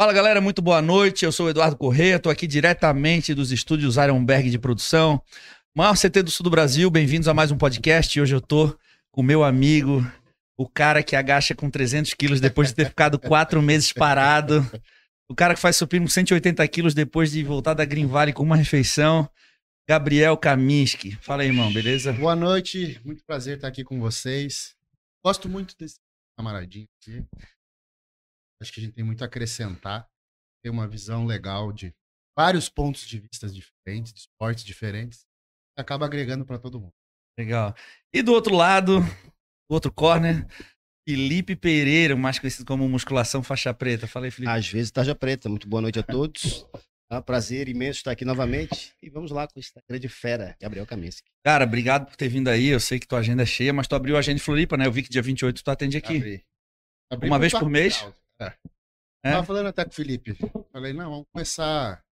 Fala galera, muito boa noite. Eu sou o Eduardo Correia, estou aqui diretamente dos estúdios Ironberg de produção. Maior CT do sul do Brasil, bem-vindos a mais um podcast. Hoje eu tô com meu amigo, o cara que agacha com 300 quilos depois de ter ficado quatro meses parado. O cara que faz supino com 180 quilos depois de voltar da Green Valley com uma refeição. Gabriel Kaminski. Fala aí, irmão, beleza? Boa noite, muito prazer estar aqui com vocês. Gosto muito desse camaradinho aqui. Acho que a gente tem muito a acrescentar. Tem uma visão legal de vários pontos de vista diferentes, de esportes diferentes. Acaba agregando para todo mundo. Legal. E do outro lado, do outro corner, Felipe Pereira, mais conhecido como Musculação Faixa Preta. Fala aí, Felipe. Às vezes Tarja Preta. Muito boa noite a todos. É um prazer imenso estar aqui novamente. E vamos lá com esse grande fera, Gabriel Kaminski. Cara, obrigado por ter vindo aí. Eu sei que tua agenda é cheia, mas tu abriu a agenda de Floripa, né? Eu vi que dia 28 tu atende aqui. Abri. Abri Uma vez por mês? É. É? Tava falando até com o Felipe. Falei, não, vamos começar a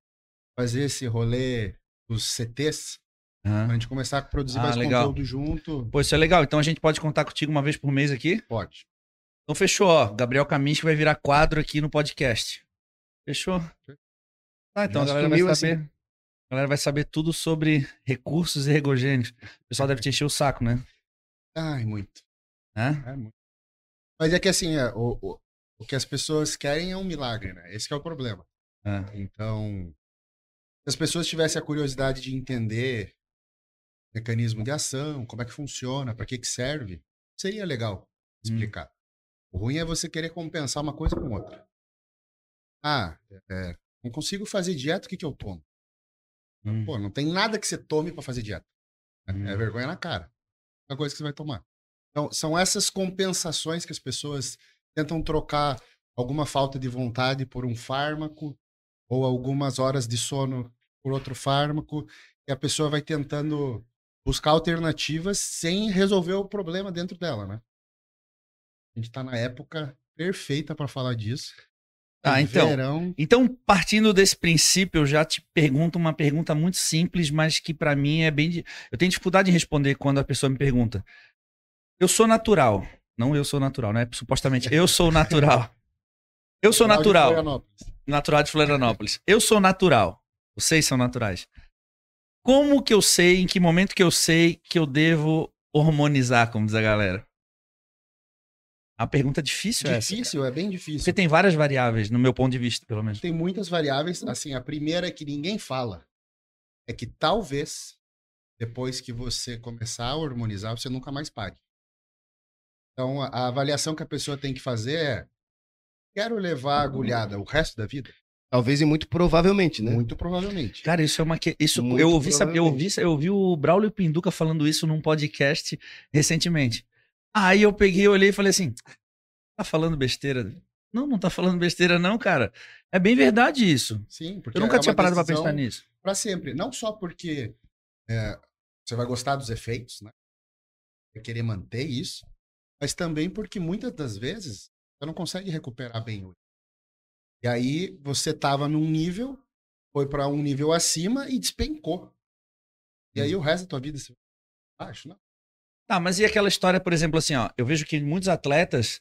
fazer esse rolê dos CTs, Aham. pra gente começar a produzir Ah, mais legal. conteúdo junto. Pô, isso é legal. Então a gente pode contar contigo uma vez por mês aqui? Pode. Então fechou, ó. Gabriel Kaminski vai virar quadro aqui no podcast. Fechou? Tá, então a galera vai saber. A galera vai saber tudo sobre recursos ergogênicos. O pessoal deve te encher o saco, né? Ai, muito. Hã? É muito. Mas é que assim, é, o, o, o que as pessoas querem é um milagre, né? Esse é o problema. Hã? Então, se as pessoas tivessem a curiosidade de entender o mecanismo de ação, como é que funciona, para que que serve, seria legal explicar. O ruim é você querer compensar uma coisa com outra. Ah, é, não consigo fazer dieta, o que que eu tomo? Hum. Pô, não tem nada que você tome para fazer dieta. É- Hum. É vergonha na cara. É a coisa que você vai tomar. Então, são essas compensações que as pessoas tentam trocar alguma falta de vontade por um fármaco ou algumas horas de sono por outro fármaco e a pessoa vai tentando buscar alternativas sem resolver o problema dentro dela, né? A gente tá na época perfeita para falar disso. Ah, então. Verão, Então, partindo desse princípio, eu já te pergunto uma pergunta muito simples, mas que pra mim é bem. Eu tenho dificuldade em responder quando a pessoa me pergunta. Eu sou natural. Não eu sou natural, né? Supostamente, eu sou natural. Eu sou natural. Natural de Florianópolis. Eu sou natural. Vocês são naturais. Como que eu sei, em que momento que eu sei que eu devo hormonizar, como diz a galera? A pergunta difícil, é essa. Difícil, é bem difícil. Porque tem várias variáveis, no meu ponto de vista, pelo menos. Tem muitas variáveis. Assim, a primeira é que ninguém fala. É que talvez, depois que você começar a hormonizar, você nunca mais pare. Então, a, avaliação que a pessoa tem que fazer é: quero levar a agulhada o resto da vida? Talvez e muito provavelmente, né? Muito provavelmente. Cara, isso é uma que isso Muito eu ouvi, eu ouvi, eu ouvi o Braulio Pinduca falando isso num podcast recentemente. Aí eu peguei, olhei e falei assim: "Tá falando besteira?" Não, não tá falando besteira não, cara. É bem verdade isso. Sim, porque Eu nunca é tinha parado pra decisão pensar nisso. Pra sempre. Não só porque é, você vai gostar dos efeitos, né? Vai querer manter isso, mas também porque muitas das vezes você não consegue recuperar bem hoje. E aí você tava num nível, foi pra um nível acima e despencou. E aí o resto da tua vida você acho, não? Tá, mas e aquela história, por exemplo, assim, ó, eu vejo que muitos atletas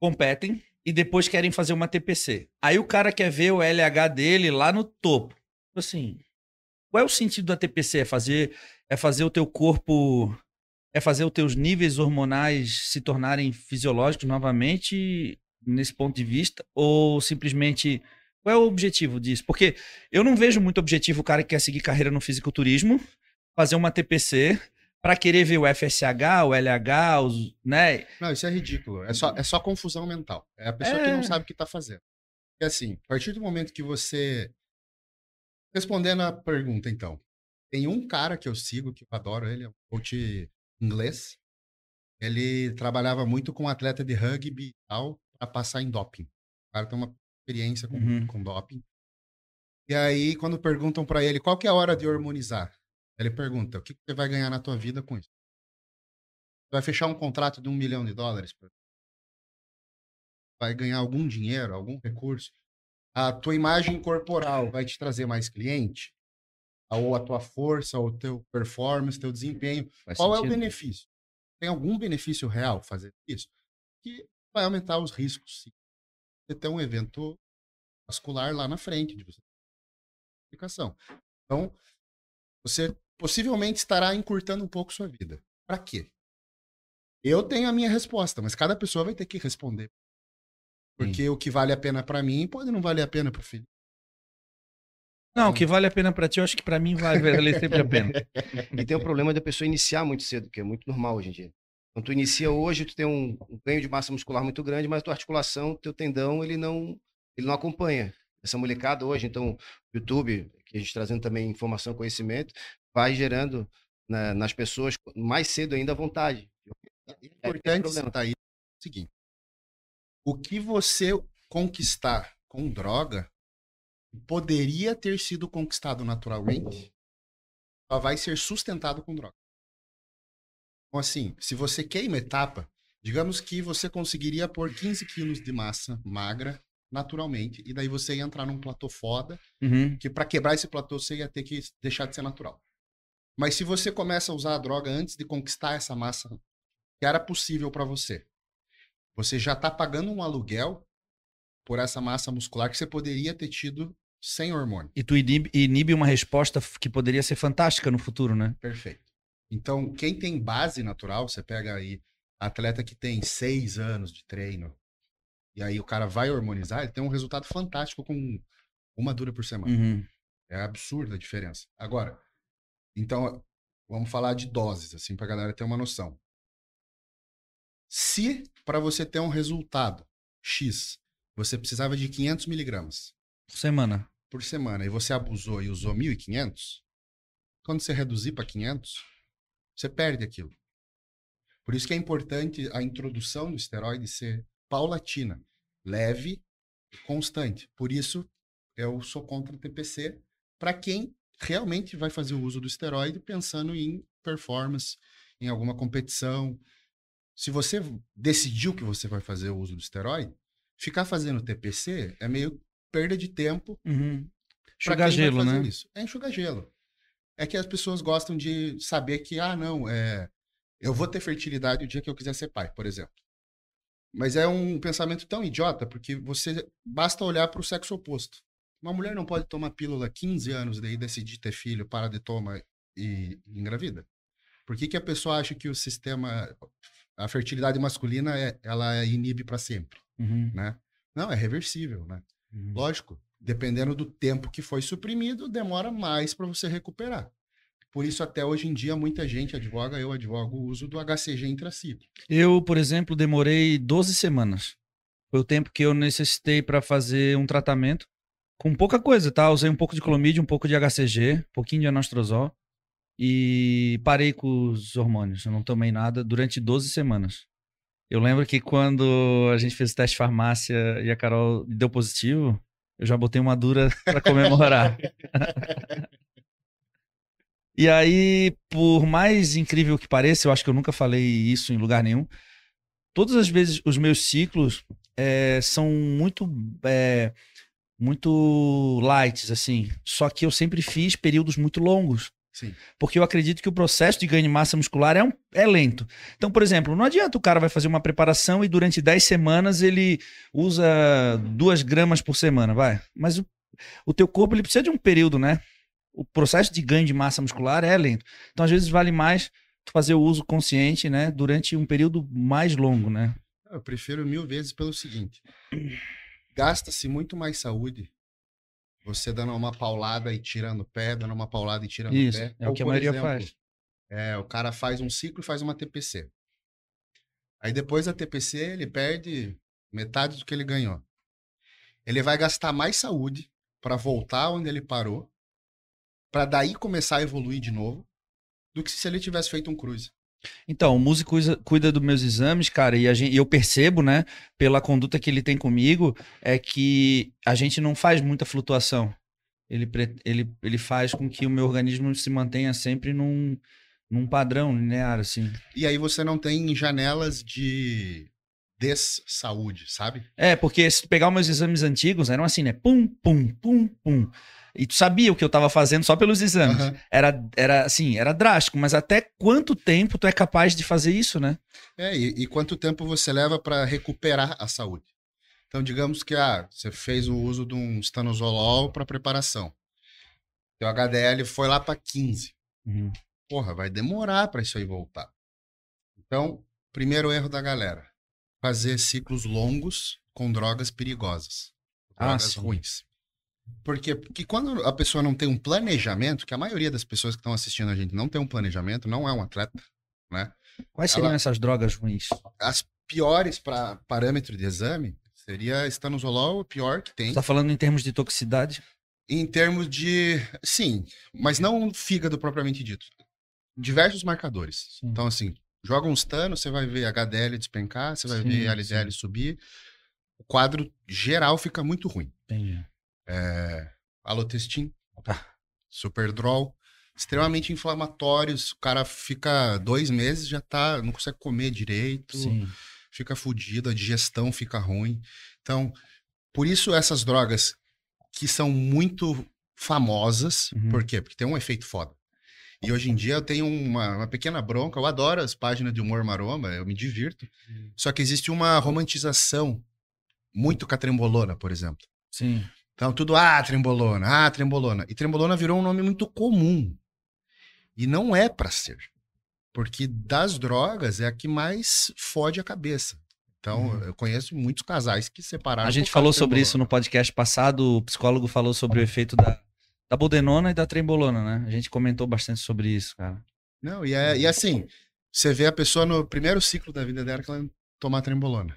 competem e depois querem fazer uma TPC. Aí o cara quer ver o LH dele lá no topo. Assim, qual é o sentido da TPC? É fazer é fazer o teu corpo é fazer os teus níveis hormonais se tornarem fisiológicos novamente nesse ponto de vista ou simplesmente qual é o objetivo disso? Porque eu não vejo muito objetivo o cara que quer seguir carreira no fisiculturismo, fazer uma TPC Pra querer ver o FSH, o LH, os, né? Não, isso é ridículo. É só, é só confusão mental. É a pessoa que É. não sabe o que tá fazendo. E assim, a partir do momento que você. Respondendo a pergunta, então. Tem um cara que eu sigo, que eu adoro ele, é um coach inglês. Ele trabalhava muito com atleta de rugby e tal, pra passar em doping. O cara tem uma experiência com, Uhum. com doping. E aí, quando perguntam pra ele qual que é a hora de hormonizar, ele pergunta: o que que você vai ganhar na tua vida com isso? Você vai fechar um contrato de um milhão de dólares? Vai ganhar algum dinheiro, algum recurso? A tua imagem corporal vai te trazer mais cliente? Ou a tua força, ou o teu performance, teu desempenho? Faz Qual é o sentido. benefício? Tem algum benefício real fazer isso? Que vai aumentar os riscos, sim. Você tem um evento vascular lá na frente de você. Então, você possivelmente estará encurtando um pouco sua vida. Para quê? Eu tenho a minha resposta, mas cada pessoa vai ter que responder. Porque Sim. o que vale a pena para mim pode não valer a pena para o filho. Não, o que vale a pena para ti, eu acho que para mim vai valer sempre a pena. e tem o problema da pessoa iniciar muito cedo, que é muito normal hoje em dia. Quando tu inicia hoje, tu tem um, um ganho de massa muscular muito grande, mas tua articulação, teu tendão, ele não, ele não acompanha. Essa molecada hoje, então, YouTube, que a gente trazendo também informação, conhecimento, vai gerando na, nas pessoas mais cedo ainda a vontade. É, é importante citar aí o seguinte: o que você conquistar com droga poderia ter sido conquistado naturalmente, só vai ser sustentado com droga. Então, assim, se você queima etapa, digamos que você conseguiria pôr 15 quilos de massa magra naturalmente, e daí você ia entrar num platô foda, uhum. que para quebrar esse platô você ia ter que deixar de ser natural. Mas se você começa a usar a droga antes de conquistar essa massa que era possível para você, você já está pagando um aluguel por essa massa muscular que você poderia ter tido sem hormônio. E tu inibe, inibe uma resposta que poderia ser fantástica no futuro, né? Perfeito. Então, quem tem base natural, você pega aí atleta que tem seis anos de treino, e aí o cara vai hormonizar, ele tem um resultado fantástico com uma dura por semana. Uhum. É absurda a diferença. Agora, então, vamos falar de doses, assim, pra galera ter uma noção. Se para você ter um resultado X, você precisava de 500 miligramas. Por semana. Por semana. E você abusou e usou 1.500, quando você reduzir para 500, você perde aquilo. Por isso que é importante a introdução do esteroide ser paulatina, leve e constante. Por isso, eu sou contra o TPC para quem realmente vai fazer o uso do esteroide pensando em performance, em alguma competição. Se você decidiu que você vai fazer o uso do esteroide, ficar fazendo TPC é meio perda de tempo. Uhum. Enxugar gelo, né? Isso. É enxugar gelo é que as pessoas gostam de saber que, ah, não, é, eu vou ter fertilidade o dia que eu quiser ser pai, por exemplo. Mas é um pensamento tão idiota, porque você basta olhar para o sexo oposto. Uma mulher não pode tomar pílula 15 anos daí decidir ter filho, para de tomar e, engravida. Por que, que a pessoa acha que o sistema, a fertilidade masculina, é, ela inibe para sempre, uhum. né? Não, é reversível, né? Uhum. Lógico, dependendo do tempo que foi suprimido, demora mais para você recuperar. Por isso, até hoje em dia, muita gente advoga, eu advogo o uso do HCG intraciclo. Eu, por exemplo, demorei 12 semanas. Foi o tempo que eu necessitei para fazer um tratamento com pouca coisa, tá? Usei um pouco de clomídia, um pouco de HCG, um pouquinho de anastrozol e parei com os hormônios. Eu não tomei nada durante 12 semanas. Eu lembro que quando a gente fez o teste de farmácia e a Carol deu positivo, eu já botei uma dura para comemorar. e aí, por mais incrível que pareça, eu acho que eu nunca falei isso em lugar nenhum. Todas as vezes os meus ciclos é, são muito é, muito lights assim. Só que eu sempre fiz períodos muito longos. Sim. Porque eu acredito que o processo de ganho de massa muscular é, um, é lento. Então, por exemplo, não adianta o cara vai fazer uma preparação e durante 10 semanas ele usa 2 gramas por semana, vai. Mas o, o teu corpo ele precisa de um período, né? O processo de ganho de massa muscular é lento. Então, às vezes, vale mais tu fazer o uso consciente, né? Durante um período mais longo, né? Eu prefiro mil vezes pelo seguinte. Gasta-se muito mais saúde você dando uma paulada e tirando o pé, dando uma paulada e tirando Isso, o pé. É Ou, o que a maioria exemplo, faz. É, o cara faz um ciclo e faz uma TPC. Aí depois da TPC ele perde metade do que ele ganhou. Ele vai gastar mais saúde para voltar onde ele parou, para daí começar a evoluir de novo, do que se ele tivesse feito um cruise. Então, o músico cuida dos meus exames, cara, e gente, eu percebo, né, pela conduta que ele tem comigo, é que a gente não faz muita flutuação. Ele, ele, ele faz com que o meu organismo se mantenha sempre num, num padrão linear, assim. E aí você não tem janelas de des-saúde, sabe? É, porque se pegar os meus exames antigos, eram assim, né? Pum, pum, pum, pum. E tu sabia o que eu estava fazendo só pelos exames. Uhum. Era, era assim, era drástico, mas até quanto tempo tu é capaz de fazer isso, né? É, e, e quanto tempo você leva para recuperar a saúde? Então, digamos que ah, você fez o uso de um stanozolol para preparação. Teu HDL foi lá para 15. Uhum. Porra, vai demorar para isso aí voltar. Então, primeiro erro da galera: fazer ciclos longos com drogas perigosas. Ah, Drogas sim. ruins. Por quê? Porque quando a pessoa não tem um planejamento, que a maioria das pessoas que estão assistindo a gente não tem um planejamento, não é um atleta, né? Quais seriam Ela- essas drogas ruins? As piores para parâmetro de exame seria estanozolol, o pior que tem. Você tá falando em termos de toxicidade? Em termos de. Sim, mas não fígado propriamente dito. Diversos marcadores. Sim. Então, assim, joga uns tanos, você vai ver HDL despencar, você vai Sim, ver LDL subir. O quadro geral fica muito ruim. Entendi. É, alotestin, Tá. superdrol, extremamente inflamatórios. O cara fica dois meses, já tá, não consegue comer direito, Sim. fica fudido, a digestão fica ruim. Então, por isso essas drogas que são muito famosas, Uhum. por quê? Porque tem um efeito foda. E hoje em dia eu tenho uma, uma pequena bronca, eu adoro as páginas de humor maromba, eu me divirto. Só que existe uma romantização muito com a trembolona, por exemplo. Sim. Então, tudo, ah, trembolona, ah, trembolona. E trembolona virou um nome muito comum. E não é pra ser. Porque das drogas é a que mais fode a cabeça. Então, Uhum. eu conheço muitos casais que separaram. A gente falou sobre isso no podcast passado, o psicólogo falou sobre o efeito da, da budenona e da trembolona, né? A gente comentou bastante sobre isso, cara. Não, e, é, e assim, você vê a pessoa no primeiro ciclo da vida dela que ela tomar trembolona.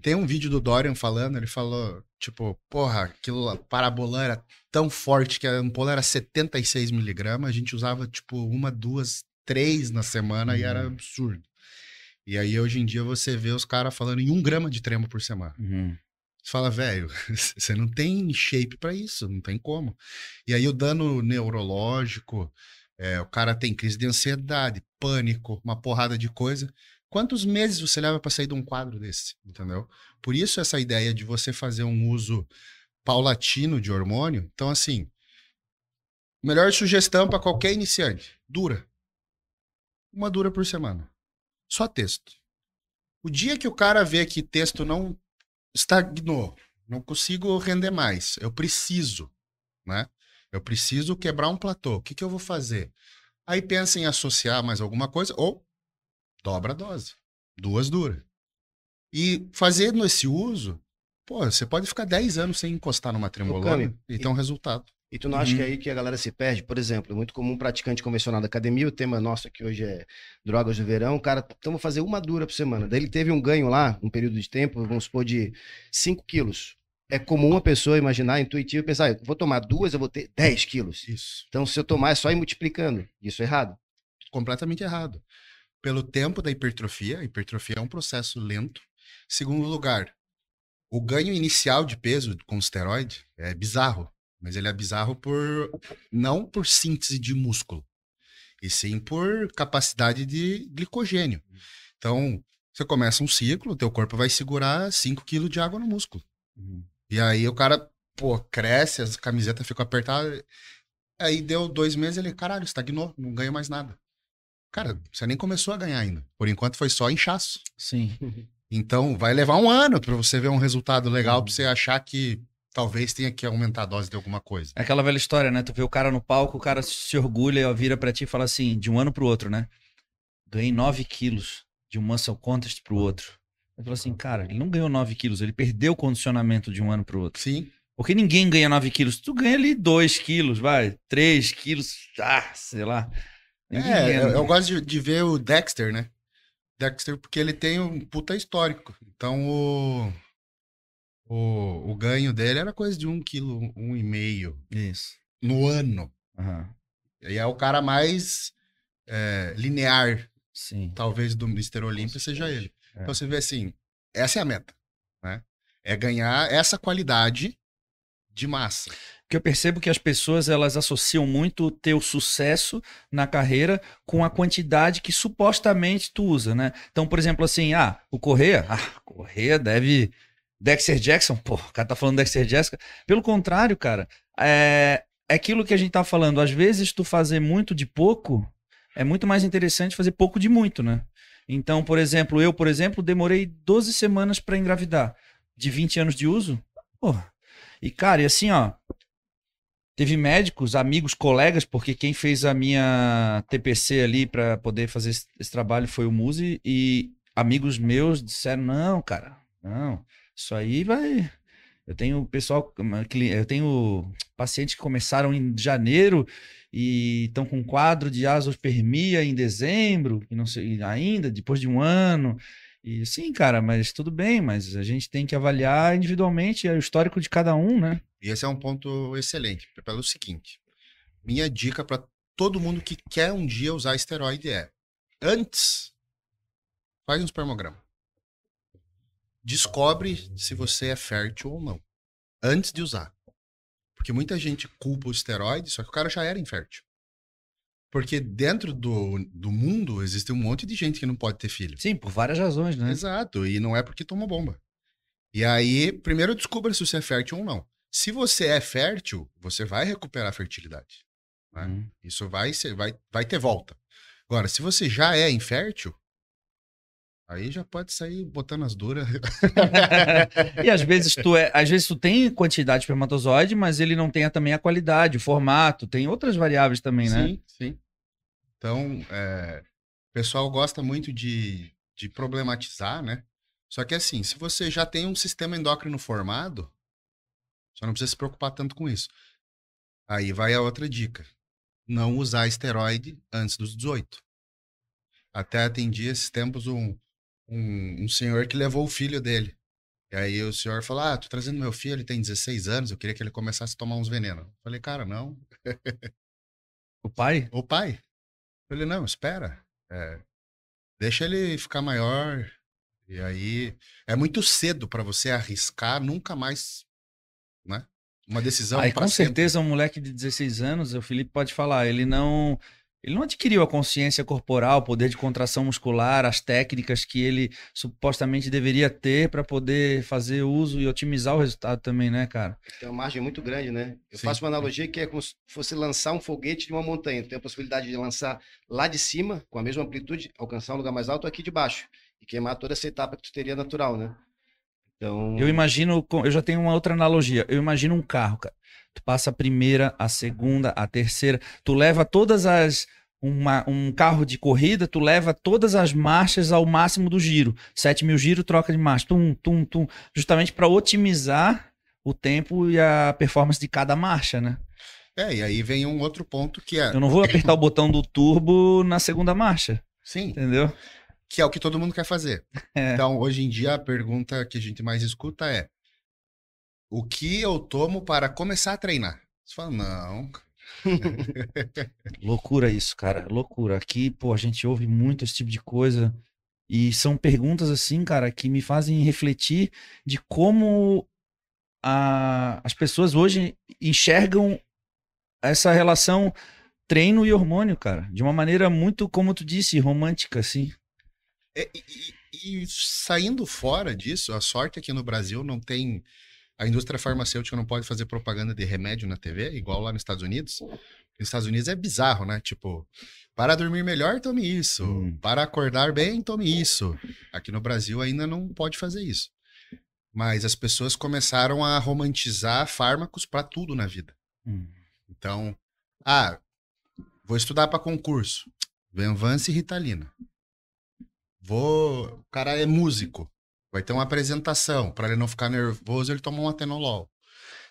Tem um vídeo do Dorian falando, ele falou, tipo, porra, aquilo lá, parabolan era tão forte que a ampola era 76 miligramas, a gente usava, tipo, uma, duas, três na semana e era Uhum. absurdo. E aí, hoje em dia, você vê os caras falando em um grama de tremo por semana. Uhum. Você fala, velho, você não tem shape pra isso, não tem como. E aí, o dano neurológico, é, o cara tem crise de ansiedade, pânico, uma porrada de coisa. Quantos meses você leva pra sair de um quadro desse, entendeu? Por isso essa ideia de você fazer um uso paulatino de hormônio. Então, assim, melhor sugestão pra qualquer iniciante: dura. Uma dura por semana. Só texto. O dia que o cara vê que texto não estagnou, não consigo render mais, eu preciso, né? Eu preciso quebrar um platô. O que, que eu vou fazer? Aí pensa em associar mais alguma coisa ou dobra a dose. Duas duras. E fazendo esse uso, pô, você pode ficar 10 anos sem encostar numa trembolona e ter um resultado. E tu não acha Uhum. que é aí que a galera se perde? Por exemplo, é muito comum um praticante convencional da academia, o tema nosso aqui hoje é drogas do verão, o cara, então vou fazer uma dura por semana. Daí ele teve um ganho lá, um período de tempo, vamos supor, de 5 quilos. É comum a pessoa imaginar, intuitivo, pensar, "Ah, eu vou tomar duas, eu vou ter 10 quilos. Isso. Então, se eu tomar, é só ir multiplicando. Isso é errado. completamente errado. Pelo tempo da hipertrofia, a hipertrofia é um processo lento. Segundo lugar, o ganho inicial de peso com esteroide é bizarro, mas ele é bizarro por não por síntese de músculo, e sim por capacidade de glicogênio. Então, você começa um ciclo, teu corpo vai segurar 5 kg de água no músculo. Uhum. E aí o cara, pô, cresce, as camisetas ficam apertadas. Aí deu dois meses ele, caralho, estagnou, não ganha mais nada. Cara, você nem começou a ganhar ainda. Por enquanto foi só inchaço. Sim. Então vai levar um ano pra você ver um resultado legal, pra você achar que talvez tenha que aumentar a dose de alguma coisa. É aquela velha história, né? Tu vê o cara no palco, o cara se orgulha, ó, vira pra ti e fala assim, de um ano pro outro, né? Ganhei 9 quilos de um muscle contest pro outro. Eu falo assim, cara, ele não ganhou 9 quilos, ele perdeu o condicionamento de um ano pro outro. Sim. Porque ninguém ganha 9 quilos. Tu ganha ali 2 quilos, vai, 3 quilos, ah, sei lá. Ninguém É, eu, gosto de, de ver o Dexter, né? Dexter, porque ele tem um puta histórico. Então o, o, o ganho dele era coisa de um quilo, um e meio Isso. no ano. Aham. E é o cara mais é, linear, Sim. talvez, do Mr. Olímpia seja ele. É. Então você vê assim, essa é a meta, né? É ganhar essa qualidade de massa. Porque eu percebo que as pessoas elas associam muito o teu sucesso na carreira com a quantidade que supostamente tu usa, né? Então, por exemplo, assim, ah, o Correia, ah, Correia deve. Dexter Jackson, pô, o cara tá falando Dexter Jackson. Pelo contrário, cara, é, é aquilo que a gente tá falando. Às vezes, tu fazer muito de pouco é muito mais interessante fazer pouco de muito, né? Então, por exemplo, eu, por exemplo, demorei 12 semanas para engravidar. de 20 anos de uso. Porra. E, cara, e assim, ó. Teve médicos, amigos, colegas, porque quem fez a minha TPC ali para poder fazer esse, esse, trabalho foi o Muse, e amigos meus disseram: não, cara, não, isso aí vai. Eu tenho pessoal, eu tenho pacientes que começaram em janeiro e estão com quadro de azospermia em dezembro, e não sei ainda, depois de um ano. E sim, cara, mas tudo bem, mas a gente tem que avaliar individualmente o histórico de cada um, né? E esse é um ponto excelente, pelo seguinte: minha dica para todo mundo que quer um dia usar esteroide é: antes, faz um espermograma. Descobre se você é fértil ou não. Antes de usar. Porque muita gente culpa o esteroide, só que o cara já era infértil. Porque dentro do, do mundo existe um monte de gente que não pode ter filho. Sim, por várias razões, né? Exato, e não é porque toma bomba. E aí, primeiro descubra se você é fértil ou não. Se você é fértil, você vai recuperar a fertilidade. Né? Hum. Isso vai, ser, vai, vai ter volta. Agora, se você já é infértil, aí já pode sair botando as duras. e às vezes tu é, às vezes tu tem quantidade de espermatozoide, mas ele não tem também a qualidade, o formato, tem outras variáveis também, né? Sim, sim. Então, é, o pessoal gosta muito de, de problematizar, né? Só que assim, se você já tem um sistema endócrino formado, você não precisa se preocupar tanto com isso. Aí vai a outra dica. Não usar esteroide antes dos 18. Até atendi esses tempos um, um, um senhor que levou o filho dele. E aí o senhor falou: Ah, tô trazendo meu filho, ele tem 16 anos, eu queria que ele começasse a tomar uns venenos. falei, cara, não. o pai? O pai. Ele, não, espera. É, deixa ele ficar maior. E aí é muito cedo para você arriscar nunca mais, né? Uma decisão. Aí, com sempre. certeza, um moleque de 16 anos, o Felipe pode falar, ele não ele não adquiriu a consciência corporal, o poder de contração muscular, as técnicas que ele supostamente deveria ter para poder fazer uso e otimizar o resultado também, né, cara? Tem uma margem muito grande, né? Eu Sim. faço uma analogia que é como se fosse lançar um foguete de uma montanha. Tem a possibilidade de lançar lá de cima, com a mesma amplitude, alcançar um lugar mais alto aqui de baixo e queimar toda essa etapa que tu teria natural, né? Então... Eu imagino, eu já tenho uma outra analogia. Eu imagino um carro, cara. Tu passa a primeira, a segunda, a terceira. Tu leva todas as. Uma, um carro de corrida, tu leva todas as marchas ao máximo do giro. 7 mil giros, troca de marcha. Tum, tum, tum. Justamente para otimizar o tempo e a performance de cada marcha, né? É, e aí vem um outro ponto que é. Eu não vou apertar o botão do turbo na segunda marcha. Sim. Entendeu? Que é o que todo mundo quer fazer. É. Então, hoje em dia, a pergunta que a gente mais escuta é: o que eu tomo para começar a treinar? Você fala, não. loucura isso, cara. Loucura. Aqui, pô, a gente ouve muito esse tipo de coisa. E são perguntas assim, cara, que me fazem refletir de como a, as pessoas hoje enxergam essa relação treino e hormônio, cara, de uma maneira muito, como tu disse, romântica, assim. É, e, e, saindo fora disso, a sorte é que no Brasil não tem a indústria farmacêutica não pode fazer propaganda de remédio na TV, igual lá nos Estados Unidos. Nos Estados Unidos é bizarro, né? Tipo, para dormir melhor, tome isso. Hum. Para acordar bem, tome isso. Aqui no Brasil ainda não pode fazer isso. Mas as pessoas começaram a romantizar fármacos para tudo na vida. Hum. Então, ah, vou estudar para concurso. Venvance e Ritalina. Vou, o cara é músico. Vai ter uma apresentação. Para ele não ficar nervoso, ele toma um atenolol.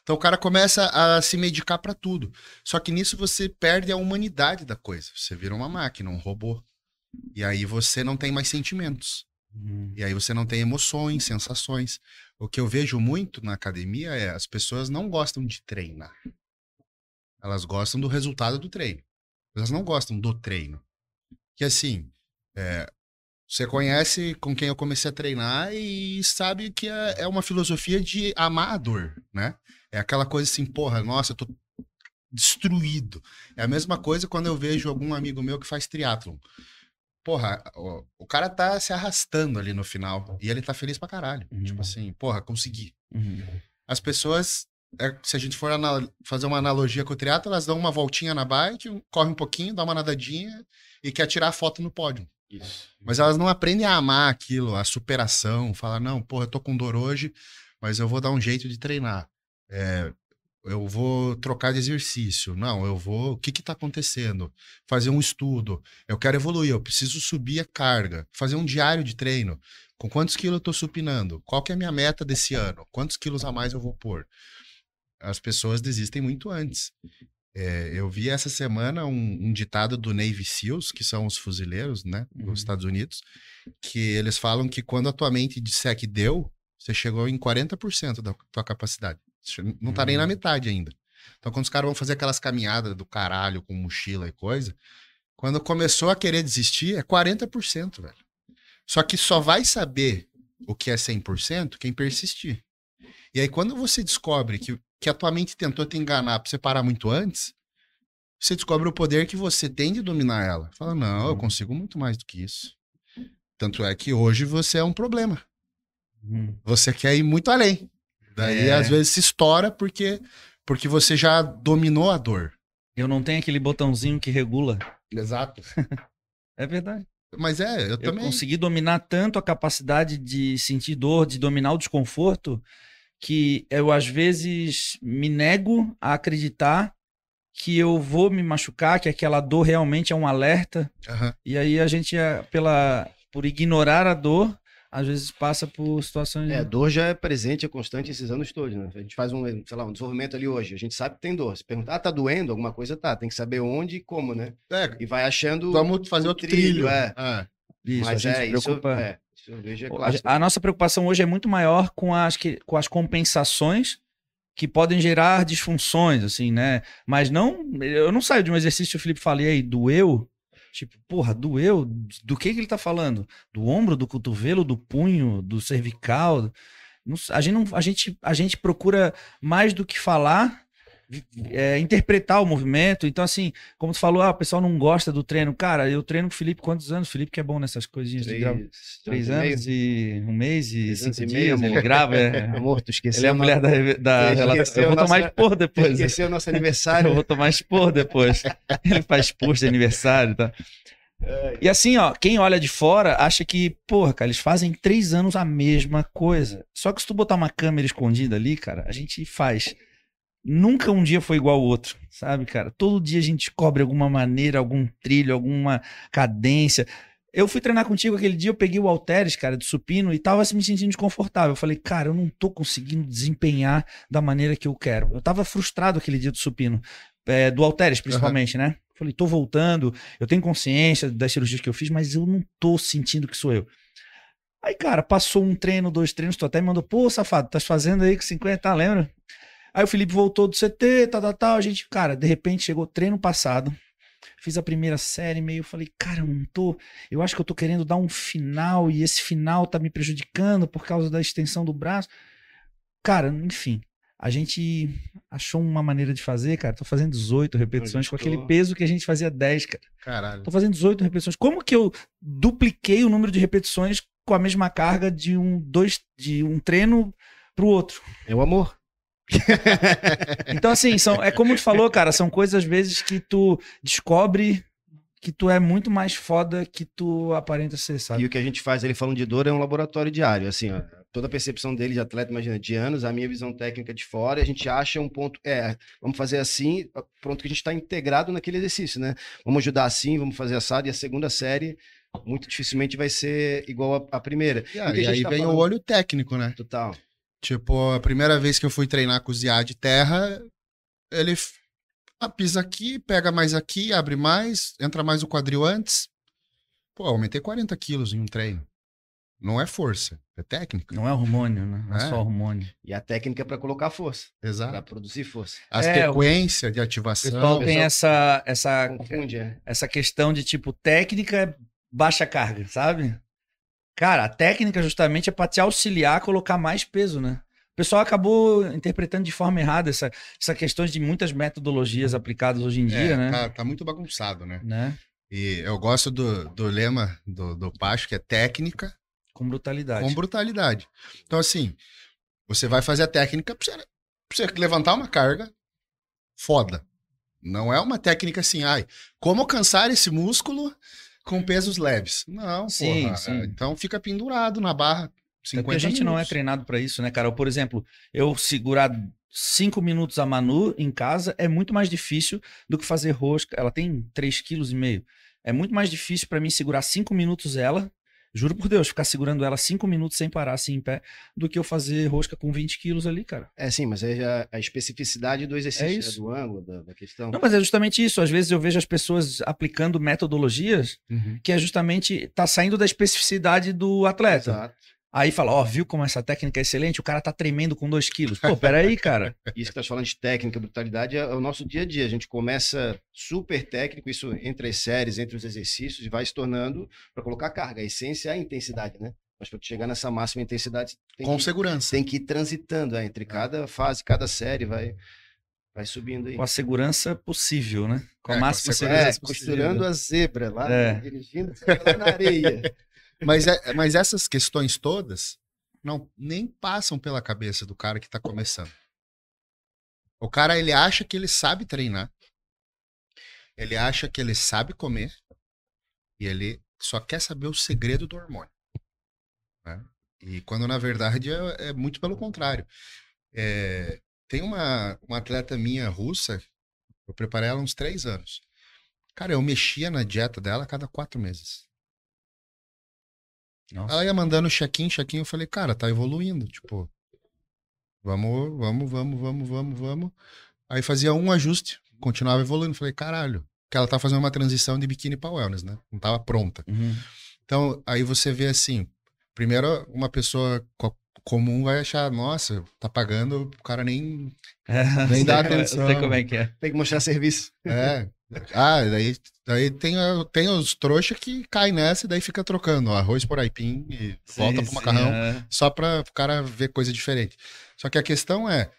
Então o cara começa a se medicar para tudo. Só que nisso você perde a humanidade da coisa. Você vira uma máquina, um robô. E aí você não tem mais sentimentos. Uhum. E aí você não tem emoções, sensações. O que eu vejo muito na academia é as pessoas não gostam de treinar. Elas gostam do resultado do treino. Elas não gostam do treino. Que assim, é, você conhece com quem eu comecei a treinar e sabe que é, é uma filosofia de amar a dor, né? É aquela coisa assim, porra, nossa, eu tô destruído. É a mesma coisa quando eu vejo algum amigo meu que faz triatlon. Porra, o, o cara tá se arrastando ali no final e ele tá feliz pra caralho. Uhum. Tipo assim, porra, consegui. Uhum. As pessoas, é, se a gente for fazer uma analogia com o triatlo, elas dão uma voltinha na bike, corre um pouquinho, dá uma nadadinha e quer tirar foto no pódio. Isso. Mas elas não aprendem a amar aquilo, a superação, falar, não, porra, eu tô com dor hoje, mas eu vou dar um jeito de treinar. É, eu vou trocar de exercício. Não, eu vou. O que está acontecendo? Fazer um estudo. Eu quero evoluir, eu preciso subir a carga. Fazer um diário de treino. Com quantos quilos eu estou supinando? Qual que é a minha meta desse ano? Quantos quilos a mais eu vou pôr? As pessoas desistem muito antes. É, eu vi essa semana um, um, ditado do Navy SEALs, que são os fuzileiros, né, dos uhum. Estados Unidos, que eles falam que quando a tua mente disser que deu, você chegou em 40% da tua capacidade. Não tá nem na uhum. metade ainda. Então, quando os caras vão fazer aquelas caminhadas do caralho com mochila e coisa, quando começou a querer desistir, é 40%, velho. Só que só vai saber o que é 100% quem persistir. E aí, quando você descobre que, que a tua mente tentou te enganar pra você parar muito antes, você descobre o poder que você tem de dominar ela. Fala, não, eu uhum. consigo muito mais do que isso. Tanto é que hoje você é um problema. Hum. Você quer ir muito além. Daí, é. às vezes, se estoura porque, porque você já dominou a dor. Eu não tenho aquele botãozinho que regula. Exato. é verdade. Mas é, eu, eu também. Eu consegui dominar tanto a capacidade de sentir dor, de dominar o desconforto, que eu, às vezes, me nego a acreditar que eu vou me machucar, que aquela dor realmente é um alerta. Uhum. E aí a gente, é, pela, por ignorar a dor, às vezes passa por situações. É, dor já é presente, é constante esses anos todos, né? A gente faz um, sei lá, um desenvolvimento ali hoje, a gente sabe que tem dor. Se perguntar, ah, tá doendo, alguma coisa tá, tem que saber onde e como, né? É, e vai achando. Vamos fazer outro trilho, trilho é. é. Isso, Mas a gente é, preocupa... isso, é, é A, a nossa preocupação hoje é muito maior com as, que, com as compensações que podem gerar disfunções, assim, né? Mas não, eu não saio de um exercício que o Felipe falei aí, doeu, Tipo, porra, doeu? Do que, que ele tá falando? Do ombro, do cotovelo, do punho, do cervical? a, gente não, a, gente, a gente procura mais do que falar, é, interpretar o movimento. Então, assim, como tu falou, ah, o pessoal não gosta do treino. Cara, eu treino com o Felipe quantos anos? O Felipe que é bom nessas coisinhas três, de grava. Três anos e um mês e cinco dias. Meio, ele grava. É. Amor, tu esqueceu. Ele é a mulher da, da relação. Eu vou tomar expor depois. Esqueceu o nosso aniversário. eu vou tomar expor depois. ele faz post de aniversário, tá? E assim, ó, quem olha de fora acha que, porra, cara, eles fazem três anos a mesma coisa. Só que se tu botar uma câmera escondida ali, cara, a gente faz. Nunca um dia foi igual ao outro, sabe, cara? Todo dia a gente descobre alguma maneira, algum trilho, alguma cadência. Eu fui treinar contigo aquele dia, eu peguei o Alteres, cara, do supino, e tava me sentindo desconfortável. Eu falei, cara, eu não tô conseguindo desempenhar da maneira que eu quero. Eu tava frustrado aquele dia do supino, é, do Alteres principalmente, uhum. né? Falei, tô voltando, eu tenho consciência das cirurgias que eu fiz, mas eu não tô sentindo que sou eu. Aí, cara, passou um treino, dois treinos, tu até me mandou, pô, safado, tá fazendo aí com 50, tá, lembra? Aí o Felipe voltou do CT, tal, tal, tal, a gente, cara, de repente chegou treino passado, fiz a primeira série meio, falei, cara, eu não tô, eu acho que eu tô querendo dar um final e esse final tá me prejudicando por causa da extensão do braço. Cara, enfim, a gente achou uma maneira de fazer, cara. Tô fazendo 18 repetições com aquele peso que a gente fazia 10, cara. Caralho. Tô fazendo 18 repetições. Como que eu dupliquei o número de repetições com a mesma carga de um dois de um treino pro outro? É o amor. então assim, são, é como tu falou, cara, são coisas às vezes que tu descobre que tu é muito mais foda que tu aparenta ser, sabe? E o que a gente faz, ele falando de dor, é um laboratório diário, assim, ó toda a percepção dele de atleta, imagina, de anos, a minha visão técnica de fora, e a gente acha um ponto, é, vamos fazer assim, pronto que a gente está integrado naquele exercício, né? Vamos ajudar assim, vamos fazer assado, e a segunda série muito dificilmente vai ser igual a, a primeira. e aí tá vem falando... o olho técnico, né? Total. Tipo, a primeira vez que eu fui treinar com o Ziad de terra, ele ah, pisa aqui, pega mais aqui, abre mais, entra mais o quadril antes. Pô, aumentei 40 quilos em um treino. Não é força, é técnica. Não é hormônio, né? Não é, é só hormônio. E a técnica é para colocar força. Exato. Para produzir força. A é, sequência de ativação. O pessoal tem essa, essa, Confunde, é. essa questão de tipo técnica baixa carga, sabe? Cara, a técnica justamente é para te auxiliar a colocar mais peso, né? O pessoal acabou interpretando de forma errada essa, essa questão de muitas metodologias aplicadas hoje em é, dia, né? Tá, tá, muito bagunçado, né? né? E eu gosto do, do lema do, do Pacho, que é técnica, com brutalidade. Com brutalidade. Então, assim, você vai fazer a técnica pra você, pra você levantar uma carga foda. Não é uma técnica assim, ai, como alcançar esse músculo com pesos leves. Não, sim, porra. Sim. Então fica pendurado na barra É porque a gente não é treinado pra isso, né, cara? Por exemplo, eu segurar cinco minutos a Manu em casa é muito mais difícil do que fazer rosca. Ela tem 3,5 kg. É muito mais difícil pra mim segurar cinco minutos ela, juro por Deus, ficar segurando ela cinco minutos sem parar assim em pé, do que eu fazer rosca com 20 quilos ali, cara. É sim, mas é já a especificidade do exercício, É né, isso. do ângulo, da, da questão. Não, mas é justamente isso. Às vezes eu vejo as pessoas aplicando metodologias Uhum. que é justamente tá saindo da especificidade do atleta. Exato. Aí fala, ó, viu como essa técnica é excelente? O cara tá tremendo com 2 quilos. Pô, peraí, cara. Isso que tá falando de técnica, brutalidade, é o nosso dia a dia. A gente começa super técnico, isso entre as séries, entre os exercícios, e vai se tornando para colocar carga. A essência é a intensidade, né? Mas para chegar nessa máxima intensidade, tem, Com que, segurança. tem que ir transitando é, entre cada fase, cada série, vai, vai subindo aí. Com a segurança possível, né? Com a É, com a máxima segurança. segurança. É, possível. costurando a zebra lá, É. dirigindo lá na areia. Mas, é- mas essas questões todas não nem passam pela cabeça do cara que tá começando. O cara, ele acha que ele sabe treinar. Ele acha que ele sabe comer. E ele só quer saber o segredo do hormônio. né? E quando, na verdade, é, é muito pelo contrário. É, tem uma, uma atleta minha russa, eu preparei ela uns três anos. Cara, eu mexia na dieta dela a cada quatro meses. Nossa. Ela ia mandando check-in, check-in, eu falei, cara, tá evoluindo, tipo, vamos, vamos, vamos, vamos, vamos, vamos. Aí fazia um ajuste, continuava evoluindo, falei, caralho, que ela tá fazendo uma transição de biquíni pra wellness, né? Não tava pronta. Uhum. Então, aí você vê assim, primeiro uma pessoa co- comum vai achar, nossa, tá pagando, o cara nem Nem dá Sei- atenção. Sei como é que é. Tem que mostrar serviço. É. Ah, daí, daí tem, tem os trouxa que caem nessa e daí fica trocando arroz por aipim e volta Sim, pro sim, macarrão é. só para o cara ver coisa diferente. Só que a questão é,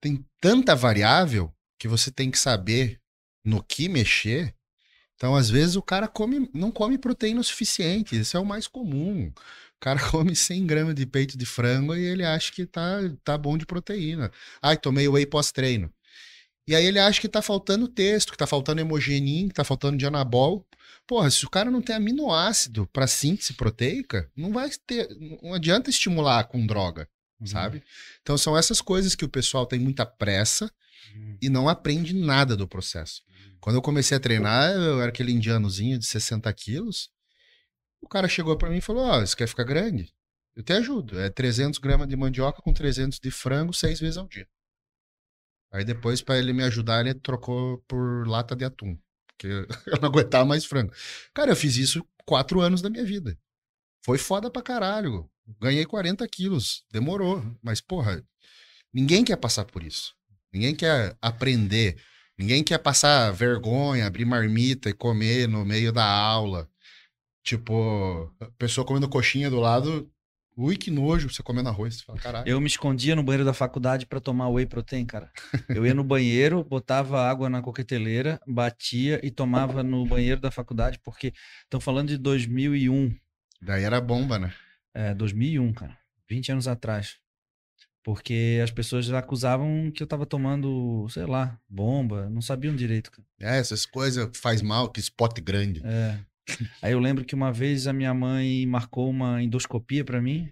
tem tanta variável que você tem que saber no que mexer. Então, às vezes, o cara come, não come proteína o suficiente. Isso é o mais comum. O cara come 100 gramas de peito de frango e ele acha que tá, tá bom de proteína. Ai, tomei whey pós-treino. E aí ele acha que tá faltando texto, que tá faltando hemogenin, que tá faltando de anabol. Porra, se o cara não tem aminoácido para síntese proteica, não vai ter. Não adianta estimular com droga, sabe? Então são essas coisas que o pessoal tem muita pressa Uhum. e não aprende nada do processo. Quando eu comecei a treinar, eu era aquele indianozinho de 60 quilos. O cara chegou para mim e falou: Ó, você quer ficar grande? Eu te ajudo. É 300 gramas de mandioca com 300 de frango seis vezes ao dia. Aí depois, para ele me ajudar, ele trocou por lata de atum. Porque eu não aguentava mais frango. Cara, eu fiz isso quatro anos da minha vida. Foi foda pra caralho. Ganhei 40 quilos. Demorou. Mas, porra, ninguém quer passar por isso. Ninguém quer aprender. Ninguém quer passar vergonha, abrir marmita e comer no meio da aula. Tipo, pessoa comendo coxinha do lado. Ui, que nojo, você comendo arroz. Você fala, caralho. Eu me escondia no banheiro da faculdade pra tomar whey protein, cara. Eu ia no banheiro, botava água na coqueteleira, batia e tomava no banheiro da faculdade, porque estão falando de 2001. Daí era bomba, né? É, 2001, cara. 20 anos atrás. Porque as pessoas acusavam que eu tava tomando, sei lá, bomba. Não sabiam direito, cara. É, essas coisas faz mal, que spot grande. É. Aí eu lembro que uma vez a minha mãe marcou uma endoscopia pra mim,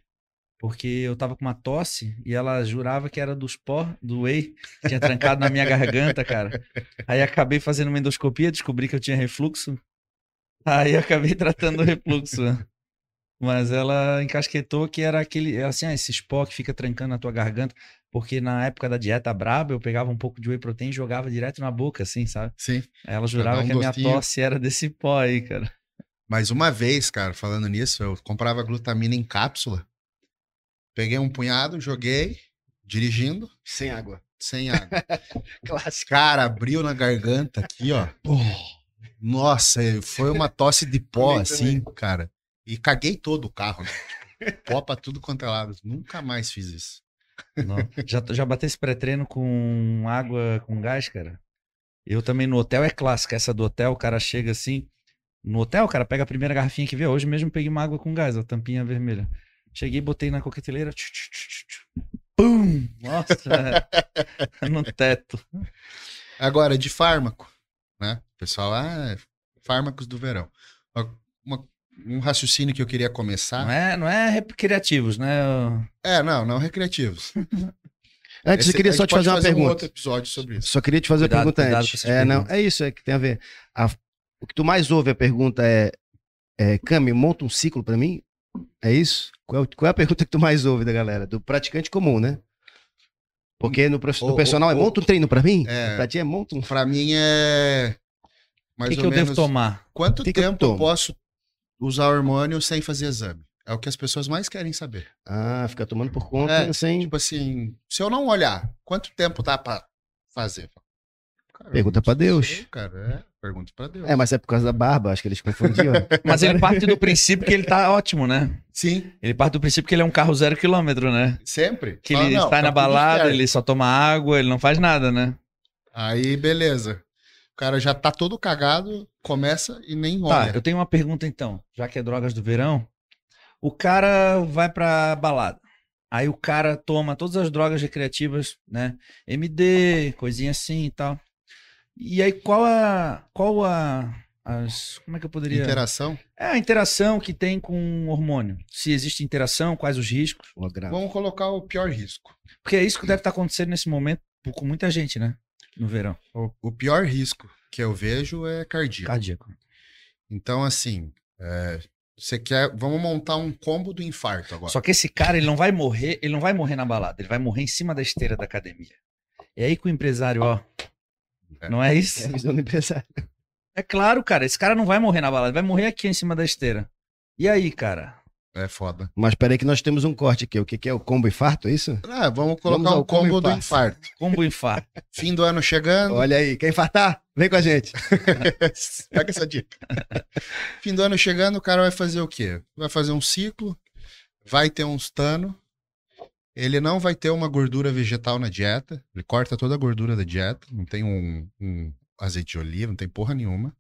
porque eu tava com uma tosse e ela jurava que era dos pó do whey, tinha trancado na minha garganta, cara. Aí acabei fazendo uma endoscopia, descobri que eu tinha refluxo. Aí acabei tratando o refluxo. né? Mas ela encasquetou que era aquele, assim, ah, esse pó que fica trancando na tua garganta, porque na época da dieta braba eu pegava um pouco de whey protein e jogava direto na boca, assim, sabe? Sim. Aí ela jurava um que a minha gostinho. tosse era desse pó aí, cara. Mas uma vez, cara, falando nisso, eu comprava glutamina em cápsula. Peguei um punhado, joguei, dirigindo, Sem água. sem água. Clássico. Cara, abriu na garganta aqui, ó. Nossa, foi uma tosse de pó, Também, assim, cara. E caguei todo o carro, né? Pó pra tudo quanto é lado. Nunca mais fiz isso. Não. Já, já bateu esse pré-treino com água com gás, cara? Eu também no hotel é clássica. Essa do hotel, o cara chega assim. No hotel, o cara pega a primeira garrafinha que vê. Hoje mesmo peguei uma água com gás, a tampinha vermelha. Cheguei, botei na coqueteleira. tchu, tchu, tchu, tchu, tchu. Pum! Nossa! no teto. Agora, de fármaco, né? O pessoal, ah, fármacos do verão. Uma- uma- um raciocínio que eu queria começar. Não é, não é recreativos, né? É, não, não recreativos. Antes, Esse- eu queria só te fazer pode uma pergunta. um outro episódio sobre isso. Só queria te fazer Cuidado, uma pergunta antes. É, não, é isso, é que tem a ver. A- o que tu mais ouve a pergunta é, é Cami, monta um ciclo pra mim? É isso? Qual, é qual é a pergunta que tu mais ouve da galera? Do praticante comum, né? Porque no, prof- no O- personal é monta um treino pra mim? É. Pra ti é monta um... Pra mim é. O Mais que, que eu menos. devo tomar? Quanto que que eu tempo eu, posso usar hormônio sem fazer exame? É o que as pessoas mais querem saber. Ah, fica tomando por conta É, sem... Tipo assim, se eu não olhar, quanto tempo dá pra fazer? Cara, Pergunta não Deus. sei, cara, é, pergunta pra Deus. É, mas é por causa da barba, acho que eles confundiam. Mas ele parte do princípio que ele tá ótimo, né? Sim, Ele parte do princípio que ele é um carro zero quilômetro, né? sempre. Que Fala, ele não, sai tá na balada, ele só toma água, ele não faz nada, né? Aí, beleza. O cara já tá todo cagado, começa e nem Tá, olha. eu tenho uma pergunta então, já que é drogas do verão. O cara vai pra balada. Aí o cara toma todas as drogas recreativas, né? MD, coisinha assim e tal. E aí qual a qual a as como é que eu poderia Interação. É a interação que tem com o hormônio. Se existe interação, quais os riscos? Vamos colocar o pior risco. Porque é isso que deve estar acontecendo nesse momento com muita gente, né? No verão. O, o pior risco que eu vejo é cardíaco. Cardíaco. Então, assim, é, você quer. Vamos montar um combo do infarto agora. Só que esse cara, ele não vai morrer, ele não vai morrer na balada, ele vai morrer em cima da esteira da academia. É aí que o empresário, ó. É. Não é É a isso? visão do empresário. É claro, cara, esse cara não vai morrer na balada, ele vai morrer aqui em cima da esteira. E aí, cara? É foda. Mas peraí que nós temos um corte aqui. O que, que é o combo infarto, é isso? Ah, vamos colocar um combo combo do infarto. infarto. Como o infarto? Fim do ano chegando. Olha aí, quer infartar? Vem com a gente. Pega essa dica. Fim do ano chegando, o cara vai fazer o quê? Vai fazer um ciclo, vai ter uns tano. Ele não vai ter uma gordura vegetal na dieta. Ele corta toda a gordura da dieta. Não tem um, um azeite de oliva, não tem porra nenhuma.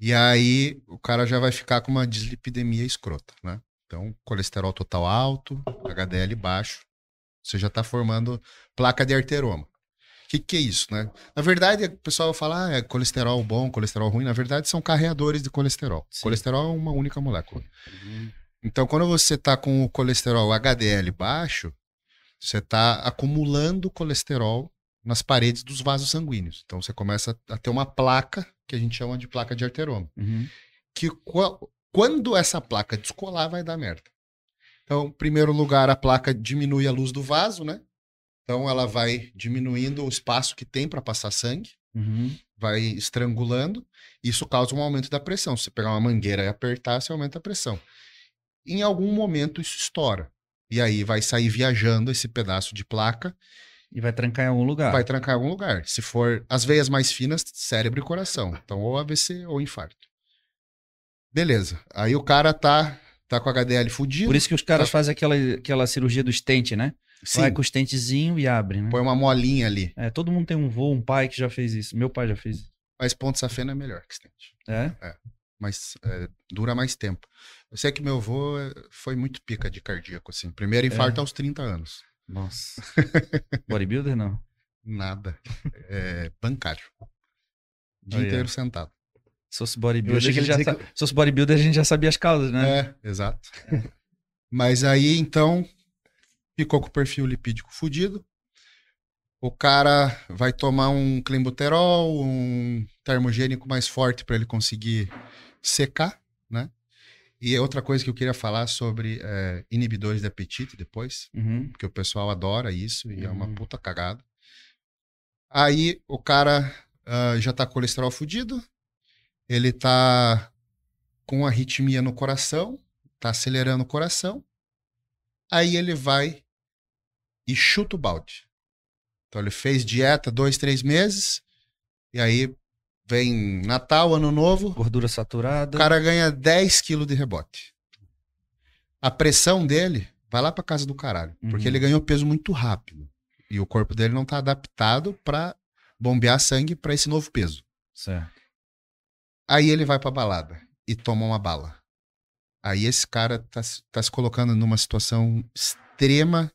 E aí o cara já vai ficar com uma dislipidemia escrota, né? Então, colesterol total alto, HDL baixo. Você já está formando placa de arteroma. O que, que é isso, né? Na verdade, o pessoal fala, ah, é colesterol bom, colesterol ruim. Na verdade, são carreadores de colesterol. Sim. Colesterol é uma única molécula. Então, quando você está com o colesterol HDL baixo, você está acumulando colesterol nas paredes dos vasos sanguíneos. Então, você começa a ter uma placa, que a gente chama de placa de arteroma Uhum. que qua- quando essa placa descolar, vai dar merda. Então, em primeiro lugar, a placa diminui a luz do vaso, né? Então, ela vai diminuindo o espaço que tem para passar sangue, Uhum. vai estrangulando. Isso causa um aumento da pressão. Se você pegar uma mangueira e apertar, você aumenta a pressão. Em algum momento, isso estoura. E aí vai sair viajando esse pedaço de placa, E vai trancar em algum lugar. vai trancar em algum lugar. Se for as veias mais finas, cérebro e coração. Então, ou AVC ou infarto. Beleza. Aí o cara tá, tá com HDL fudido. Por isso que os caras fazem aquela, aquela cirurgia do stent, né? Sim, Vai com o stentezinho e abre, né? põe uma molinha ali. É, todo mundo tem um vô, um pai que já fez isso. Meu pai já fez isso. Mas ponto safena é melhor que stent. É? Mas é, dura mais tempo. Eu sei que meu avô é, foi muito pica de cardíaco, assim. Primeiro infarto aos 30 anos. Nossa. Bodybuilder não. Nada. É, bancário. O dia Olha. inteiro sentado. Se fosse bodybuilder, a gente já Se fosse bodybuilder, a gente já sabia as causas, né? É, exato. Mas aí, então, ficou com o perfil lipídico fudido. O cara vai tomar um clenbuterol, um termogênico mais forte para ele conseguir secar, né? E outra coisa que eu queria falar sobre é, inibidores de apetite depois, Uhum. porque o pessoal adora isso e é uma Uhum. puta cagada. Aí o cara ah, já tá com colesterol fudido, ele tá com arritmia no coração, tá acelerando o coração. Aí ele vai e chuta o balde. Então ele fez dieta dois, três meses, e aí vem Natal, Ano Novo, Gordura saturada. o cara ganha 10 quilos de rebote. A pressão dele vai lá pra casa do caralho. Porque Uhum. ele ganhou peso muito rápido. E o corpo dele não tá adaptado pra bombear sangue pra esse novo peso. Certo. Aí ele vai pra balada e toma uma bala. Aí esse cara tá, se- tá se colocando numa situação extrema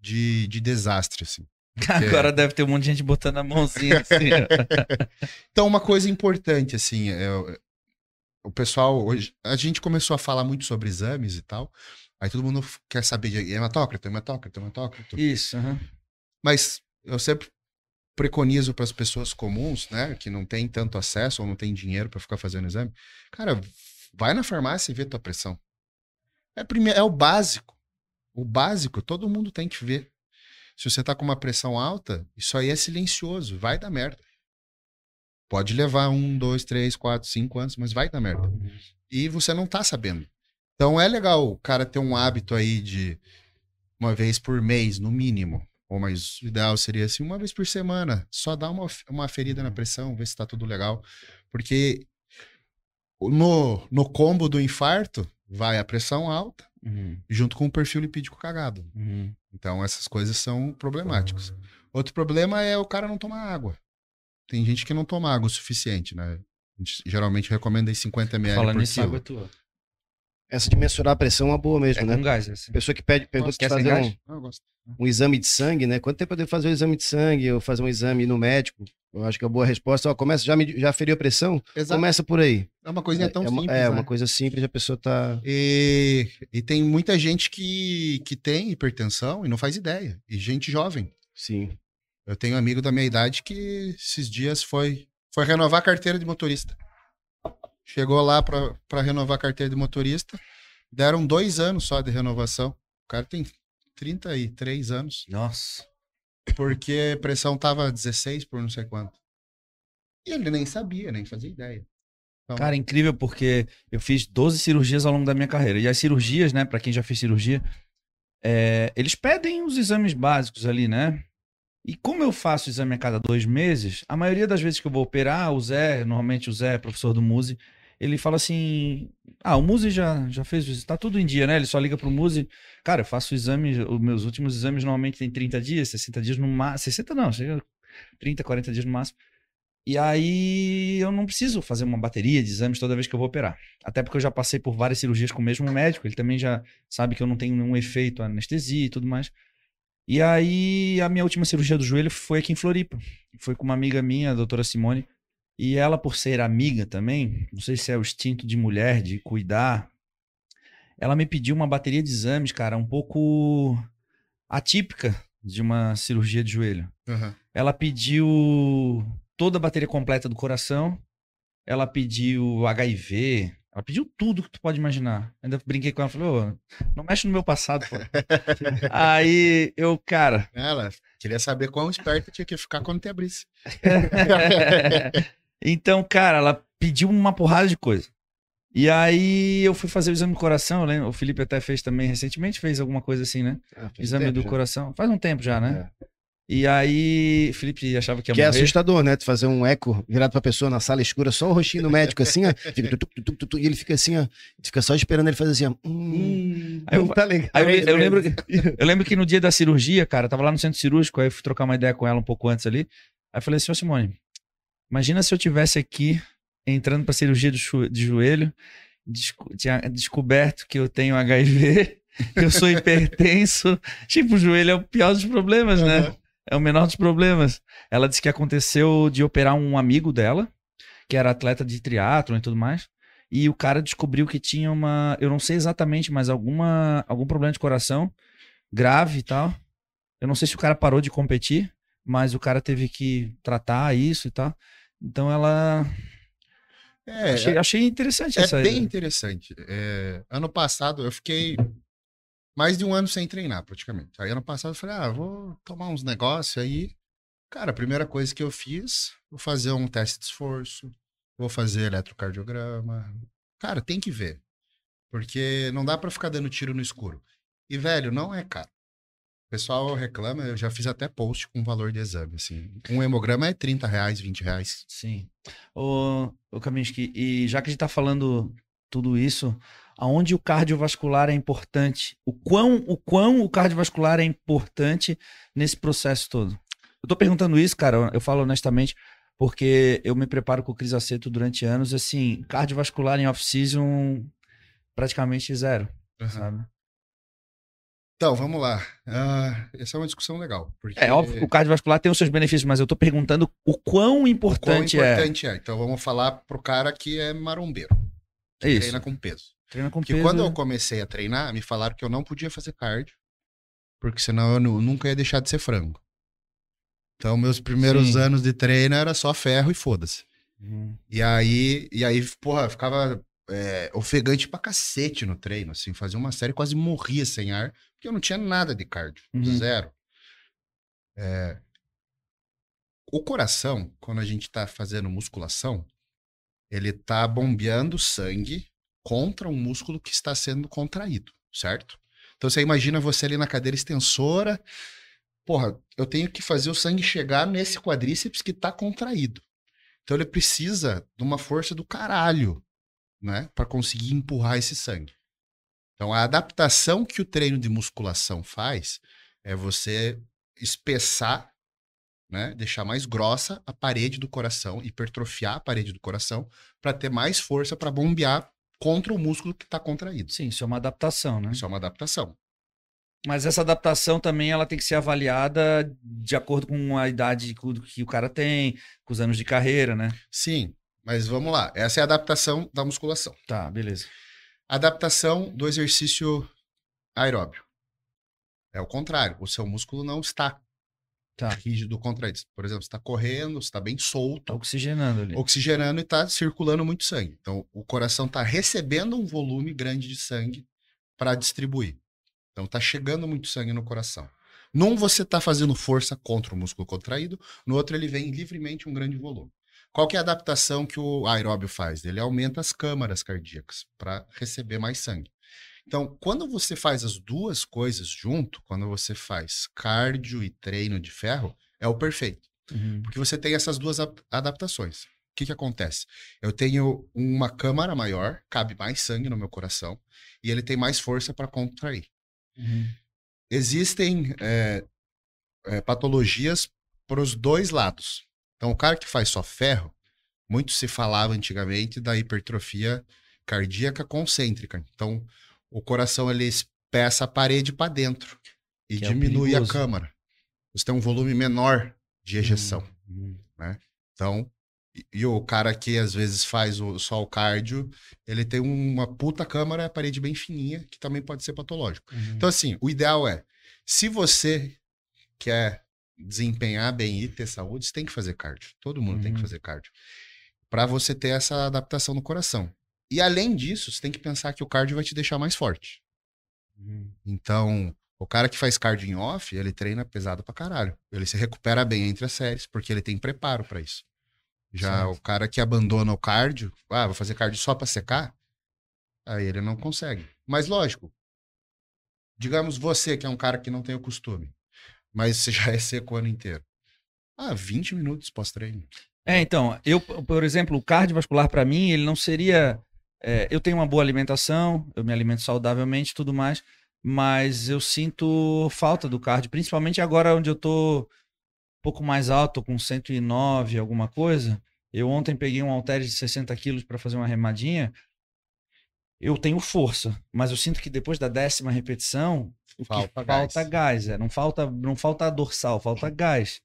de, de desastre, assim. Agora deve ter um monte de gente botando a mãozinha assim. Então, uma coisa importante, assim, é, o pessoal hoje. A gente começou a falar muito sobre exames e tal. Aí todo mundo quer saber de hematócrito, hematócrito, hematócrito. Isso, aham. Mas eu sempre preconizo para as pessoas comuns, né, que não tem tanto acesso ou não tem dinheiro para ficar fazendo exame, cara, vai na farmácia e vê tua pressão. É, prime... é o básico. O básico todo mundo tem que ver. Se você tá com uma pressão alta, isso aí é silencioso, vai dar merda. Pode levar um, dois, três, quatro, cinco anos, mas vai dar merda. E você não tá sabendo. Então é legal o cara ter um hábito aí de uma vez por mês, no mínimo. Ou mais o ideal seria assim, uma vez por semana. Só dar uma, uma ferida na pressão, ver se tá tudo legal. Porque no, no combo do infarto, vai a pressão alta, Uhum, junto com o perfil lipídico cagado. uhum. Então essas coisas são problemáticas. Outro problema é o cara não tomar água. Tem gente que não toma água o suficiente, né? A gente geralmente recomenda aí 50 ml Falando por nisso, quilo. água é tua. Essa de mensurar a pressão é uma boa mesmo, É né? com gás, assim. Pessoa que pede, pergunta se fazer gás? um, Ah, um exame de sangue, né? Quanto tempo eu devo fazer o exame de sangue ou fazer um exame no médico? Eu acho que a boa resposta é, ó, começa, já, me, já feriu a pressão? Exato. É Começa por aí. É uma coisinha tão é simples, É, né? uma coisa simples, a pessoa tá... E, e tem muita gente que, que tem hipertensão e não faz ideia. E gente jovem. Sim. Eu tenho um amigo da minha idade que esses dias foi, foi renovar a carteira de motorista. Chegou lá pra renovar a carteira de motorista. Deram dois anos só de renovação. O cara tem 33 anos. Nossa. Porque a pressão tava 16 por não sei quanto. E ele nem sabia, nem fazia ideia. Então, Cara, é incrível porque eu fiz 12 cirurgias ao longo da minha carreira. E as cirurgias, né, pra quem já fez cirurgia, é, eles pedem os exames básicos ali, né? E como eu faço exame a cada dois meses, a maioria das vezes que eu vou operar, o Zé, normalmente o Zé, professor do Muse, ele fala assim: Ah, o Muse já, já fez isso, tá tudo em dia, né? Ele só liga pro Muse. Cara, eu faço o exame, os meus últimos exames normalmente tem 30 dias, 60 dias no máximo. 60 não, chega 30, 40 dias no máximo. E aí eu não preciso fazer uma bateria de exames toda vez que eu vou operar. Até porque eu já passei por várias cirurgias com o mesmo médico, ele também já sabe que eu não tenho nenhum efeito anestesia e tudo mais. E aí a minha última cirurgia do joelho foi aqui em Floripa. Foi com uma amiga minha, a doutora Simone. E ela, por ser amiga também, não sei se é o instinto de mulher, de cuidar, ela me pediu uma bateria de exames, cara, um pouco atípica de uma cirurgia de joelho. aham. Ela pediu toda a bateria completa do coração. Ela pediu HIV. Ela pediu tudo que tu pode imaginar. Ainda brinquei com ela, falei, ô, não mexe no meu passado, pô. Aí eu, cara. Ela queria saber quão esperto tinha que ficar quando te abrisse. então, cara, ela pediu uma porrada de coisa. E aí eu fui fazer o exame do coração, lembro, o Felipe até fez também recentemente, fez alguma coisa assim, né? Ah, Exame do já. coração. Faz um tempo já, né? É. E aí, Felipe achava que ia Que é morrer. assustador, né? Tu fazer um eco virado pra pessoa na sala escura, só o rostinho do médico, assim, ó. Fica tu, tu, tu, e ele fica assim, ó. Fica só esperando ele fazer assim, ó. Hum, Aí eu- tá legal. Aí eu, É eu lembro, que- eu lembro que no dia da cirurgia, cara, eu tava lá no centro cirúrgico, aí eu fui trocar uma ideia com ela um pouco antes ali. Aí eu falei assim, ô Simone, imagina se eu tivesse aqui entrando pra cirurgia de, jo- de joelho, desco- tinha descoberto que eu tenho HIV, que eu sou hipertenso. tipo, o joelho é o pior dos problemas, né? Aham. É o menor dos problemas. Ela disse que aconteceu de operar um amigo dela, que era atleta de triatlon e tudo mais. E o cara descobriu que tinha uma, eu não sei exatamente, mas alguma algum problema de coração grave e tal. Eu não sei se o cara parou de competir, mas o cara teve que tratar isso e tal. Então ela É, achei, achei interessante É essa bem interessante. É, ano passado eu fiquei mais de um ano sem treinar, praticamente. Aí ano passado eu falei, ah, vou tomar uns negócios aí. Cara, a primeira coisa que eu fiz, vou fazer um teste de esforço, vou fazer eletrocardiograma. Cara, tem que ver. Porque não dá pra ficar dando tiro no escuro. E, velho, não é caro. O pessoal reclama, eu já fiz até post com valor de exame, assim. Um hemograma é 30 reais, 20 reais. Sim. Ô, ô Kaminsky, e já que a gente tá falando tudo isso, aonde o cardiovascular é importante? O quão, o quão o cardiovascular é importante nesse processo todo? Eu tô perguntando isso, cara, eu falo honestamente, porque eu me preparo com o Cris Aceto durante anos, assim, cardiovascular em off-season praticamente zero, sabe? Então, vamos lá. Ah, essa é uma discussão legal. Porque É óbvio que o cardiovascular tem os seus benefícios, mas eu tô perguntando o quão o quão importante, é. importante é. Então, vamos falar pro cara que é marombeiro. É isso. treina com peso. Treina com Porque peso. quando eu comecei a treinar, me falaram que eu não podia fazer cardio, porque senão eu nu- nunca ia deixar de ser frango. Então, meus primeiros Sim. anos de treino era só ferro e foda-se. Uhum. E aí, e aí, porra, ficava é, ofegante pra cacete no treino, assim, fazia uma série, quase morria sem ar, porque eu não tinha nada de cardio, Uhum. zero. É, o coração, quando a gente tá fazendo musculação, ele tá bombeando sangue contra um músculo que está sendo contraído, certo? Então você imagina você ali na cadeira extensora, porra, eu tenho que fazer o sangue chegar nesse quadríceps que tá contraído. Então ele precisa de uma força do caralho, né, para conseguir empurrar esse sangue. Então a adaptação que o treino de musculação faz é você espessar, né, deixar mais grossa a parede do coração, hipertrofiar a parede do coração para ter mais força para bombear contra o músculo que está contraído. Sim, isso é uma adaptação, né? Isso é uma adaptação. Mas essa adaptação também ela tem que ser avaliada de acordo com a idade que o- que o cara tem, com os anos de carreira, né? Sim, mas vamos lá. Essa é a adaptação da musculação. Tá, beleza. Adaptação do exercício aeróbio. É o contrário. O seu músculo não está Tá. rígido contraído. Por exemplo, você está correndo, você está bem solto, Tá oxigenando ali. oxigenando e está circulando muito sangue. Então, o coração está recebendo um volume grande de sangue para distribuir. Então, está chegando muito sangue no coração. Num você está fazendo força contra o músculo contraído, no outro ele vem livremente um grande volume. Qual que é a adaptação que o aeróbio faz? Ele aumenta as câmaras cardíacas para receber mais sangue. Então, quando você faz as duas coisas junto, quando você faz cardio e treino de ferro, é o perfeito. Uhum. Porque você tem essas duas adaptações. O que, que acontece? Eu tenho uma câmara maior, cabe mais sangue no meu coração, e ele tem mais força para contrair. Uhum. Existem é, é, patologias para os dois lados. Então, o cara que faz só ferro, muito se falava antigamente da hipertrofia cardíaca concêntrica. Então, o coração ele espessa a parede para dentro e Que é diminui a perigoso. câmara. Você tem um volume menor de ejeção. Uhum. Então, e, e o cara que às vezes faz o, só o cardio, ele tem uma puta câmara, a parede bem fininha, que também pode ser patológico. Uhum. Então, assim, o ideal é, se você quer desempenhar bem e ter saúde, você tem que fazer cardio. Todo mundo tem que Uhum. fazer cardio. Para você ter essa adaptação no coração. E além disso, você tem que pensar que o cardio vai te deixar mais forte. Uhum. Então, o cara que faz cardio em off, ele treina pesado pra caralho. Ele se recupera bem entre as séries, porque ele tem preparo pra isso. Já Certo. o cara que abandona o cardio, ah, vou fazer cardio só pra secar, aí ele não consegue. Mas lógico, digamos você que é um cara que não tem o costume, mas você já é seco o ano inteiro. Ah, 20 minutos pós-treino. É, então, eu, por exemplo, o cardiovascular para mim, ele não seria. é, eu tenho uma boa alimentação, eu me alimento saudavelmente tudo mais, mas eu sinto falta do cardio, principalmente agora onde eu tô um pouco mais alto, com 109, alguma coisa. Eu ontem peguei um halter de 60 quilos para fazer uma remadinha. Eu tenho força, mas eu sinto que depois da décima repetição, o que Falta falta gás. gás. é. Não falta, não falta dorsal, falta gás.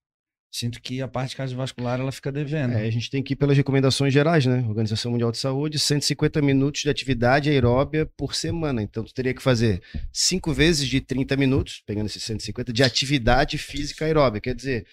Sinto que a parte cardiovascular ela fica devendo. É, a gente tem que ir pelas recomendações gerais, né? Organização Mundial de Saúde, 150 minutos de atividade aeróbia por semana. Então, tu teria que fazer cinco vezes de 30 minutos, pegando esses 150, de atividade física aeróbia. Quer dizer,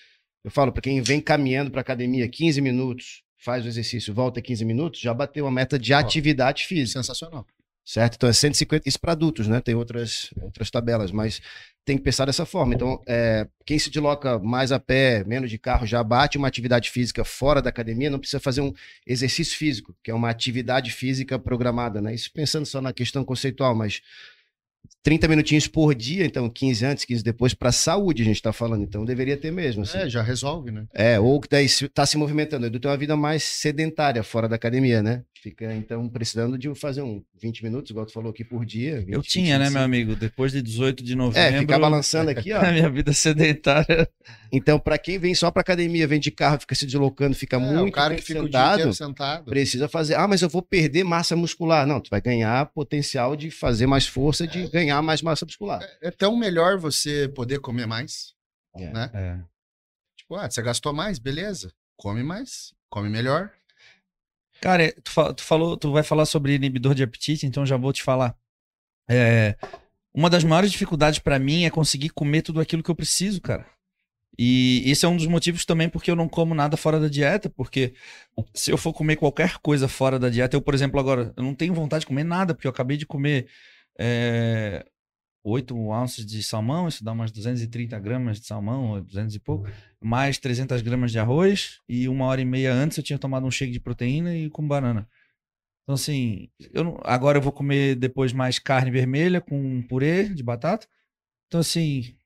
eu falo para quem vem caminhando para academia 15 minutos, faz o exercício, volta 15 minutos, já bateu a meta de atividade física. Sensacional. Certo? Então é 150, isso para adultos, né? Tem outras, outras tabelas, mas tem que pensar dessa forma. Então, é, quem se desloca mais a pé, menos de carro, já bate uma atividade física fora da academia, não precisa fazer um exercício físico, que é uma atividade física programada, né? Isso pensando só na questão conceitual, mas 30 minutinhos por dia, então 15 antes, 15 depois, para saúde a gente está falando, então deveria ter mesmo. Assim. É, já resolve, né? É, ou que daí se- tá se movimentando. Edu tem uma vida mais sedentária fora da academia, né? Fica então precisando de fazer um 20 minutos, igual tu falou aqui por dia. 20, Eu tinha, né, 25. meu amigo? Depois de 18 de novembro. É, ficar balançando aqui, ó. A minha vida sedentária. Então, para quem vem só pra academia, vem de carro, fica se deslocando, fica É, muito o cara que fica o dia sentado, sentado. precisa fazer. Ah, mas eu vou perder massa muscular. Não, tu vai ganhar potencial de fazer mais força, de ganhar mais massa muscular. É tão melhor você poder comer mais, É. né? É. Tipo, ah, você gastou mais, beleza. Come mais, come melhor. Cara, tu, tu falou, tu vai falar sobre inibidor de apetite, então já vou te falar. É, uma das maiores dificuldades pra mim é conseguir comer tudo aquilo que eu preciso, cara. E esse é um dos motivos também porque eu não como nada fora da dieta, porque se eu for comer qualquer coisa fora da dieta, eu, por exemplo, agora, eu não tenho vontade de comer nada, porque eu acabei de comer é, 8 ounces de salmão, isso dá umas 230 gramas de salmão, ou 200 e pouco, mais 300 gramas de arroz, e uma hora e meia antes eu tinha tomado um shake de proteína e com banana. Então, assim, eu não- agora eu vou comer depois mais carne vermelha com purê de batata. Então, assim,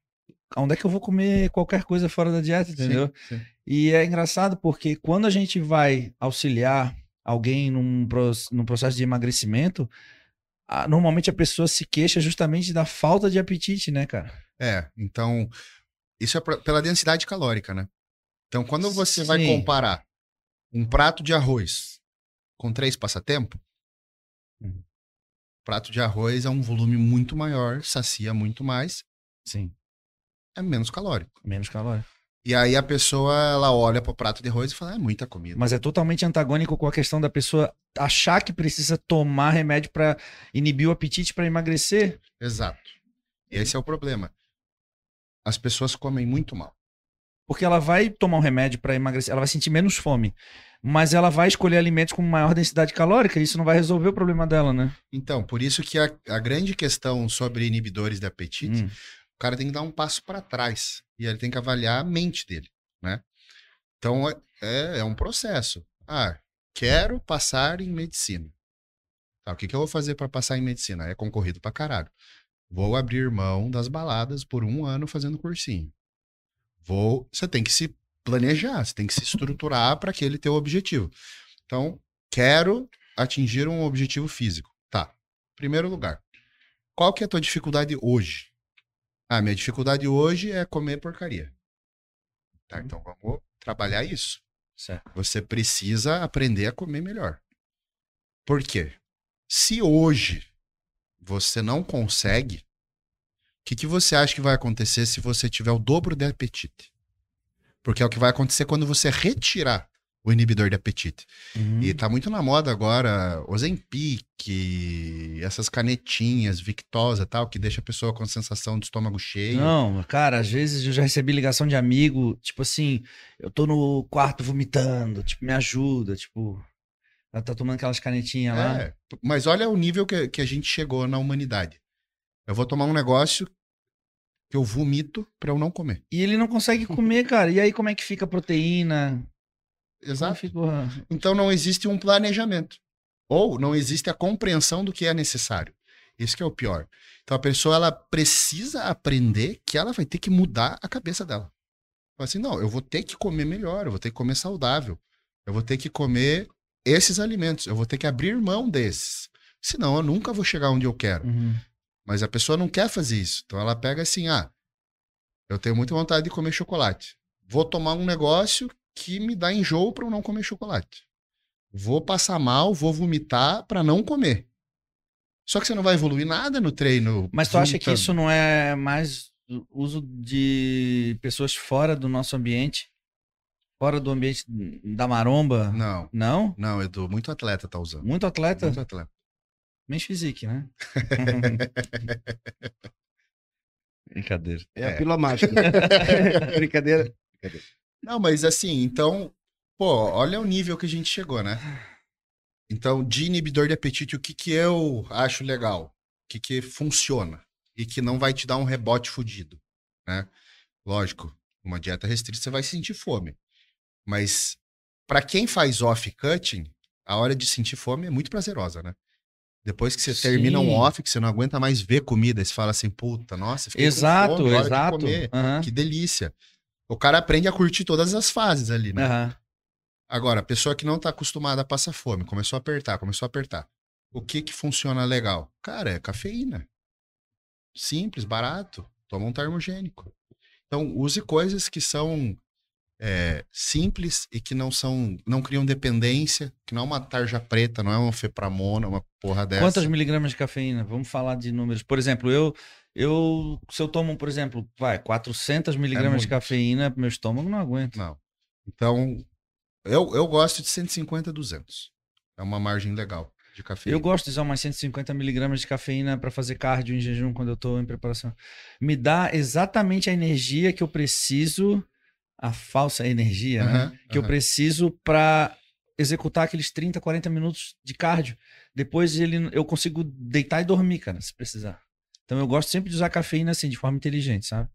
onde é que eu vou comer qualquer coisa fora da dieta, entendeu? Sim, sim. E é engraçado porque quando a gente vai auxiliar alguém num, num processo de emagrecimento, a- normalmente a pessoa se queixa justamente da falta de apetite, né, cara? É, então, isso é pra- pela densidade calórica, né? Então, quando você vai Sim. comparar um prato de arroz com três passatempo, Uhum. prato de arroz é um volume muito maior, sacia muito mais, Sim. é menos calórico. Menos calórico. E aí a pessoa, ela olha pro prato de arroz e fala, é muita comida. Mas é totalmente antagônico com a questão da pessoa achar que precisa tomar remédio pra inibir o apetite pra emagrecer. Exato. Esse é o problema. As pessoas comem muito mal. Porque ela vai tomar um remédio pra emagrecer, ela vai sentir menos fome. Mas ela vai escolher alimentos com maior densidade calórica, e isso não vai resolver o problema dela, né? Então, por isso que a, a grande questão sobre inibidores de apetite Hum. O cara tem que dar um passo para trás e ele tem que avaliar a mente dele, né? Então é- é, é um processo. Ah, quero passar em medicina. Tá, o que, que eu vou fazer para passar em medicina? É concorrido pra caralho. Vou abrir mão das baladas por um ano fazendo cursinho. Vou. Você tem que se planejar, você tem que se estruturar para aquele teu objetivo. Então, quero atingir um objetivo físico. Tá. Primeiro lugar. Qual que é a tua dificuldade hoje? Ah, minha dificuldade hoje é comer porcaria. Tá, então vamos trabalhar isso. Certo. Você precisa aprender a comer melhor. Por quê? Se hoje você não consegue, o que, que você acha que vai acontecer se você tiver o dobro de apetite? Porque é o que vai acontecer quando você retirar o inibidor de apetite. Uhum. E tá muito na moda agora Ozempic, essas canetinhas, Victosa e tal, que deixa a pessoa com sensação de estômago cheio. Não, cara, às vezes eu já recebi ligação de amigo, tipo assim, eu tô no quarto vomitando, tipo, me ajuda, tipo, ela tá tomando aquelas canetinhas lá. É, mas olha o nível que, que a gente chegou na humanidade. Eu vou tomar um negócio que eu vomito pra eu não comer. E ele não consegue comer, cara. E aí como é que fica a proteína? Exato. Então não existe um planejamento. Ou não existe a compreensão do que é necessário. Isso que é o pior. Então a pessoa ela precisa aprender que ela vai ter que mudar a cabeça dela. Assim, não, eu vou ter que comer melhor, eu vou ter que comer saudável. Eu vou ter que comer esses alimentos, eu vou ter que abrir mão desses. Senão eu nunca vou chegar onde eu quero. Uhum. Mas a pessoa não quer fazer isso. Então ela pega assim, ah, eu tenho muita vontade de comer chocolate. Vou tomar um negócio que me dá enjoo para eu não comer chocolate. Vou passar mal, vou vomitar para não comer. Só que você não vai evoluir nada no treino. Mas tu acha que isso não é mais uso de pessoas fora do nosso ambiente? Fora do ambiente da maromba? Não, Não? não, Edu, muito atleta tá usando. Muito atleta? Muito atleta. Men's physique, né? Brincadeira. É, É. a pílula mágica. Brincadeira. Não, mas assim, então, pô, olha o nível que a gente chegou, né? Então, de inibidor de apetite, o que que eu acho legal? O que que funciona? E que não vai te dar um rebote fudido, né? Lógico, uma dieta restrita você vai sentir fome. Mas para quem faz off-cutting, a hora de sentir fome é muito prazerosa, né? Depois que você termina um Sim. off, que você não aguenta mais ver comida, você fala assim, puta, nossa, fiquei com Exato, fome, hora de exato. Aham, Que delícia. O cara aprende a curtir todas as fases ali, né? aham. Agora, a pessoa que não tá acostumada a passar fome, começou a apertar, começou a apertar. O que que funciona legal? Cara, é cafeína. Simples, barato. Toma um termogênico. Então, use coisas que são é, simples e que não são, não criam dependência, que não é uma tarja preta, não é uma fepramona, uma porra dessa. Quantas miligramas de cafeína? Vamos falar de números. Por exemplo, eu, eu se eu tomo, por exemplo, vai, 400 miligramas de muito. cafeína, meu estômago não aguenta. Não. Então, eu, eu gosto de 150, 200. É uma margem legal de cafeína. Eu gosto de usar umas 150 miligramas de cafeína para fazer cardio em jejum quando eu tô em preparação. Me dá exatamente a energia que eu preciso, a falsa energia, né? Que eu preciso para executar aqueles 30, 40 minutos de cardio. Depois ele, eu consigo deitar e dormir, cara, se precisar. Então eu gosto sempre de usar cafeína assim, de forma inteligente, sabe?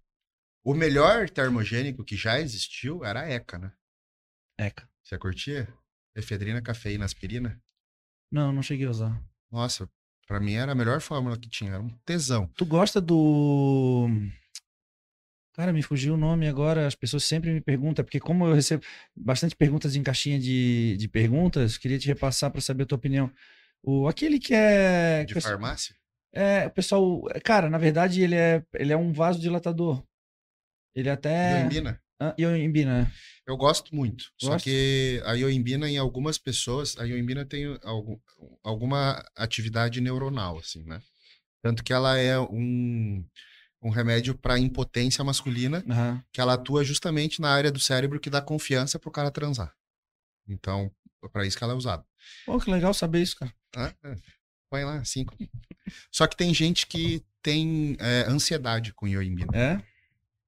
O melhor termogênico que já existiu era a ECA, né? Eca. Você curtia? Efedrina, cafeína, aspirina? Não, não cheguei a usar. Nossa, pra mim era a melhor fórmula que tinha. Era um tesão. Tu gosta do. Cara, me fugiu o nome agora. As pessoas sempre me perguntam, porque como eu recebo bastante perguntas em caixinha de, de perguntas, queria te repassar para saber a tua opinião. O, aquele que é. De que- farmácia? É, o pessoal. Cara, na verdade, ele é, ele é um vasodilatador. Ele até. Ioimbina. Ah, Ioimbina, né? Eu gosto muito. Só Gosta? que a ioimbina, em algumas pessoas, a ioimbina tem algum, alguma atividade neuronal, assim, né? Tanto que ela é um, um remédio para impotência masculina, Aham. que ela atua justamente na área do cérebro que dá confiança pro cara transar. Então, é para isso que ela é usada. Pô, que legal saber isso, cara. É. Põe lá, cinco. Só que tem gente que tem é, ansiedade com ioimbina. É?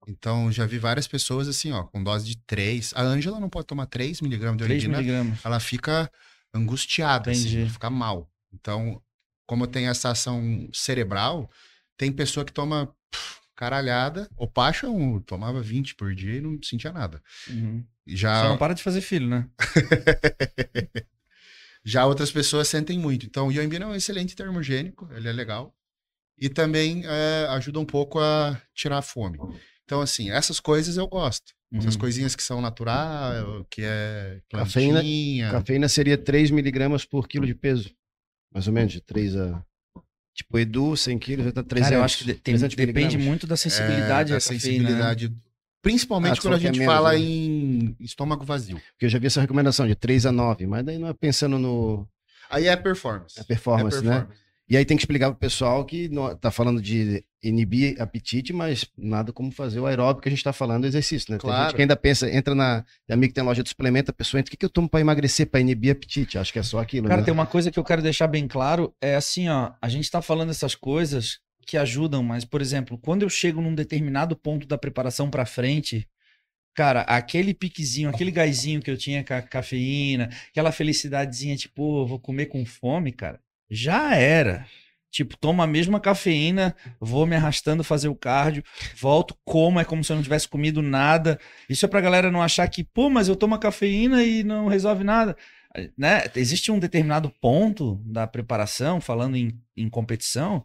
Então, já vi várias pessoas assim, ó, com dose de 3. A Ângela não pode tomar 3 miligramas de 3 ioimbina, miligramas. ela fica angustiada, assim, Entendi. fica mal. Então, como tem essa ação cerebral, tem pessoa que toma pff, caralhada. O Pacha um, tomava 20 por dia e não sentia nada. Uhum. E Só Já, não para de fazer filho, né? já outras pessoas sentem muito. Então, o ioimbina é um excelente termogênico, ele é legal. E também é, ajuda um pouco a tirar a fome. Então, assim, essas coisas eu gosto. Essas Uhum. coisinhas que são naturais, que é Cafeína- plantinha. Cafeína seria 3 miligramas por quilo de peso. Mais ou menos, de 3 a. Tipo, Edu, 100 quilos, vai estar 300. Cara, eu acho que de- tem- 300 depende miligramas. muito da sensibilidade é, da cafeína, né? Principalmente Ah, quando a é gente menos, fala né? em estômago vazio. Porque eu já vi essa recomendação de 3 a 9, mas daí não é pensando no Aí é performance. na performance, é né? performance. E aí tem que explicar pro pessoal que não, tá falando de inibir apetite, mas nada como fazer o aeróbico que a gente tá falando, exercício, né? Tem Claro. gente que ainda pensa, entra na. Tem amigo que tem loja de suplemento, a pessoa entra, o que, que eu tomo pra emagrecer, pra inibir apetite? Acho que é só aquilo, Cara, né? tem uma coisa que eu quero deixar bem claro, é assim, ó, a gente tá falando essas coisas que ajudam, mas, por exemplo, quando eu chego num determinado ponto da preparação pra frente, cara, aquele piquezinho, aquele gásinho que eu tinha com a cafeína, aquela felicidadezinha, tipo, "Pô, vou comer com fome, cara, já era. Tipo, tomo a mesma cafeína, vou me arrastando fazer o cardio, volto, como, é como se eu não tivesse comido nada. Isso é pra galera não achar que, pô, mas eu tomo a cafeína e não resolve nada né, existe um determinado ponto da preparação, falando em, em competição,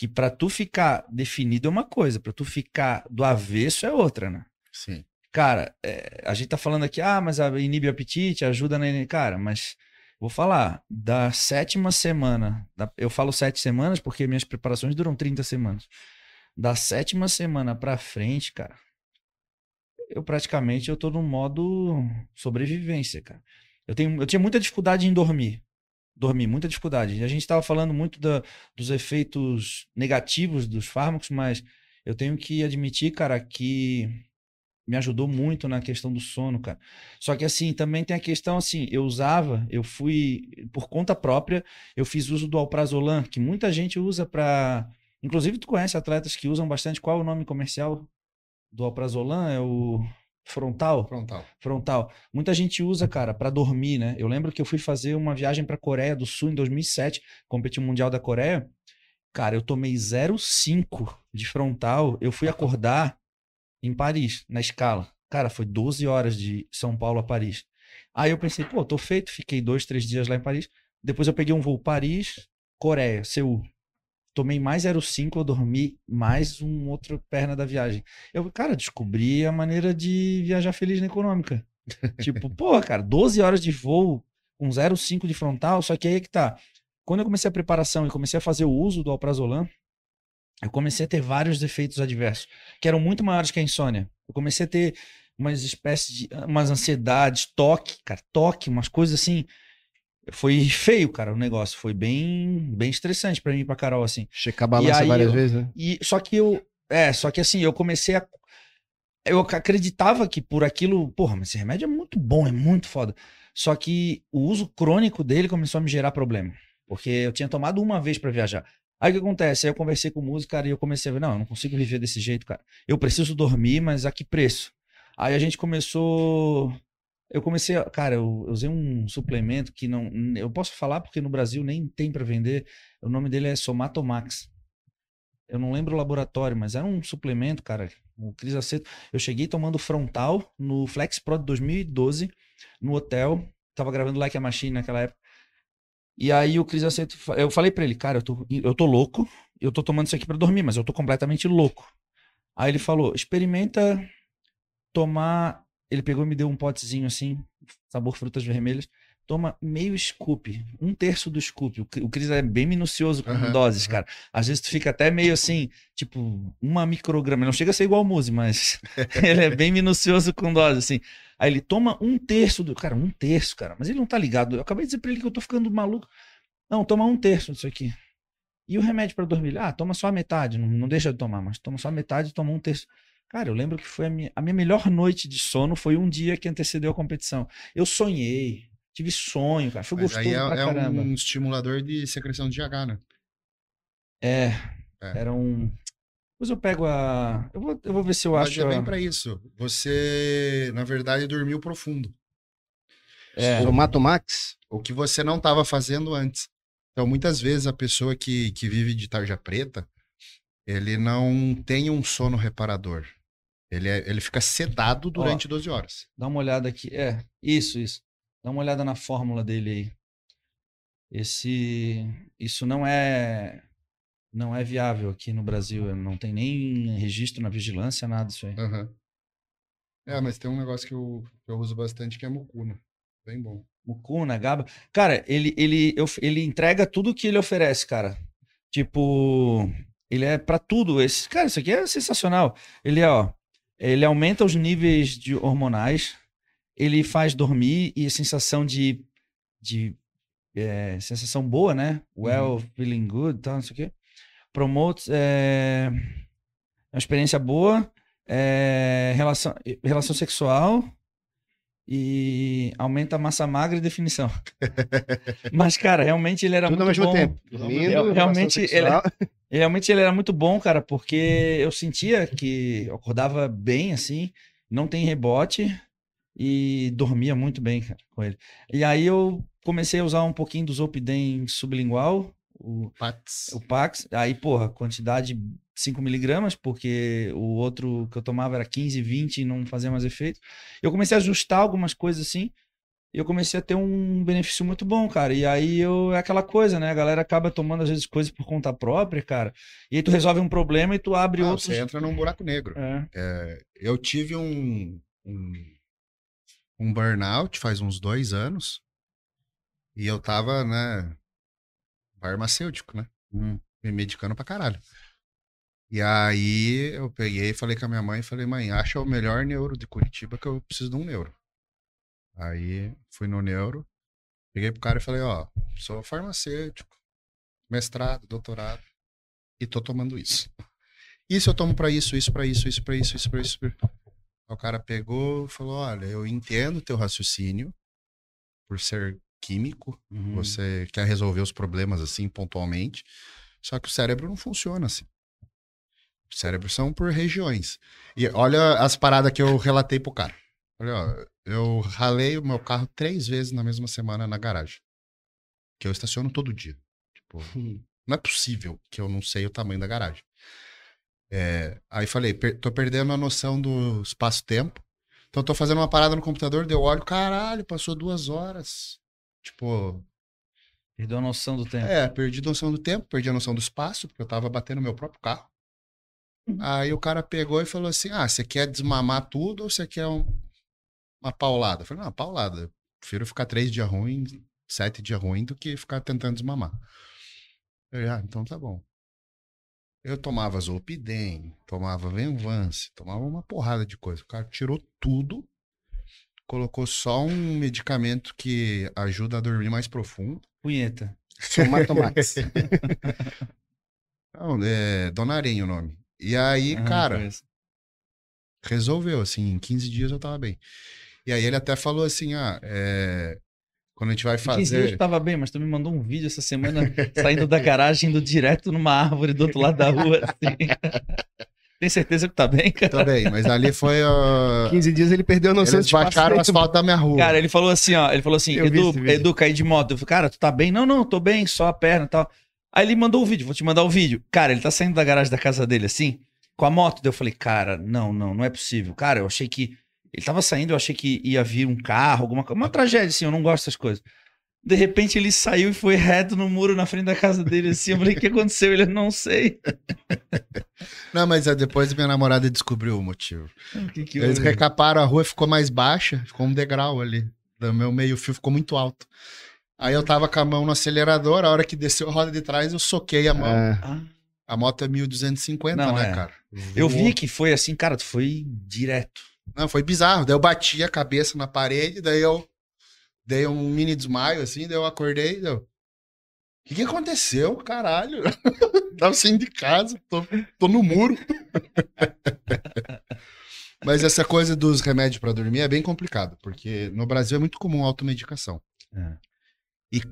que para tu ficar definido é uma coisa, para tu ficar do avesso é outra, né? Sim. Cara, é, a gente tá falando aqui, ah, mas inibe o apetite, ajuda na. Cara, mas vou falar, da sétima semana, da- eu falo sete semanas porque minhas preparações duram 30 semanas. Da sétima semana pra frente, cara, eu praticamente eu tô no modo sobrevivência, cara. Eu, tenho, eu tinha muita dificuldade em dormir. Dormir, muita dificuldade. A gente tava falando muito da- dos efeitos negativos dos fármacos, mas eu tenho que admitir, cara, que me ajudou muito na questão do sono, cara. Só que assim, também tem a questão assim, eu usava, eu fui por conta própria, eu fiz uso do alprazolam, que muita gente usa pra. inclusive tu conhece atletas que usam bastante, qual é o nome comercial do alprazolam? É o frontal? Frontal. frontal. Muita gente usa, cara, pra dormir, né? Eu lembro que eu fui fazer uma viagem pra Coreia do Sul em 2007, competir o Mundial da Coreia. Cara, eu tomei 0,5 de frontal. Eu fui acordar em Paris, na escala. Cara, foi 12 horas de São Paulo a Paris. Aí eu pensei, pô, tô feito. Fiquei dois, três dias lá em Paris. Depois eu peguei um voo Paris, Coreia, Seul. Tomei mais 0,5, eu dormi mais um outro perna da viagem. Eu, cara, descobri a maneira de viajar feliz na econômica. tipo, pô, cara, 12 horas de voo com 0,5 de frontal, só que aí é que tá. Quando eu comecei a preparação e comecei a fazer o uso do alprazolam, eu comecei a ter vários efeitos adversos, que eram muito maiores que a insônia. Eu comecei a ter umas espécies de umas ansiedades, toque, cara, toque, umas coisas assim. Foi feio, cara, o negócio, foi bem bem estressante pra mim e pra Carol assim. Checar a balança várias eu- vezes, né? E só que eu, é, só que assim, eu comecei a eu ac- acreditava que por aquilo, porra, mas esse remédio é muito bom, é muito foda. Só que o uso crônico dele começou a me gerar problema. Porque eu tinha tomado uma vez pra viajar. Aí o que acontece? Aí eu conversei com o músico, cara, e eu comecei a ver, não, eu não consigo viver desse jeito, cara. Eu preciso dormir, mas a que preço? Aí a gente começou. Eu comecei, cara, eu, usei um suplemento que não. Eu posso falar porque no Brasil nem tem pra vender. O nome dele é Somatomax. Eu não lembro o laboratório, mas era um suplemento, cara. O Cris Aceto. Eu cheguei tomando frontal no Flex Pro de 2012, no hotel. Tava gravando Like a Machine naquela época. E aí o Cris Aceto. Eu falei pra ele, cara, eu tô, eu tô louco. Eu tô tomando isso aqui pra dormir, mas eu tô completamente louco. Aí ele falou: experimenta tomar. Ele pegou e me deu um potezinho assim, sabor frutas vermelhas. Toma meio scoop, um terço do scoop. O Cri- O Cris é bem minucioso com Aham, doses, aham. cara. Às vezes tu fica até meio assim, tipo, uma micrograma. Ele Não chega a ser igual o Muse, mas ele é bem minucioso com dose, assim. Aí ele toma um terço do. Cara, um terço, cara. Mas ele não tá ligado. Eu acabei de dizer pra ele que eu tô ficando maluco. Não, toma um terço disso aqui. E o remédio pra dormir? Ah, toma só a metade. Não, não deixa de tomar, mas toma só a metade e toma um terço. Cara, eu lembro que foi a minha, a minha melhor noite de sono foi um dia que antecedeu a competição. Eu sonhei, tive sonho, cara. Foi Mas gostoso aí é, pra é caramba. um estimulador de secreção de GH, né? É, É. era um. Depois eu pego a. Eu vou, eu vou ver se eu Mas acho. é bem a- pra isso. Você, na verdade, dormiu profundo. É, Somatomax? O que você não estava fazendo antes. Então, muitas vezes, a pessoa que, que vive de tarja preta, ele não tem um sono reparador. Ele, é- ele fica sedado durante 12 horas. dá uma olhada aqui. É, isso, isso. Dá uma olhada na fórmula dele aí. Esse. Isso não é. Não é viável aqui no Brasil. Não tem nem registro na vigilância, nada disso aí. Aham. É, mas tem um negócio que eu, que eu uso bastante que é mucuna. Bem bom. Mucuna, GABA. Cara, ele, ele, eu- ele entrega tudo que ele oferece, cara. Tipo, ele é pra tudo. Esse, cara, isso aqui é sensacional. Ele é, ó, ele aumenta os níveis de hormonais, ele faz dormir e a sensação de, de é, sensação boa, né? Well, feeling good, tal, não sei o quê. Promotes é, uma experiência boa, é, relação, relação sexual e aumenta a massa magra e definição. Mas, cara, realmente ele era Tudo ao muito mesmo bom. tempo. Real- realmente, ele- Realmente ele era muito bom, cara, porque eu sentia que eu acordava bem, assim, não tem rebote e dormia muito bem, cara, com ele. E aí eu comecei a usar um pouquinho do Zolpidem sublingual, o, Pats. o Pax. Aí, porra, quantidade 5 miligramas, porque o outro que eu tomava era 15, 20 e não fazia mais efeito. Eu comecei a ajustar algumas coisas assim. E eu comecei a ter um benefício muito bom, cara. E aí eu, é aquela coisa, né? A galera acaba tomando, às vezes, coisas por conta própria, cara. E aí tu resolve um problema e tu abre Ah, outros. Você entra num buraco negro. É. É, eu tive um, um, um burnout faz uns dois anos. E eu tava, né, farmacêutico, né? Hum. Me medicando pra caralho. E aí eu peguei e falei com a minha mãe, falei, mãe, acha o melhor neuro de Curitiba que eu preciso de um neuro. Aí fui no neuro, peguei pro cara e falei, ó, sou farmacêutico, mestrado, doutorado, e tô tomando isso. Isso eu tomo pra isso, isso pra isso, isso pra isso, isso pra isso. pra- O cara pegou e falou, olha, eu entendo teu raciocínio por ser químico, Uhum. você quer resolver os problemas assim pontualmente, só que o cérebro não funciona assim. Os cérebros são por regiões. E olha as paradas que eu relatei pro cara. Olha, ó, eu ralei o meu carro três vezes na mesma semana na garagem. Que eu estaciono todo dia. Tipo, não é possível que eu não sei o tamanho da garagem. É, aí falei, per- tô perdendo a noção do espaço-tempo. Então tô fazendo uma parada no computador, deu olho, caralho, passou duas horas. Tipo, Perdeu a noção do tempo. é, perdi a noção do tempo, perdi a noção do espaço, porque eu tava batendo meu próprio carro. Aí o cara pegou e falou assim: Ah, você quer desmamar tudo ou você quer um- uma paulada? Eu falei, não, uma paulada. Eu prefiro ficar três dias ruim, sete dias ruim, do que ficar tentando desmamar. Eu, ah, então tá bom. Eu tomava Zolpidem, tomava Venvance, tomava uma porrada de coisa. O cara tirou tudo, colocou só um medicamento que ajuda a dormir mais profundo. Punheta. Somatomax. Não, é Donarenho o nome. E aí, Ah, cara. Resolveu, assim, em 15 dias eu tava bem. E aí ele até falou assim, ah, é, quando a gente vai Em 15 dias fazer... eu tava bem, mas tu me mandou um vídeo essa semana saindo da garagem, indo direto numa árvore do outro lado da rua. Assim. Tem certeza que tá bem, cara? Tô bem, mas ali foi... ó, 15 dias ele perdeu a noção Eles de baixaram o asfalto da minha rua. Cara, ele falou assim, ó. Ele falou assim, Eu vi Edu. Edu, caí de moto. Eu falei, cara, tu tá bem? Não, não, tô bem, só a perna e tal. Aí ele mandou o vídeo, vou te mandar o vídeo. Cara, ele tá saindo da garagem da casa dele assim, com a moto. Daí eu falei, cara, não, não, não é possível. Cara, eu achei que. Ele tava saindo, eu achei que ia vir um carro, alguma coisa. Uma tragédia, assim, eu não gosto dessas coisas. De repente ele saiu e foi reto no muro na frente da casa dele, assim. Eu falei, o que aconteceu? Ele, não sei. Não, mas é, depois minha namorada descobriu o motivo. O que que Eles houve? recaparam a rua, ficou mais baixa, ficou um degrau ali. O meu meio-fio ficou muito alto. Aí eu tava com a mão no acelerador, a hora que desceu a roda de trás, eu soquei a mão. É. Ah, A moto é 1250, Não, né, é. cara? eu Voou. vi que foi assim, cara, tu foi direto. Não, foi bizarro. Daí eu bati a cabeça na parede, daí eu dei um mini desmaio, assim, daí eu acordei, deu. O que, que aconteceu, caralho? Tava saindo de casa, tô, tô no muro. Mas essa coisa dos remédios pra dormir é bem complicado, porque no Brasil é muito comum a automedicação. É. E,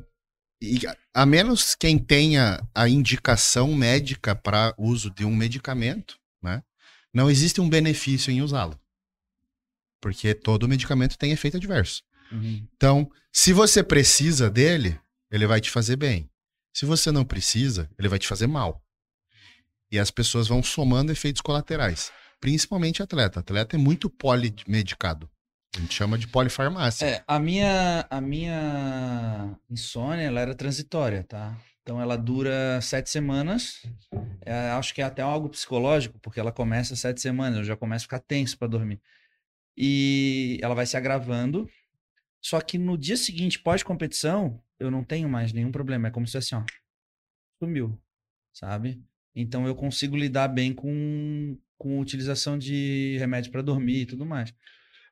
e a- a menos quem tenha a indicação médica para uso de um medicamento, né? Não existe um benefício em usá-lo. Porque todo medicamento tem efeito adverso. Uhum. Então, se você precisa dele, ele vai te fazer bem. Se você não precisa, ele vai te fazer mal. E as pessoas vão somando efeitos colaterais. Principalmente atleta. Atleta é muito polimedicado. A gente chama de polifarmácia. É, a minha, a minha insônia, ela era transitória, tá? Então ela dura sete semanas. É, acho que é até algo psicológico, porque ela começa sete semanas, eu já começo a ficar tenso para dormir. E ela vai se agravando. Só que no dia seguinte, pós-competição, eu não tenho mais nenhum problema. É como se fosse assim, ó, sumiu, sabe? Então eu consigo lidar bem com, com utilização de remédio para dormir e tudo mais.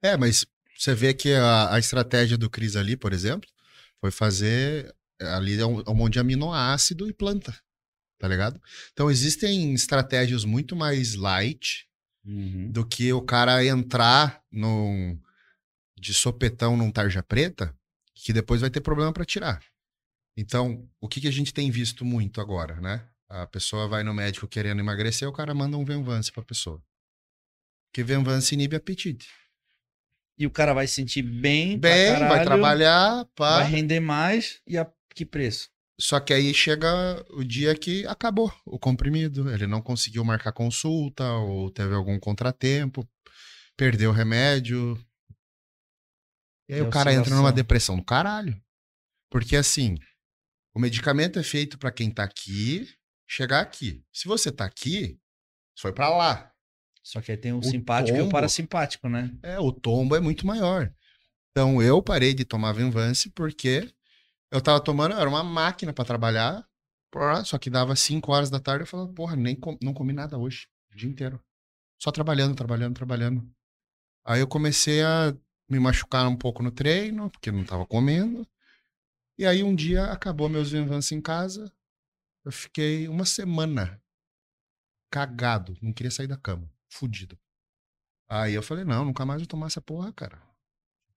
É, mas você vê que a, a estratégia do Cris ali, por exemplo, foi fazer ali é um, é um monte de aminoácido e planta, tá ligado? Então existem estratégias muito mais light Uhum. do que o cara entrar num, de sopetão num tarja preta, que depois vai ter problema para tirar. Então, o que, que a gente tem visto muito agora, né? A pessoa vai no médico querendo emagrecer, o cara manda um Venvance pra pessoa. Porque Venvance inibe apetite. E o cara vai se sentir bem, Bem, vai caralho, trabalhar, pá. vai render mais e a que preço? Só que aí chega o dia que acabou o comprimido. Ele não conseguiu marcar consulta, ou teve algum contratempo, perdeu o remédio. E aí Que o cara entra numa depressão do caralho. Porque assim, o medicamento é feito pra quem tá aqui chegar aqui. Se você tá aqui, foi pra lá. Só que aí tem o, O simpático e o tombo. parasimpático, né? É, o tombo é muito maior. Então eu parei de tomar Venvance porque eu tava tomando, era uma máquina pra trabalhar, só que dava 5 horas da tarde eu falava, porra, nem com- não comi nada hoje, o dia inteiro. Só trabalhando, trabalhando, trabalhando. Aí eu comecei a me machucar um pouco no treino, porque não tava comendo. E aí um dia acabou meus Venvance em casa. Eu fiquei uma semana cagado, não queria sair da cama, fudido. Aí eu falei, não, nunca mais vou tomar essa porra, cara.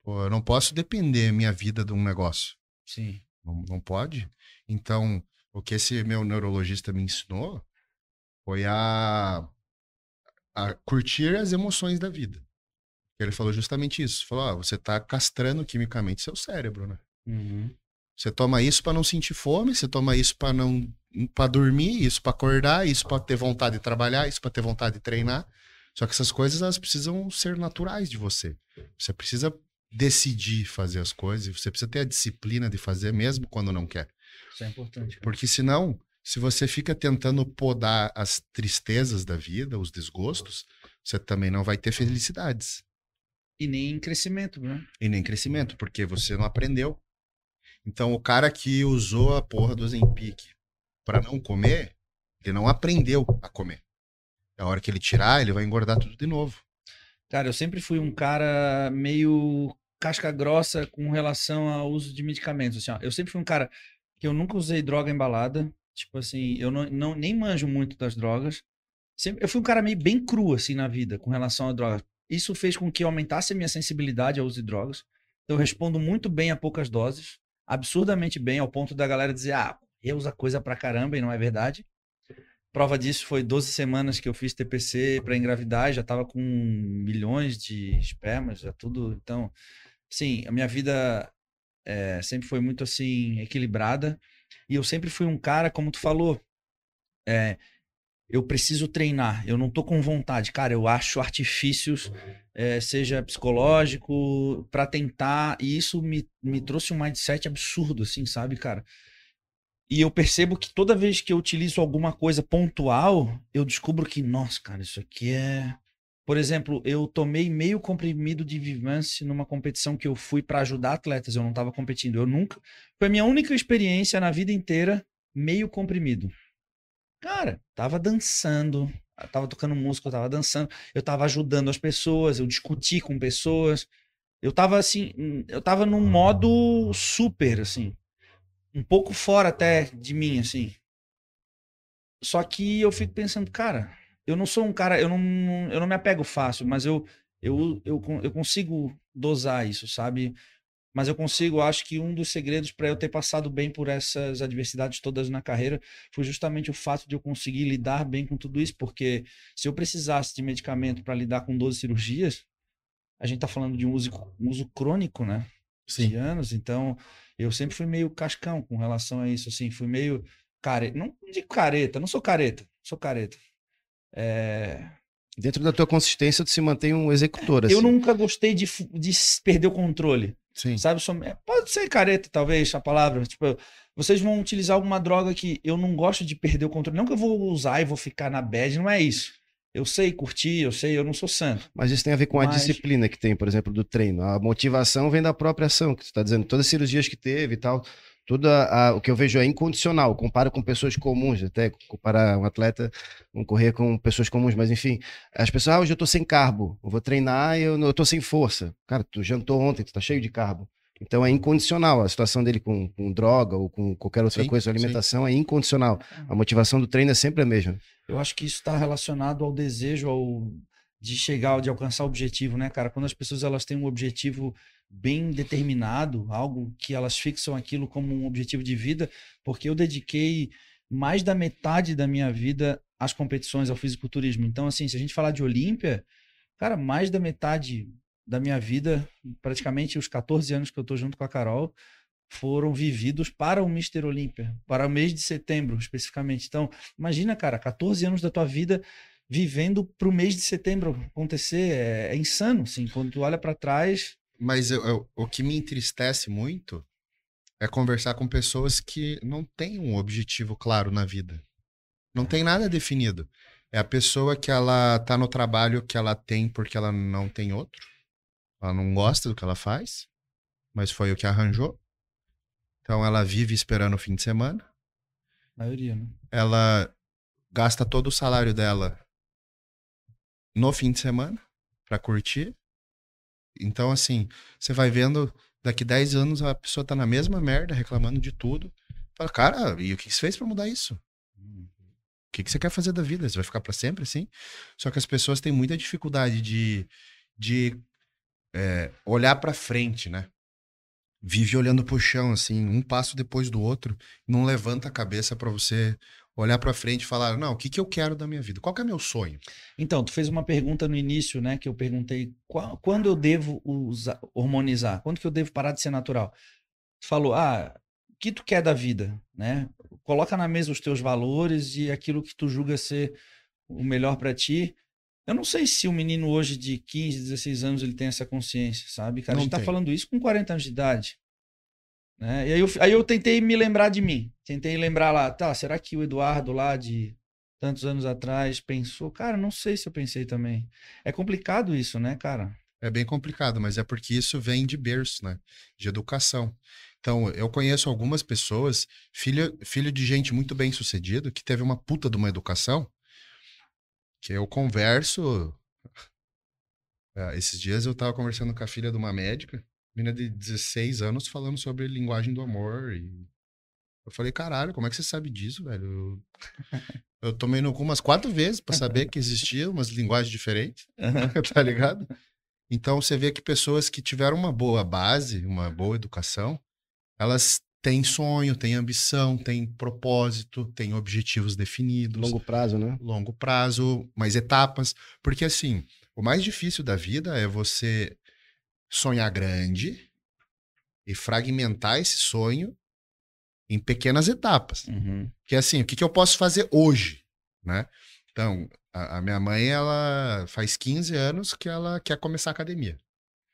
Pô, eu não posso depender minha vida de um negócio. Sim. Não, não pode. Então, o que esse meu neurologista me ensinou foi a, a curtir as emoções da vida. Ele falou justamente isso. Falou, ó, você tá castrando quimicamente seu cérebro, né? Uhum. Você toma isso pra não sentir fome, você toma isso pra não para dormir, isso pra acordar, isso pra ter vontade de trabalhar, isso pra ter vontade de treinar. Só que essas coisas elas precisam ser naturais de você. Você precisa decidir fazer as coisas, você precisa ter a disciplina de fazer mesmo quando não quer. Isso é importante. cara. Porque senão, se você fica tentando podar as tristezas da vida, os desgostos, você também não vai ter felicidades E nem crescimento, né? e nem crescimento, porque você não aprendeu. Então, o cara que usou a porra do Zempic para não comer, ele não aprendeu a comer. A hora que ele tirar, ele vai engordar tudo de novo. Cara, eu sempre fui um cara meio casca grossa com relação ao uso de medicamentos. Assim, ó. Eu sempre fui um cara que eu nunca usei droga embalada. Tipo assim, eu não, não- nem manjo muito das drogas. sempre, eu fui um cara meio bem cru, assim, na vida, com relação a drogas. Isso fez com que aumentasse a minha sensibilidade ao uso de drogas. Então, eu respondo muito bem a poucas doses, absurdamente bem, ao ponto da galera dizer, ah, eu uso coisa pra caramba, e não é verdade. Prova disso foi 12 semanas que eu fiz TPC para engravidar, já tava com milhões de espermas, já tudo. Então, sim, a minha vida é, sempre foi muito assim equilibrada e eu sempre fui um cara, como tu falou, é, eu preciso treinar, eu não tô com vontade, cara, eu acho artifícios, é, seja psicológico, para tentar, e isso me, me trouxe um mindset absurdo, assim, sabe, cara? E eu percebo que toda vez que eu utilizo alguma coisa pontual, eu descubro que, nossa, cara, isso aqui é. Por exemplo, eu tomei meio comprimido de Vivance numa competição que eu fui para ajudar atletas, eu não estava competindo. Eu nunca. Foi a minha única experiência na vida inteira meio comprimido. Cara, tava dançando, tava tocando música, eu tava dançando, eu tava ajudando as pessoas, eu discuti com pessoas. Eu tava assim, eu tava num modo super, assim um pouco fora até de mim, assim. Só que eu fico pensando, cara, eu não sou um cara, eu não, eu não me apego fácil, mas eu, eu, eu, eu consigo dosar isso, sabe? Mas eu consigo, acho que um dos segredos para eu ter passado bem por essas adversidades todas na carreira foi justamente o fato de eu conseguir lidar bem com tudo isso, porque se eu precisasse de medicamento para lidar com 12 cirurgias, a gente tá falando de um uso, um uso crônico, né? Sim. De anos, então eu sempre fui meio cascão com relação a isso, assim, fui meio careta, não de careta, não sou careta, sou careta. É... Dentro da tua consistência, tu se mantém um executor, assim. Eu nunca gostei de, de perder o controle, Sim. sabe? É, Pode ser careta, talvez, a palavra, tipo, vocês vão utilizar alguma droga que eu não gosto de perder o controle, não que eu vou usar e vou ficar na bad, não é isso. Eu sei curtir, eu sei, eu não sou santo. Mas isso tem a ver com a Mas- disciplina que tem, por exemplo, do treino. A motivação vem da própria ação, que tu está dizendo. Todas as cirurgias que teve e tal, tudo a- a- o que eu vejo é incondicional. Comparo com pessoas comuns, até comparar um atleta, um correr com pessoas comuns, mas enfim, as pessoas, ah, hoje eu tô sem carbo, eu vou treinar e eu, não- eu tô sem força. Cara, tu jantou ontem, tu tá cheio de carbo. Então é incondicional. A situação dele com, com droga ou com qualquer outra Sim, coisa, sim. alimentação é incondicional. A motivação do treino é sempre a mesma. Eu acho que isso está relacionado ao desejo ao, de chegar, de alcançar o objetivo, né, cara? Quando as pessoas elas têm um objetivo bem determinado, algo que elas fixam aquilo como um objetivo de vida, porque eu dediquei mais da metade da minha vida às competições, ao fisiculturismo. Então, assim, se a gente falar de Olímpia, cara, mais da metade da minha vida, praticamente os 14 anos que eu tô junto com a Carol, foram vividos para o Mister Olímpia, para o mês de setembro, especificamente. Então, imagina, cara, 14 anos da tua vida vivendo para o mês de setembro acontecer, é, é insano, assim, quando tu olha para trás, Mas eu- eu- o que me entristece muito é conversar com pessoas que não têm um objetivo claro na vida. Não tem nada definido. É a pessoa que ela tá no trabalho que ela tem porque ela não tem outro. Ela não gosta do que ela faz, mas foi o que arranjou. Então ela vive esperando o fim de semana. maioria, né? Ela gasta todo o salário dela no fim de semana pra curtir. Então, assim, você vai vendo, daqui 10 anos a pessoa tá na mesma merda, reclamando de tudo. Fala, cara, e o que você fez pra mudar isso? O que você quer fazer da vida? Você vai ficar pra sempre assim? Só que as pessoas têm muita dificuldade de, de é, olhar pra frente, né? Vive olhando pro chão, assim, um passo depois do outro, não levanta a cabeça pra você olhar pra frente e falar, não, o que que eu quero da minha vida? Qual que é meu sonho? Então, tu fez uma pergunta no início, né, que eu perguntei, qual- quando eu devo usar, hormonizar? Quando que eu devo parar de ser natural? Tu falou, ah, o que tu quer da vida, né? Coloca na mesa os teus valores e aquilo que tu julga ser o melhor pra ti. Eu não sei se o menino hoje de 15, 16 anos ele tem essa consciência, sabe? Cara, a Não gente tá tem. falando isso com 40 anos de idade. Né? E aí eu, aí eu tentei me lembrar de mim. Tentei lembrar lá, tá, será que o Eduardo lá de tantos anos atrás pensou? Cara, não sei se eu pensei também. É complicado isso, né, cara? É bem complicado, mas é porque isso vem de berço, né? De educação. Então, eu conheço algumas pessoas, filho, filho de gente muito bem sucedido, que teve uma puta de uma educação, que eu converso. Ah, esses dias eu tava conversando com a filha de uma médica, menina de 16 anos, falando sobre linguagem do amor. E Eu falei, caralho, como é que você sabe disso, velho? Eu, eu tomei no cu umas quatro vezes pra saber que existia umas linguagens diferentes, tá ligado? Então você vê que pessoas que tiveram uma boa base, uma boa educação, elas têm sonho, têm ambição, têm propósito, têm objetivos definidos. Longo prazo, né? longo prazo, mais etapas. Porque, assim, o mais difícil da vida é você sonhar grande e fragmentar esse sonho em pequenas etapas. Uhum. Que, assim, o que, que eu posso fazer hoje, né? Então, a, a minha mãe, ela faz 15 anos que ela quer começar a academia.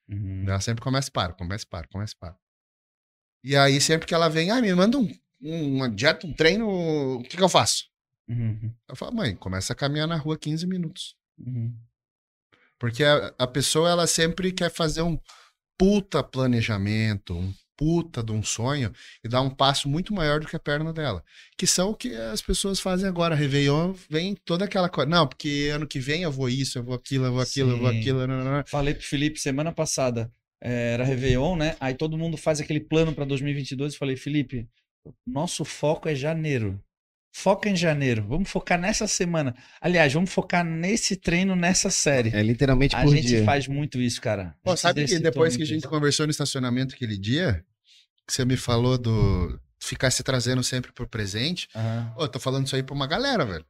Uhum. Ela sempre começa e para, começa e para, começa e para. E aí, sempre que ela vem, ah, me manda um, um- uma dieta, um treino, o que, que eu faço? Uhum. Eu falo, mãe, começa a caminhar na rua 15 minutos. Uhum. Porque a, a pessoa, ela sempre quer fazer um puta planejamento, um puta de um sonho e dar um passo muito maior do que a perna dela. Que são o que as pessoas fazem agora. Réveillon vem toda aquela coisa. Não, porque ano que vem eu vou isso, eu vou aquilo, eu vou aquilo, eu vou Sim. aquilo. não, não, não. Falei pro Felipe semana passada, eh, era Réveillon, né? Aí todo mundo faz aquele plano para 2022 e falei, Felipe, nosso foco é janeiro. Foca em janeiro. Vamos focar nessa semana. Aliás, vamos focar nesse treino, nessa série. É literalmente A por gente dia. faz muito isso, cara. Pô, gente sabe que depois que a gente isso. conversou no estacionamento aquele dia, que você me falou do ficar se trazendo sempre pro presente, Aham. Ô, eu tô falando isso aí pra uma galera, velho.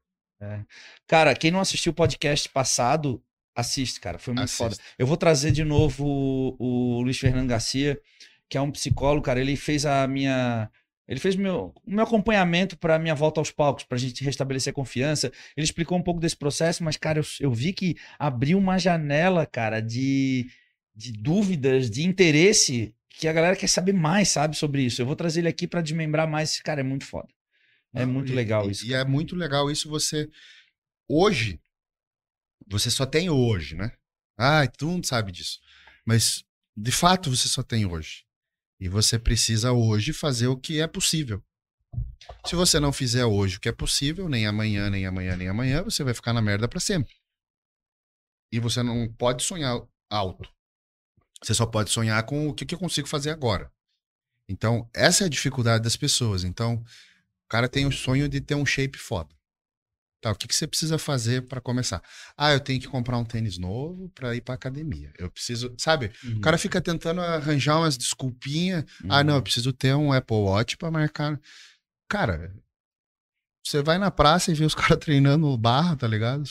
Cara, quem não assistiu o podcast passado, assiste, cara. Foi muito Assista. foda. Eu vou trazer de novo o, o Luiz Fernando Garcia, que é um psicólogo, cara. Ele fez a minha. Ele fez meu, o meu acompanhamento para minha volta aos palcos, pra gente restabelecer confiança. Ele explicou um pouco desse processo, mas, cara, eu, eu vi que abriu uma janela, cara, de, de dúvidas, de interesse, que a galera quer saber mais, sabe, sobre isso. Eu vou trazer ele aqui para desmembrar mais. Esse cara é muito foda. É Não, muito e- legal isso. E é muito legal isso você. Hoje, você só tem hoje, né? Ai, todo mundo sabe disso. Mas, de fato, você só tem hoje. E você precisa hoje fazer o que é possível. Se você não fizer hoje o que é possível, nem amanhã, nem amanhã, nem amanhã, você vai ficar na merda pra sempre. E você não pode sonhar alto. Você só pode sonhar com o que, que eu consigo fazer agora. Então, essa é a dificuldade das pessoas. Então, o cara tem o sonho de ter um shape foda. Tá, o que, que você precisa fazer pra começar? Ah, eu tenho que comprar um tênis novo pra ir pra academia. Eu preciso, sabe? Uhum. O cara fica tentando arranjar umas desculpinhas. Ah, não, eu preciso ter um Apple Watch pra marcar. Cara, você vai na praça e vê os caras treinando barra, tá ligado?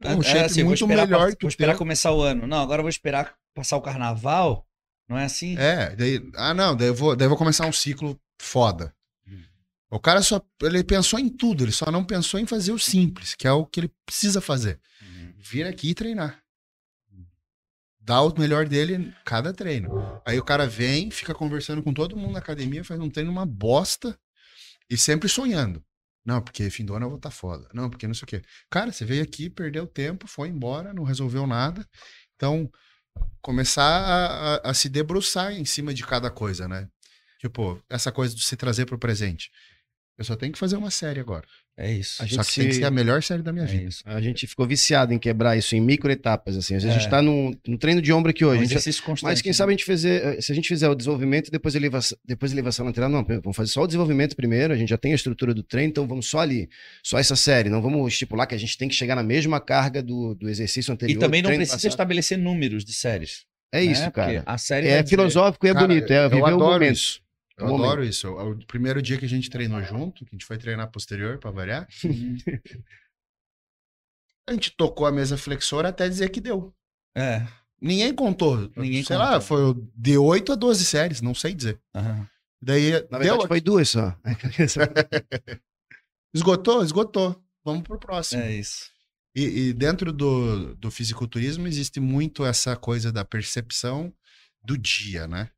Pô, um É, shape assim, muito melhor que Vou esperar teu. começar o ano. Não, agora eu vou esperar passar o carnaval. Não é assim? É, daí, ah, não, daí eu, vou, daí eu vou começar um ciclo foda. O cara só, ele pensou em tudo, ele só não pensou em fazer o simples, que é o que ele precisa fazer. Uhum. Vir aqui e treinar. Dá o melhor dele em cada treino. Aí o cara vem, fica conversando com todo mundo na academia, faz um treino uma bosta e sempre sonhando. Não, porque fim do ano eu vou estar foda. Não, porque não sei o quê. Cara, você veio aqui, perdeu tempo, foi embora, não resolveu nada. Então, começar a, a- a se debruçar em cima de cada coisa, né? Tipo, essa coisa de se trazer pro presente. Eu só tenho que fazer uma série agora. É isso. A gente Só que tem que se- ser a melhor série da minha É vida. isso. A gente ficou viciado em quebrar isso em micro etapas, assim. Às vezes a É. gente tá no, no treino de ombro aqui É um hoje. a gente- constante. mas quem né? sabe a gente fazer, se a gente fizer o desenvolvimento e depois elevação, depois elevação lateral, não, vamos fazer só o desenvolvimento primeiro, a gente já tem a estrutura do treino, então vamos só ali, só essa série, não vamos estipular que a gente tem que chegar na mesma carga do, do exercício E anterior. também não precisa passado. estabelecer números de séries. É isso, né? Porque cara. A série É dizer- filosófico e é Cara, bonito, é eu viver o adoro momento. isso. Eu momento. adoro isso. O primeiro dia que a gente treinou junto, que a gente foi treinar posterior pra variar, Uhum. a gente tocou a mesa flexora até dizer que deu. É. Ninguém contou. Ninguém sei contou. lá, foi de 8 a 12 séries, não sei dizer. aham. Daí Na deu, verdade foi duas só. esgotou, esgotou. Vamos pro próximo. É isso. E, e dentro do, do fisiculturismo existe muito essa coisa da percepção do dia, né?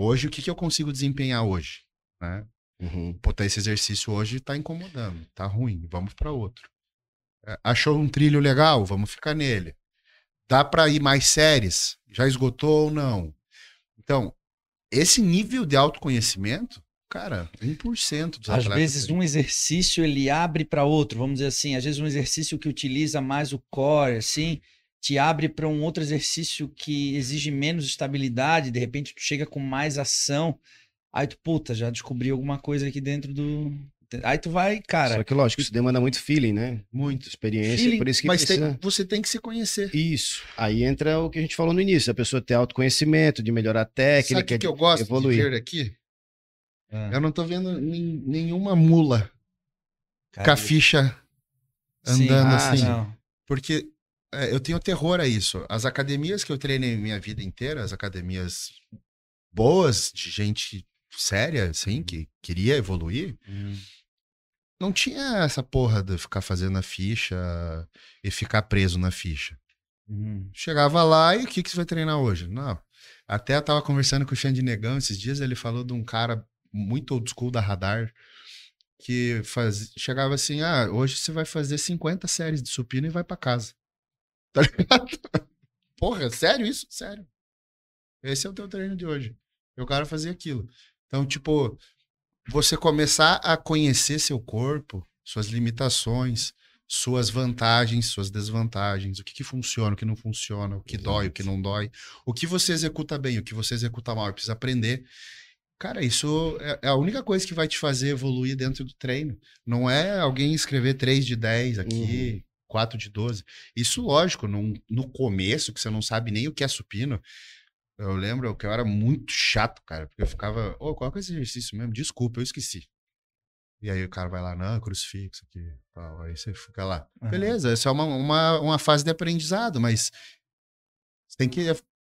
Hoje, o que, que eu consigo desempenhar hoje? Né? Uhum. Tá, esse exercício hoje tá incomodando, tá ruim, vamos para outro. É, Achou um trilho legal? Vamos ficar nele. Dá para ir mais séries? Já esgotou ou não? Então, esse nível de autoconhecimento, cara, 1% dos Às vezes tem. um exercício ele abre para outro, vamos dizer assim, às vezes um exercício que utiliza mais o core, assim, te abre para um outro exercício que exige menos estabilidade, de repente tu chega com mais ação. Aí tu, puta, já descobri alguma coisa aqui dentro do. Aí tu vai, cara. Só que lógico, isso demanda muito feeling, né? Muito. Experiência, Feeling, por isso que Mas tem- precisa... você tem que se conhecer. Isso. Aí entra o que a gente falou no início, a pessoa ter autoconhecimento, de melhorar a Sabe o técnica, que, que eu gosto evoluir. de ver aqui? Ah, Eu não tô vendo nen- nenhuma mula com a ficha sim. andando Ah, assim. Não. Porque é, eu tenho terror a isso. As academias que eu treinei minha vida inteira, as academias boas, de gente séria, assim, que queria evoluir, Hum. não tinha essa porra de ficar fazendo a ficha e ficar preso na ficha. Hum. Chegava lá e o que, que você vai treinar hoje? Não. Até eu tava conversando com o Xande Negão esses dias, ele falou de um cara muito old school da Radar, que faz... chegava assim, ah, hoje você vai fazer 50 séries de supino e vai pra casa. Tá ligado? Porra, sério isso? Sério. Esse é o teu treino de hoje. E o cara fazia aquilo. Então, tipo, você começar a conhecer seu corpo, suas limitações, suas vantagens, suas desvantagens, o que, que funciona, o que não funciona, o que dói, o que não dói, o que você executa bem, o que você executa mal, e precisa aprender. Cara, isso é é a única coisa que vai te fazer evoluir dentro do treino. Não é alguém escrever 3 de 10 aqui, 4 de 12. Isso, lógico, num- no começo, que você não sabe nem o que é supino. Eu lembro que eu era muito chato, cara, porque eu ficava, ô, qual que é esse exercício mesmo? Desculpa, eu esqueci. E aí o cara vai lá, não, crucifixo aqui, tal. Aí você fica lá. Aham. Beleza, essa é uma, uma, uma fase de aprendizado, mas você tem que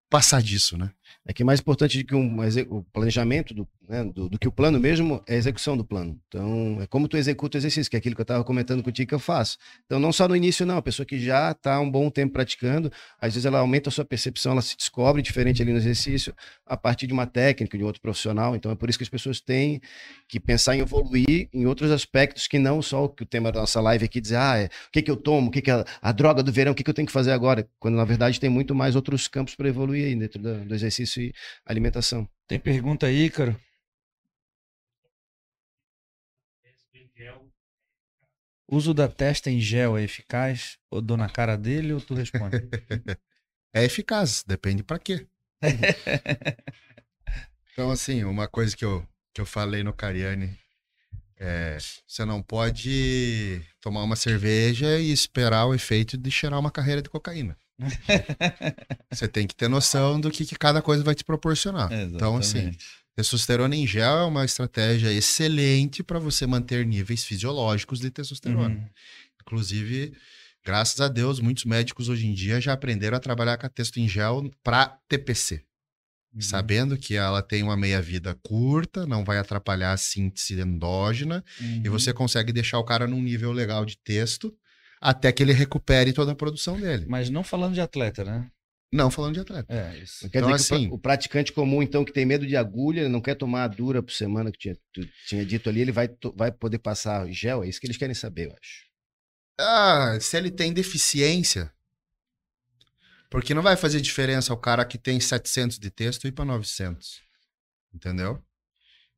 passar disso, né? É que mais importante do que um, o planejamento do, né, do, do que o plano mesmo é a execução do plano. Então, é como tu executa o exercício, que é aquilo que eu estava comentando contigo que eu faço. Então, não só no início, não. A pessoa que já está um bom tempo praticando, às vezes ela aumenta a sua percepção, ela se descobre diferente ali no exercício a partir de uma técnica, de outro profissional. Então, é por isso que as pessoas têm que pensar em evoluir em outros aspectos que não só o que o tema da nossa live aqui dizer, ah, é, o que, que eu tomo, o que, que é a droga do verão, o que, que eu tenho que fazer agora, quando na verdade tem muito mais outros campos para evoluir aí dentro da- do exercício e alimentação. Tem pergunta aí, Ícaro? Uso da testa em gel é eficaz? Ou dou na cara dele ou tu responde? É eficaz, depende pra quê. então, assim, uma coisa que eu, que eu falei no Cariani é: você não pode tomar uma cerveja e esperar o efeito de cheirar uma carreira de cocaína. Você tem que ter noção do que, que cada coisa vai te proporcionar. Então, assim, Exatamente. testosterona em gel é uma estratégia excelente para você manter níveis fisiológicos de testosterona. Uhum. Inclusive, graças a Deus, muitos médicos hoje em dia já aprenderam a trabalhar com a testo em gel para TPC, Uhum. sabendo que ela tem uma meia-vida curta, não vai atrapalhar a síntese endógena Uhum. e você consegue deixar o cara num nível legal de texto até que ele recupere toda a produção dele. Mas não falando de atleta, né? Não falando de atleta. É, isso. Quer Então, dizer que o assim- o praticante comum, então, que tem medo de agulha, não quer tomar a dura por semana que tinha, tu tinha dito ali, ele vai, to- vai poder passar gel? É isso que eles querem saber, eu acho. Ah, se ele tem deficiência, porque não vai fazer diferença o cara que tem 700 de texto ir para 900. Entendeu?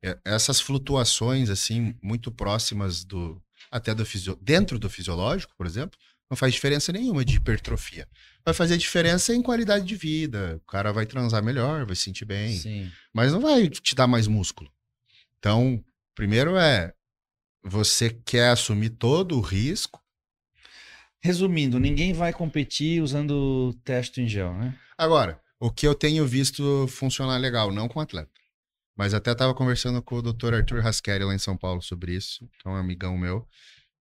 É- Essas flutuações, assim, muito próximas do. Até do fisio... dentro do fisiológico, por exemplo, não faz diferença nenhuma de hipertrofia. Vai fazer diferença em qualidade de vida. O cara vai transar melhor, vai se sentir bem. Sim. Mas não vai te dar mais músculo. Então, primeiro é. Você quer assumir todo o risco. Resumindo, ninguém vai competir usando testo em gel, né? Agora, o que eu tenho visto funcionar legal, não com atleta, mas até estava conversando com o Dr. Arthur Rasqueri lá em São Paulo sobre isso, que é um amigão meu,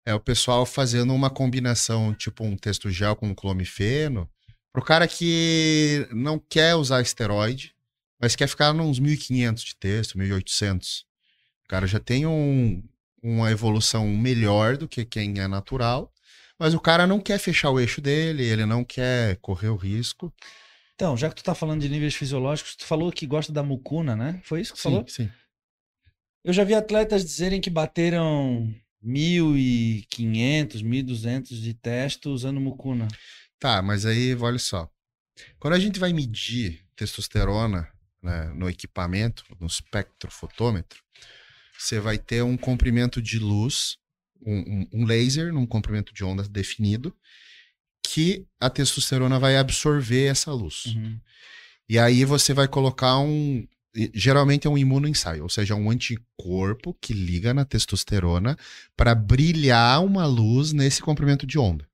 é o pessoal fazendo uma combinação, tipo um texto gel com clomifeno, pro cara que não quer usar esteroide, mas quer ficar nos 1.500 de texto, 1.800. O cara já tem um, uma evolução melhor do que quem é natural, mas o cara não quer fechar o eixo dele, ele não quer correr o risco. Então, já que tu tá falando de níveis fisiológicos, tu falou que gosta da mucuna, né? Foi isso que tu falou? sim. Eu já vi atletas dizerem que bateram 1.500, 1.200 de testo usando mucuna. Tá, mas aí, olha só. Quando a gente vai medir testosterona né, no equipamento, no espectrofotômetro, você vai ter um comprimento de luz, um, um- um laser num comprimento de onda definido, que a testosterona vai absorver essa luz. Uhum. E aí você vai colocar um geralmente é um imunoensaio, ou seja, um anticorpo que liga na testosterona para brilhar uma luz nesse comprimento de onda.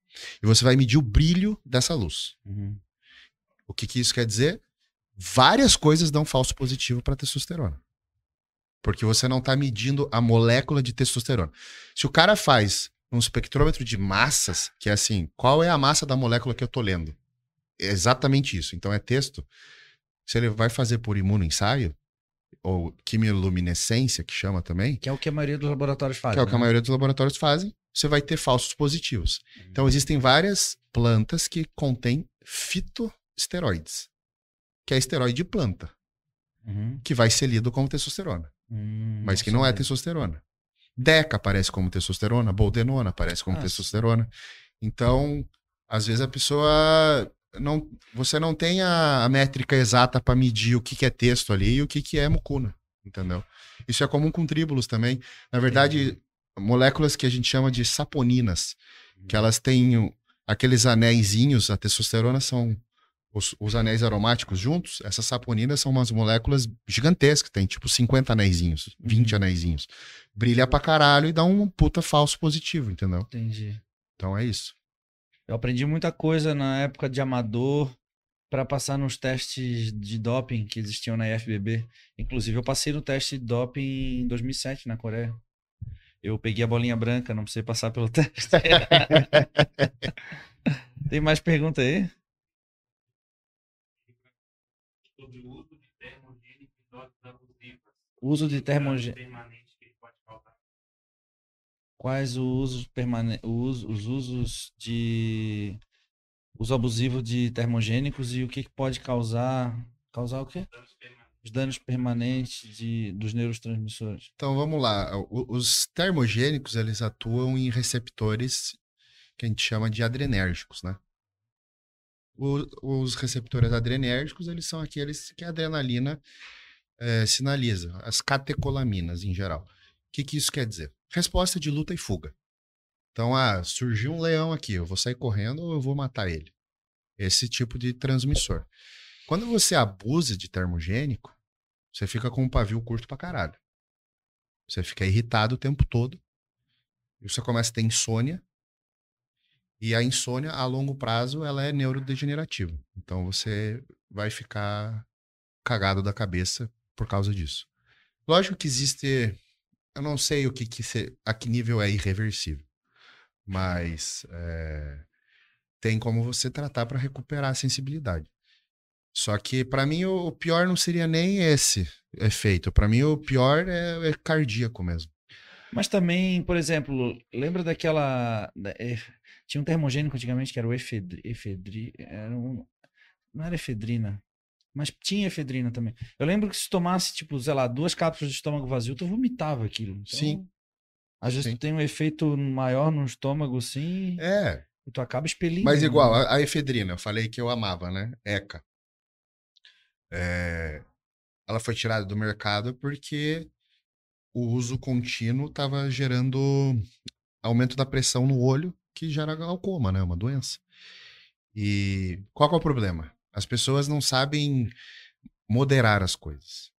E você vai medir o brilho dessa luz. Uhum. O que, que isso quer dizer? Várias coisas dão falso positivo para testosterona. Porque você não está medindo a molécula de testosterona. Se o cara faz um espectrômetro de massas, que é assim, qual é a massa da molécula que eu estou lendo? É exatamente isso. Então é texto. Se ele vai fazer por imunoensaio, ou quimiluminescência, que chama também, Que é o que a maioria dos laboratórios faz. que é o que a né? maioria dos laboratórios fazem, você vai ter falsos positivos. Então existem várias plantas que contêm fitoesteroides, que é esteroide de planta, Uhum. que vai ser lido como testosterona, Hum, mas que não é testosterona. Deca aparece como testosterona, boldenona aparece como Ah, testosterona. Então, às vezes a pessoa não, você não tem a, a métrica exata para medir o que, que é texto ali e o que, que é mucuna, entendeu? Isso é comum com tríbulos também. Na verdade, moléculas que a gente chama de saponinas, que elas têm aqueles anéisinhos, a testosterona são os, os anéis aromáticos juntos, essas saponinas são umas moléculas gigantescas, tem tipo 50 anéisinhos, 20 Uhum. anéisinhos. Brilha pra caralho e dá um puta falso positivo, entendeu? Entendi. Então é isso. Eu aprendi muita coisa na época de amador para passar nos testes de doping que existiam na IFBB. Inclusive, eu passei no teste de doping em 2007 na Coreia. Eu peguei a bolinha branca, não precisei passar pelo teste. Tem mais pergunta aí? Sobre o uso de termogênico em doses abusivas. Uso de termogênico. Permanente que ele pode causar. Quais os usos permanentes, os usos de uso abusivo de termogênicos e o que, que pode causar causar o quê? Danos permanentes. Os danos permanentes de, dos neurotransmissores. Então vamos lá. O- Os termogênicos, eles atuam em receptores que a gente chama de adrenérgicos, né? O- os receptores adrenérgicos, eles são aqueles que a adrenalina eh, sinaliza, as catecolaminas em geral. O que, que isso quer dizer? Resposta de luta e fuga. Então, ah, surgiu um leão aqui, eu vou sair correndo ou eu vou matar ele? Esse tipo de transmissor. Quando você abusa de termogênico, você fica com um pavio curto pra caralho. Você fica irritado o tempo todo. E você começa a ter insônia. E a insônia, a longo prazo, ela é neurodegenerativa. Então você vai ficar cagado da cabeça por causa disso. Lógico que existe. Eu não sei o que, que se- a que nível é irreversível. Mas é, tem como você tratar para recuperar a sensibilidade. Só que para mim o pior não seria nem esse efeito. Para mim o pior é, é cardíaco mesmo. Mas também, por exemplo, lembra daquela. Tinha um termogênico antigamente que era o efedri, efedri era um, não era efedrina, mas tinha efedrina também. Eu lembro que se tomasse, tipo, sei lá, duas cápsulas de estômago vazio, tu vomitava aquilo. Então, Sim. Às vezes Sim. tu tem um efeito maior no estômago, assim, É, e tu acaba expelindo. mas né? igual, a, a efedrina, eu falei que eu amava, né? ECA. É, ela foi tirada do mercado porque o uso contínuo estava gerando aumento da pressão no olho, que gera glaucoma, né? Uma doença. E qual é o problema? As pessoas não sabem moderar as coisas.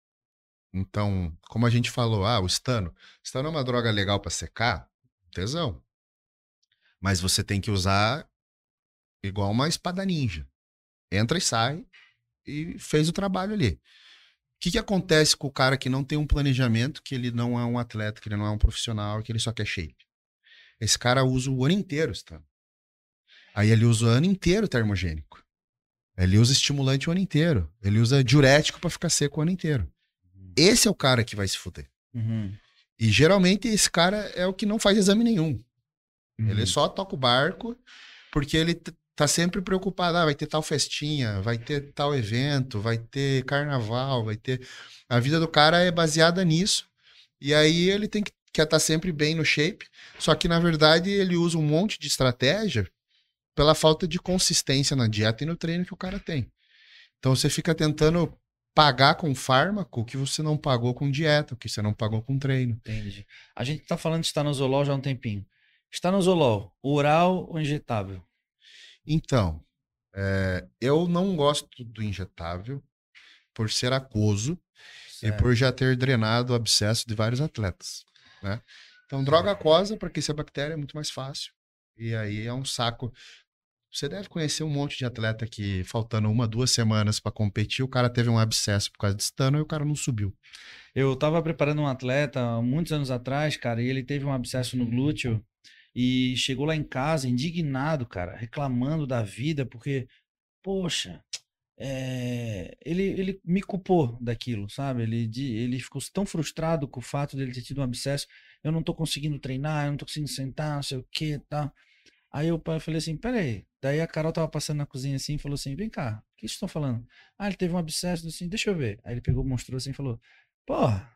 Então, como a gente falou, ah, o estano. Estano é uma droga legal para secar, tesão. Mas você tem que usar igual uma espada ninja. Entra e sai e fez o trabalho ali. O que, que acontece com o cara que não tem um planejamento, que ele não é um atleta, que ele não é um profissional, que ele só quer shape? Esse cara usa o ano inteiro estano. Aí ele usa o ano inteiro termogênico. Ele usa estimulante o ano inteiro. Ele usa diurético para ficar seco o ano inteiro. Esse é o cara que vai se fuder. Uhum. E geralmente esse cara é o que não faz exame nenhum. Uhum. Ele só toca o barco porque ele tá sempre preocupado. Ah, vai ter tal festinha, vai ter tal evento, vai ter carnaval, vai ter. A vida do cara é baseada nisso. E aí ele tem que quer estar sempre bem no shape. Só que na verdade ele usa um monte de estratégia pela falta de consistência na dieta e no treino que o cara tem. Então você fica tentando pagar com fármaco o que você não pagou com dieta, o que você não pagou com treino. Entendi. A gente tá falando de estanozolol já há um tempinho. Estanozolol, oral ou injetável? Então, é, eu não gosto do injetável por ser aquoso e por já ter drenado o abscesso de vários atletas, né? Então, droga aquosa, para aquecer a bactéria, é muito mais fácil. E aí é um saco. Você deve conhecer um monte de atleta que, faltando uma, duas semanas para competir, o cara teve um abscesso por causa de estano e o cara não subiu. Eu tava preparando um atleta muitos anos atrás, cara, e ele teve um abscesso no glúteo e chegou lá em casa indignado, cara, reclamando da vida, porque, poxa, é, ele, ele me culpou daquilo, sabe? Ele, de- ele ficou tão frustrado com o fato dele ter tido um abscesso. Eu não tô conseguindo treinar, eu não tô conseguindo sentar, não sei o que tal. Aí eu falei assim, peraí. Daí a Carol tava passando na cozinha assim e falou assim, vem cá, o que vocês estão falando? Ah, ele teve um abscesso, assim, deixa eu ver. Aí ele pegou, mostrou assim e falou, porra,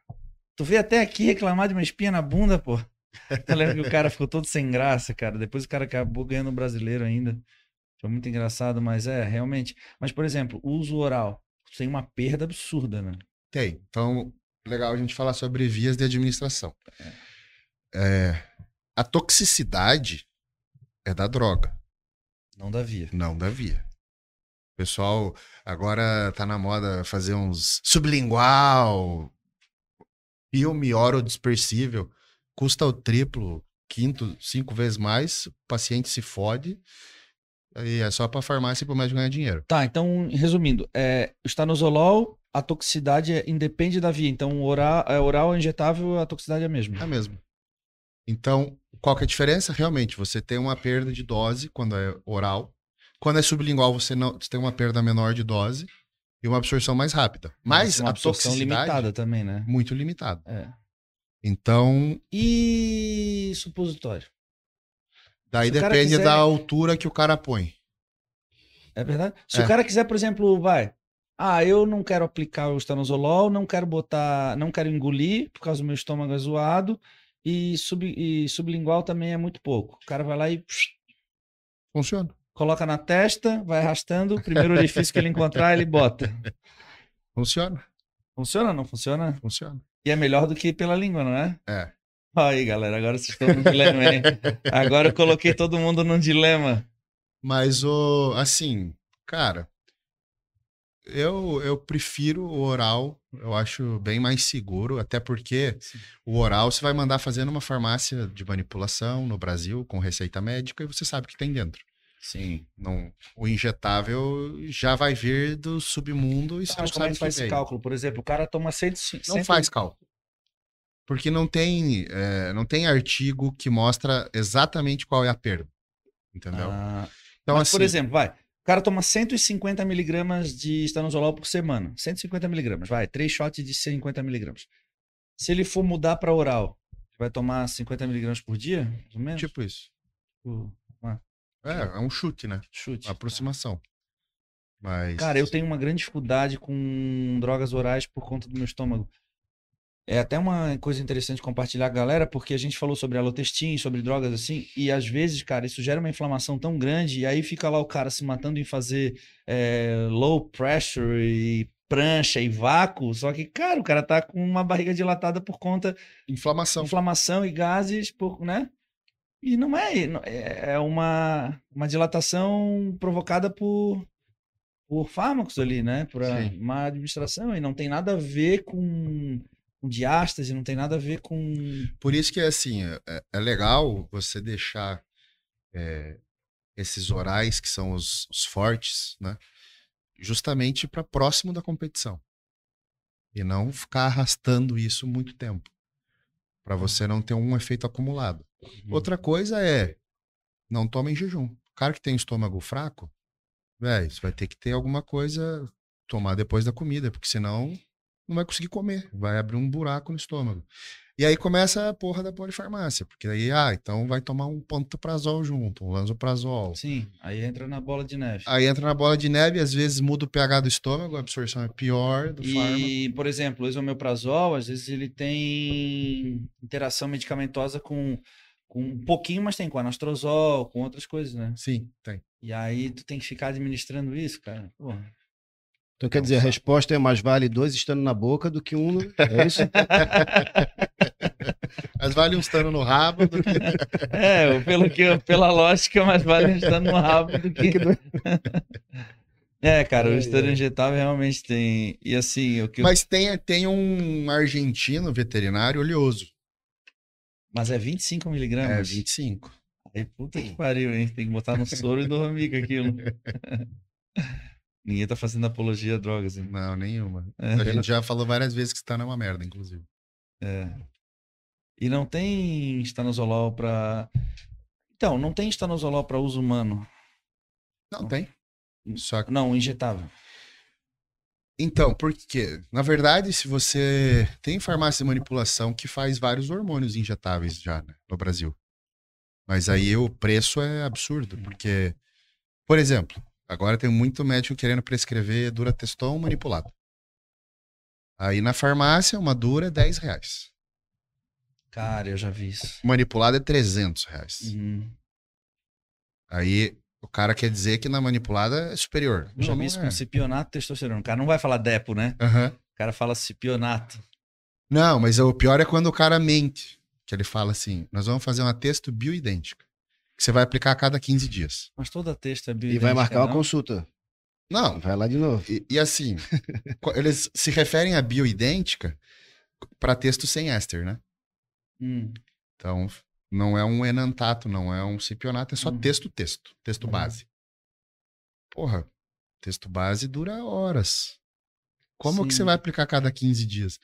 tu veio até aqui reclamar de uma espinha na bunda, pô. Eu lembro que o cara ficou todo sem graça, cara. Depois o cara acabou ganhando o brasileiro ainda. Foi muito engraçado, mas é, realmente. Mas, por exemplo, o uso oral tem uma perda absurda, né? Tem. Então, legal a gente falar sobre vias de administração. É, a toxicidade é da droga, Não dá via. não da via. O pessoal agora tá na moda fazer uns sublingual, filme dispersível, custa o triplo, quinto, cinco vezes mais, o paciente se fode, e é só pra farmácia e pro médico ganhar dinheiro. Tá, então, resumindo, é, o stanozolol, a toxicidade é- independe da via. Então, oral, é, oral injetável, a toxicidade é a mesma. É mesmo. Então, qual que é a diferença? Realmente, você tem uma perda de dose quando é oral. Quando é sublingual, você não você tem uma perda menor de dose e uma absorção mais rápida. Mas uma a absorção toxicidade limitada também, né? muito limitada. É. Então, E supositório? Daí depende quiser- da altura que o cara põe. É verdade? Se É. o cara quiser, por exemplo, vai. Ah, eu não quero aplicar o estanozolol, não quero botar, não quero engolir por causa do meu estômago é zoado e, sub, e sublingual também é muito pouco. O cara vai lá e Funciona. coloca na testa, vai arrastando, o primeiro orifício que ele encontrar, ele bota. Funciona. Funciona ou não funciona? Funciona. E é melhor do que pela língua, não é? É. Aí, galera, agora vocês estão no dilema, hein? Agora eu coloquei todo mundo num dilema. Mas o assim, cara, eu eu prefiro o oral, eu acho bem mais seguro, até porque o oral você vai mandar fazer numa farmácia de manipulação no Brasil com receita médica e você sabe o que tem dentro. Sim. Não, o injetável já vai vir do submundo e você não Mas como é sabe que faz esse cálculo? Por exemplo, o cara toma 100, Não faz cálculo. Porque não tem, é, não tem artigo que mostra exatamente qual é a perda. Entendeu? Ah, então, mas, assim, por exemplo, vai. O cara toma 150 miligramas de estanozolol por semana. 150 miligramas, vai. Três shots de 50 miligramas. Se ele for mudar para oral, vai tomar 50 miligramas por dia? Mais ou menos? tipo isso. Tipo, É, é um chute, né? chute. Uma aproximação. Mas. Cara, eu tenho uma grande dificuldade com drogas orais por conta do meu estômago. É até uma coisa interessante compartilhar com a galera, porque a gente falou sobre alotestin, sobre drogas assim, e às vezes, cara, isso gera uma inflamação tão grande, e aí fica lá o cara se matando em fazer é, low pressure e prancha e vácuo, só que, cara, o cara tá com uma barriga dilatada por conta Inflamação. inflamação e gases, por, né? E não é, é é uma, uma dilatação provocada por, por fármacos ali, né? Por a- Sim. má administração, e não tem nada a ver com, com diástase, não tem nada a ver com. Por isso que, assim, é, é legal você deixar é, esses orais, que são os, os fortes, né? Justamente para próximo da competição. E não ficar arrastando isso muito tempo. Para você não ter um efeito acumulado. Outra coisa é, não toma em jejum. O cara que tem estômago fraco, velho, você vai ter que ter alguma coisa, tomar depois da comida, porque senão não vai conseguir comer. Vai abrir um buraco no estômago. E aí começa a porra da polifarmácia, porque aí, ah, então vai tomar um pantoprazol junto, um lanzoprazol. Sim, aí entra na bola de neve. Aí entra na bola de neve, às vezes muda o pH do estômago, a absorção é pior do fármaco. E, por exemplo, o esomeprazol, às vezes ele tem interação medicamentosa com, com um pouquinho, mas tem com anastrozol, com outras coisas, né? Sim, tem. E aí tu tem que ficar administrando isso, cara. Porra. Então quer dizer, a resposta é mais vale dois estando na boca do que um. no- É isso? Mas vale um estando no rabo do que... É, pelo que, pela lógica, mais vale estar no rabo do que. É, cara, o ai. injetável realmente tem. E assim, o que. Mas, Mas tem, tem um argentino veterinário oleoso. é 25 É, miligramas. 25. Aí, puta que pariu, hein? Tem que botar no soro e dormir com aquilo. Ninguém tá fazendo apologia a drogas, hein? Não, nenhuma. É. A gente já falou várias vezes que está numa merda, inclusive. É. E não tem estanozolol pra. Então, não tem estanozolol pra uso humano. Não, tem. Só que... Não, injetável. Então, por quê? Na verdade, se você tem farmácia de manipulação que faz vários hormônios injetáveis já né, no Brasil. Mas aí o preço é absurdo, porque, por exemplo, agora tem muito médico querendo prescrever Durateston manipulado. Aí na farmácia, uma dura é 10 reais. Cara, eu já vi isso. Manipulado é 300 reais. Uhum. Aí o cara quer dizer que na manipulada é superior. Eu já Não, vi isso é. com cipionato e testosterona. O cara não vai falar depo, né? Aham. O cara fala cipionato. Não, mas o pior é quando o cara mente. Que ele fala assim: nós vamos fazer uma texto bioidêntica. Que você vai aplicar a cada 15 dias. Mas toda texto é E vai marcar uma não? consulta. Não, Vai lá de novo. e, e assim, eles se referem a bioidêntica para texto sem éster, né? Hum. Então, não é um enantato, não é um cipionato, é só Uhum. texto, texto, texto Uhum. base. Porra, texto base dura horas. Como que Sim. você vai aplicar a cada 15 dias?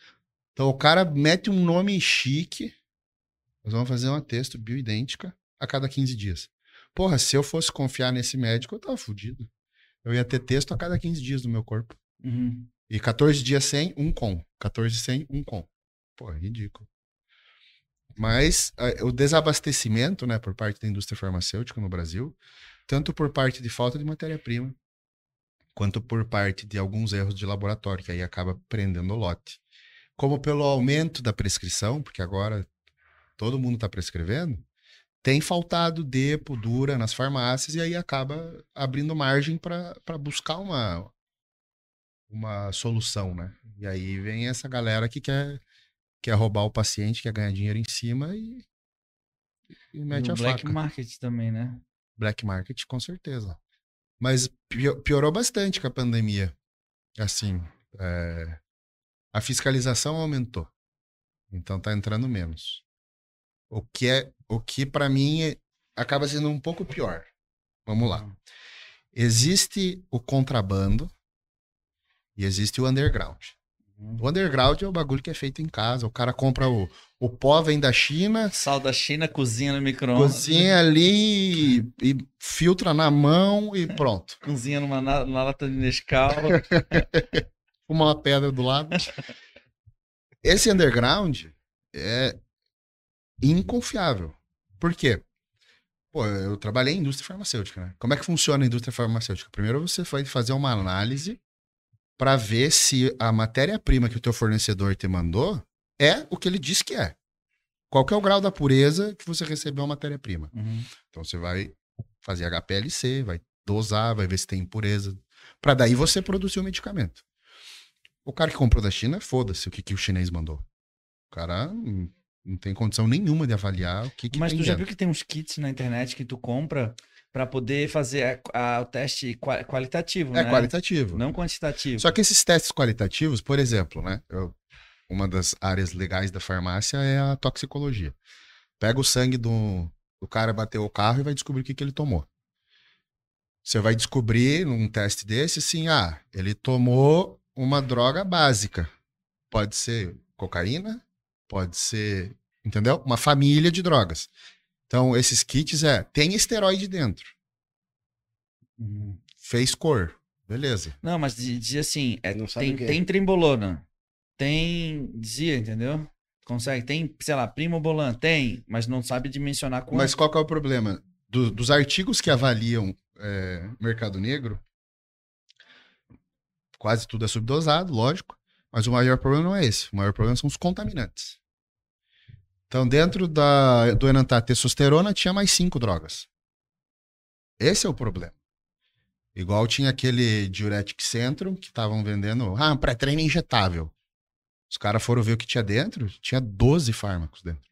Então, o cara mete um nome chique. Nós vamos fazer uma texto bioidêntica a cada 15 dias. Porra, se eu fosse confiar nesse médico, eu tava fudido. Eu ia ter texto a cada 15 dias no meu corpo. Uhum. E 14 dias sem, um com. 14 sem, um com. Pô, é ridículo. Mas o desabastecimento, né, por parte da indústria farmacêutica no Brasil, tanto por parte de falta de matéria-prima, quanto por parte de alguns erros de laboratório, que aí acaba prendendo o lote. Como pelo aumento da prescrição, porque agora todo mundo está prescrevendo, tem faltado depo, dura nas farmácias, e aí acaba abrindo margem para buscar uma, uma solução, né? E aí vem essa galera que quer, quer roubar o paciente, quer ganhar dinheiro em cima e, e E mete o a black faca. market também, né? Black market, com certeza. Mas pio- piorou bastante com a pandemia. Assim, é, a fiscalização aumentou. Então tá entrando menos. O que é, o que para mim é- acaba sendo um pouco pior. Vamos lá. Existe o contrabando e existe o underground. Uhum. O underground é o bagulho que é feito em casa. O cara compra o, o pó, vem da China, Sal da China, cozinha no micro-ondas. cozinha ali e, e filtra na mão e pronto. Cozinha numa, na- numa lata de Nescau. Uma pedra do lado. Esse underground é inconfiável. Por quê? Pô, eu trabalhei em indústria farmacêutica, né? Como é que funciona a indústria farmacêutica? Primeiro você vai fazer uma análise para ver se a matéria-prima que o teu fornecedor te mandou é o que ele diz que é. Qual que é o grau da pureza que você recebeu a matéria-prima? Uhum. Então você vai fazer HPLC, vai dosar, vai ver se tem impureza, para daí você produzir o medicamento. O cara que comprou da China, foda-se o que, que o chinês mandou. O cara hum, não tem condição nenhuma de avaliar o que, que Mas tu já dentro. viu que tem uns kits na internet que tu compra pra poder fazer a- a- o teste qua- qualitativo, É né? qualitativo. Não quantitativo. Só que esses testes qualitativos, por exemplo, né? eu- uma das áreas legais da farmácia é a toxicologia. Pega o sangue do, do cara, bateu o carro e vai descobrir o que, que ele tomou. Você vai descobrir num teste desse, assim, ah, ele tomou uma droga básica. Pode ser cocaína, pode ser, entendeu? Uma família de drogas. Então, esses kits é, tem esteroide dentro, Uhum. fez cor, beleza. Não, mas di- dizia assim, é, tem, é. tem trimbolona, tem, dizia, entendeu? Consegue, tem, sei lá, primobolan, tem, mas não sabe dimensionar quanto. Mas qual que é o problema? Do- dos artigos que avaliam é, mercado negro, quase tudo é subdosado, lógico, mas o maior problema não é esse. O maior problema são os contaminantes. Então, dentro da, do enantato testosterona, tinha mais cinco drogas. Esse é o problema. Igual tinha aquele Diuretic Centrum que estavam vendendo, ah, pré-treino injetável. Os caras foram ver o que tinha dentro, tinha 12 fármacos dentro.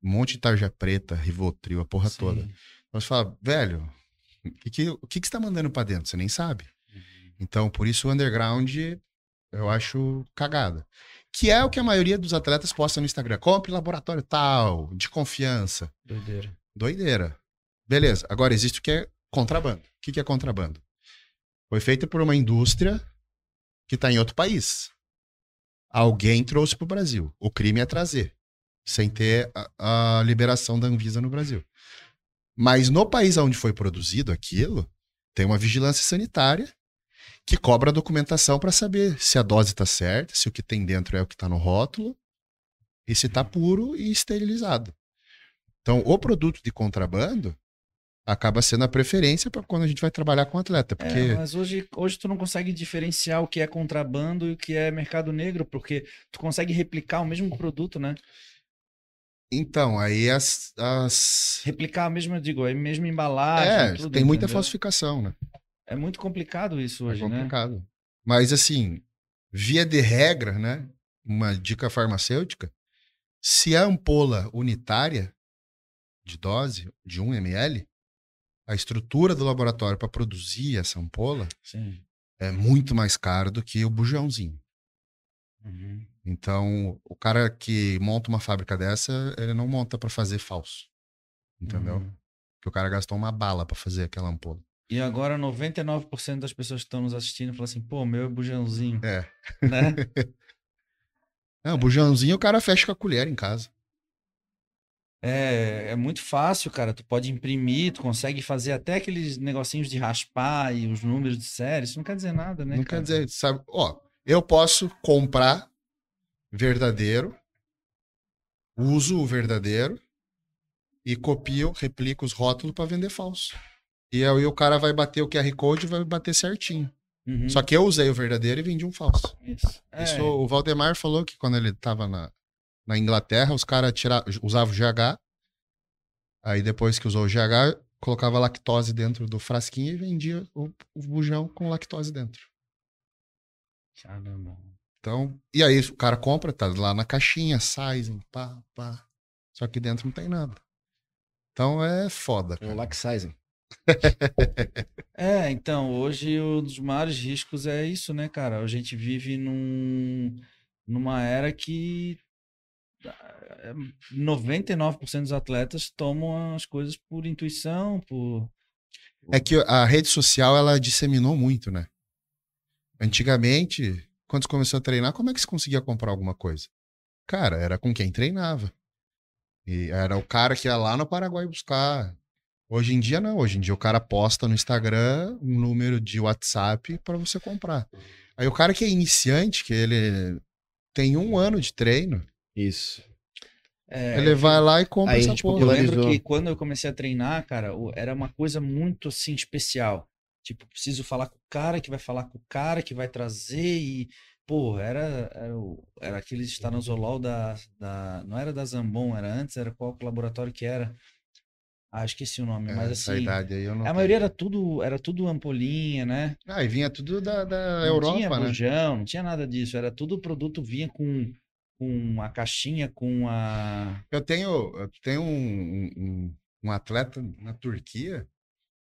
Um monte de tarja preta, Rivotril, a porra Sim. toda. Então você fala, velho, o que, que, o que, que você tá mandando pra dentro? Você nem sabe. Então, por isso o underground eu acho cagada. Que é o que a maioria dos atletas posta no Instagram. Compre laboratório tal, de confiança. Doideira. Doideira. Beleza. Agora existe o que é contrabando. O que que é contrabando? Foi feito por uma indústria que está em outro país. Alguém trouxe para o Brasil. O crime é trazer, sem ter a, a liberação da Anvisa no Brasil. Mas no país onde foi produzido aquilo, tem uma vigilância sanitária que cobra a documentação para saber se a dose está certa, se o que tem dentro é o que está no rótulo e se está puro e esterilizado. Então, o produto de contrabando acaba sendo a preferência para quando a gente vai trabalhar com atleta, porque É, mas hoje, hoje tu não consegue diferenciar o que é contrabando e o que é mercado negro, porque tu consegue replicar o mesmo produto, né? então aí as, as... Replicar a mesma, digo, a mesma embalagem. é, tudo, tem muita entendeu? falsificação, né? É muito complicado isso É hoje, né? complicado. Mas assim, via de regra, né? Uma dica farmacêutica, se a ampola unitária de dose de 1 ml, a estrutura do laboratório para produzir essa ampola Sim. é muito mais caro do que o bujãozinho. Uhum. Então, o cara que monta uma fábrica dessa, ele não monta para fazer falso. Entendeu? Uhum. Porque o cara gastou uma bala para fazer aquela ampola. E agora 99% das pessoas que estão nos assistindo falam assim, pô, meu é bujãozinho, É. né? Não, o bujãozinho o cara fecha com a colher em casa. É, é muito fácil, cara. Tu pode imprimir, tu consegue fazer até aqueles negocinhos de raspar e os números de série. Isso não quer dizer nada, né? não cara? quer dizer, sabe? Ó, eu posso comprar verdadeiro, uso o verdadeiro e copio, replico os rótulos para vender falso. E aí o cara vai bater o QR Code e vai bater certinho. Uhum. Só que eu usei o verdadeiro e vendi um falso. Isso. É, Isso o Valdemar falou que quando ele tava na, na Inglaterra, os caras usavam o GH. Aí depois que usou o GH, colocava lactose dentro do frasquinho e vendia o, o bujão com lactose dentro. Caramba. Então, e aí o cara compra, tá lá na caixinha, sizing, pá, pá. Só que dentro não tem nada. Então é foda. Cara. laxizing. É, então, hoje um dos maiores riscos é isso, né, cara? A gente vive num, numa era que ah, 99% dos atletas tomam as coisas por intuição, por. É que a rede social ela disseminou muito, né? Antigamente, quando você começou a treinar, como é que você conseguia comprar alguma coisa? Cara, era com quem treinava. E era o cara que ia lá no Paraguai buscar. Hoje em dia não, hoje em dia o cara posta no Instagram um número de WhatsApp para você comprar. Aí o cara que é iniciante, que ele tem um ano de treino, Isso. É, ele vai lá e compra Aí essa gente porra. Eu lembro que quando eu comecei a treinar, cara, o- era uma coisa muito assim especial. Tipo, preciso falar com o cara que vai falar com o cara que vai trazer e, pô, era era, o- era aquele estanozolol da, da não era da Zambon, era antes, era qual laboratório que era? Ah, esqueci o nome, É, mas assim, idade aí eu não a tenho. maioria era tudo era tudo ampolinha, né? Ah, e vinha tudo da, da Não Europa, tinha né? bujão, não tinha nada disso, era tudo produto vinha com com a caixinha com a Eu tenho, eu tenho um, um, um atleta na Turquia,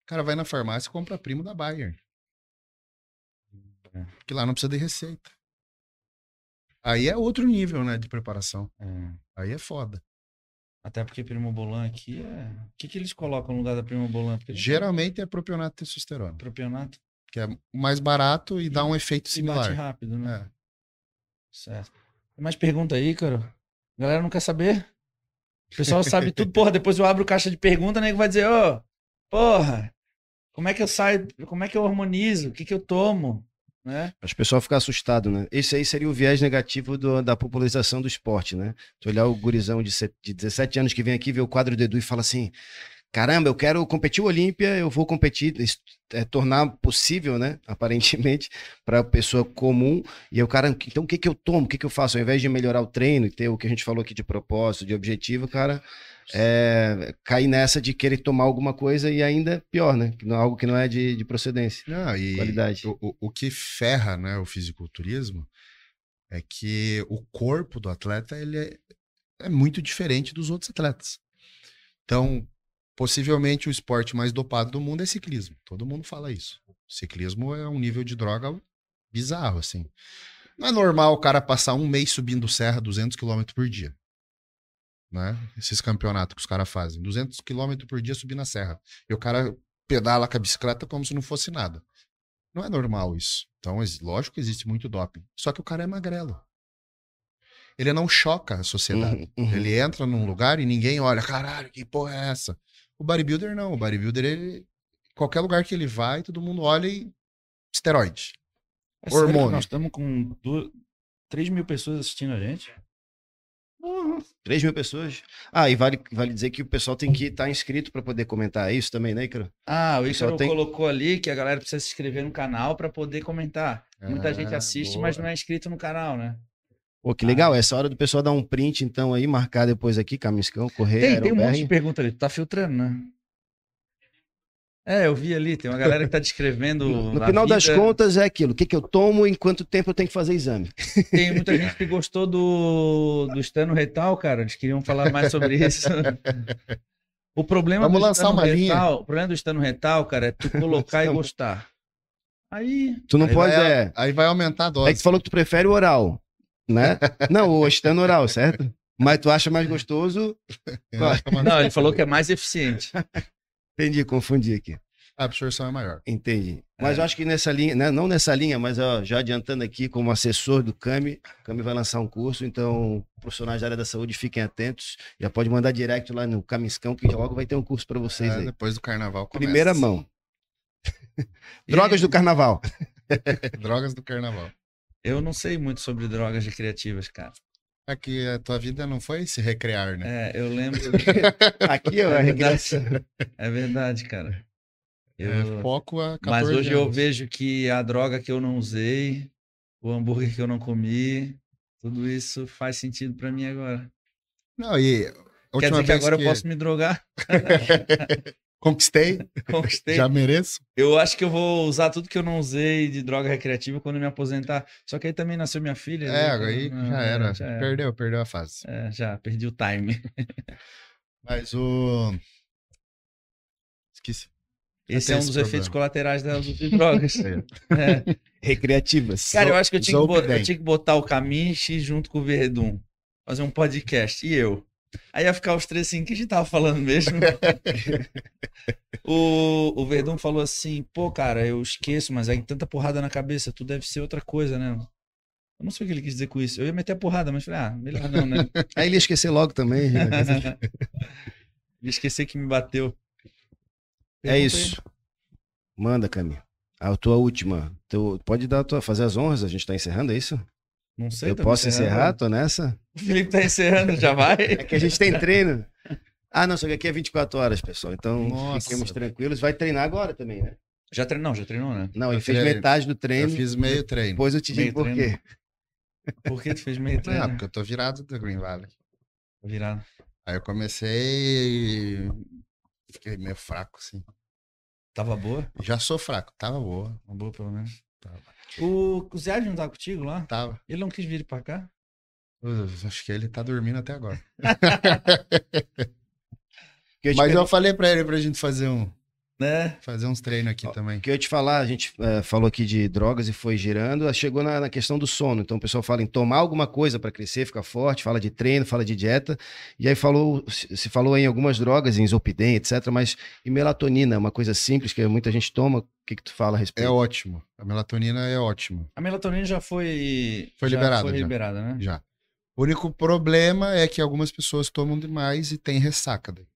o cara vai na farmácia e compra primo da Bayern. É. Porque lá não precisa de receita. Aí é outro nível, né, de preparação. é, Aí é foda. Até porque Primobolan aqui é. O que, que eles colocam no lugar da Primobolan? Porque eles Geralmente é propionato de testosterona, Propionato que é mais barato e dá um efeito e bate similar. rápido, né? É. Certo. Tem mais pergunta aí, cara? A galera não quer saber? O pessoal sabe tudo. Porra, depois eu abro caixa de pergunta, né? Que vai dizer, ô, porra, como é que eu saio? Como é que eu harmonizo? O que, que eu tomo? Né? As pessoas ficam assustadas, né? Esse aí seria o viés negativo do- da popularização do esporte, né? Tu olhar o gurizão de, se- de 17 anos que vem aqui, vê o quadro do Edu e fala assim: caramba, eu quero competir o Olímpia, eu vou competir, é, tornar possível, né? Aparentemente, para a pessoa comum. E o cara, então o que, que eu tomo? O que, que eu faço? Ao invés de melhorar o treino e ter o que a gente falou aqui de propósito, de objetivo, cara é, cair nessa de querer tomar alguma coisa e ainda pior, né? Não- Algo que não é de, de procedência. Não, e Qualidade. O, o, o que ferra né, o fisiculturismo é que o corpo do atleta ele é, é muito diferente dos outros atletas. Então, possivelmente o esporte mais dopado do mundo é ciclismo. Todo mundo fala isso. Ciclismo é um nível de droga bizarro, assim. Não é normal o cara passar um mês subindo serra 200 km por dia. Né? Esses campeonatos que os caras fazem. 200 km por dia subindo a serra. E o cara pedala com a bicicleta como se não fosse nada. Não é normal isso. Então, lógico que existe muito doping. Só que o cara é magrelo. Ele não choca a sociedade. Uhum, uhum. Ele entra num lugar e ninguém olha, caralho, que porra é essa? O bodybuilder não. O bodybuilder, ele. Qualquer lugar que ele vai, todo mundo olha e. Esteroide. É Hormônio. Nós estamos com du... 3 mil pessoas assistindo a gente. 3 mil pessoas. Ah, e vale, vale dizer que o pessoal tem que estar inscrito para poder comentar isso também, né, Icaro? Ah, o Ícaro tem- colocou ali que a galera precisa se inscrever no canal para poder comentar. Muita Ah, gente assiste, boa. mas não é inscrito no canal, né? Pô, que legal. Essa hora do pessoal dar um print, então, aí, marcar depois aqui, Camiscão, Correia, Tem, tem um monte de pergunta ali. Tu tá filtrando, né? É, eu vi ali. Tem uma galera que tá descrevendo. No, final das vida. contas, é aquilo. O que, que eu tomo e em quanto tempo eu tenho que fazer exame? Tem muita gente que gostou do, do estano retal, cara. Eles queriam falar mais sobre isso. O problema Vamos do lançar estano uma linha. retal, o problema do estano retal, cara, é tu colocar e gostar. Aí, Tu não Aí pode, vai, é... Aí vai aumentar a É dose. que tu falou que tu prefere o oral, né? Não, o estando oral, certo? Mas tu acha mais gostoso... Não, ele falou que é mais eficiente. Entendi, confundi aqui. A absorção é maior. Entendi. Mas É. eu acho que nessa linha, né, não nessa linha, mas ó, já adiantando aqui, como assessor do CAMI, o CAMI vai lançar um curso, então profissionais da área da saúde fiquem atentos. Já pode mandar direct lá no Camiscão, que logo vai ter um curso para vocês É, aí. depois do carnaval começa. Primeira mão. Drogas do carnaval. Drogas do carnaval. Eu não sei muito sobre drogas recreativas, cara. É que a tua vida não foi se recrear, né? É, eu lembro. Aqui, ó, a É recreação. É verdade, cara. Eu- É foco a 14 Mas hoje eu anos. vejo que a droga que eu não usei, o hambúrguer que eu não comi, tudo isso faz sentido pra mim agora. Não, e Quer dizer que vez agora que eu posso me drogar? conquistei, Conquistei. já mereço. Eu acho que eu vou usar tudo que eu não usei de droga recreativa quando me aposentar. Só que aí também nasceu minha filha. É, né? aí Não, já era. já era. Perdeu, perdeu a fase. É, já perdi o time. Mas o. Esqueci. Esse é um esse dos problema. efeitos colaterais das uso de drogas. É. É. Recreativas. Cara, eu acho que eu tinha que, botar, eu tinha que botar o Caminche junto com o Verdun. Fazer um podcast. E eu. Aí ia ficar os três assim, o que a gente tava falando mesmo? o, o Verdun falou assim, pô, cara, eu esqueço, mas aí tanta porrada na cabeça, tu deve ser outra coisa, né? Eu não sei o que ele quis dizer com isso. Eu ia meter a porrada, mas falei, ah, melhor não, né? Aí ele ia esquecer logo também. né? Ia esquecer que me bateu. É isso. Manda, Cami. A tua última. Tu pode dar a tua, fazer as honras, a gente tá encerrando, é isso? Não sei. Eu posso encerrando. encerrar? Tô nessa? O Felipe tá encerrando, já vai? É que a gente tem treino. Ah, não, só que aqui é 24 horas, pessoal. Então Nossa. fiquemos tranquilos. Vai treinar agora também, né? Já treinou, já treinou, né? Não, ele Eu fez treino. metade do Eu treino. fiz meio treino. Depois eu te Meio digo por quê. Por que tu fez meio treino? Ah, porque eu tô virado do Green Valley. Virado. Aí eu comecei e fiquei meio fraco, assim. Tava boa? Já sou fraco, tava boa. Uma boa, pelo menos. Tava. O, o Zé não tá contigo lá? Tava. Ele não quis vir pra cá? Eu acho que ele tá dormindo até agora. Eu Mas eu falei pra ele pra gente fazer um, Né? fazer uns treinos aqui também. que eu ia te falar, a gente eh, falou aqui de drogas e foi girando, chegou na, na questão do sono. Então o pessoal fala em tomar alguma coisa para crescer, ficar forte, fala de treino, fala de dieta. E aí falou, se falou em algumas drogas, em Zolpidem, etc. Mas e melatonina, uma coisa simples que muita gente toma. O que, que tu fala a É respeito? ótimo. A melatonina é ótima. A melatonina já foi. Foi já liberada, Foi já. liberada, né? Já. O único problema é que algumas pessoas tomam demais e tem ressaca. daí.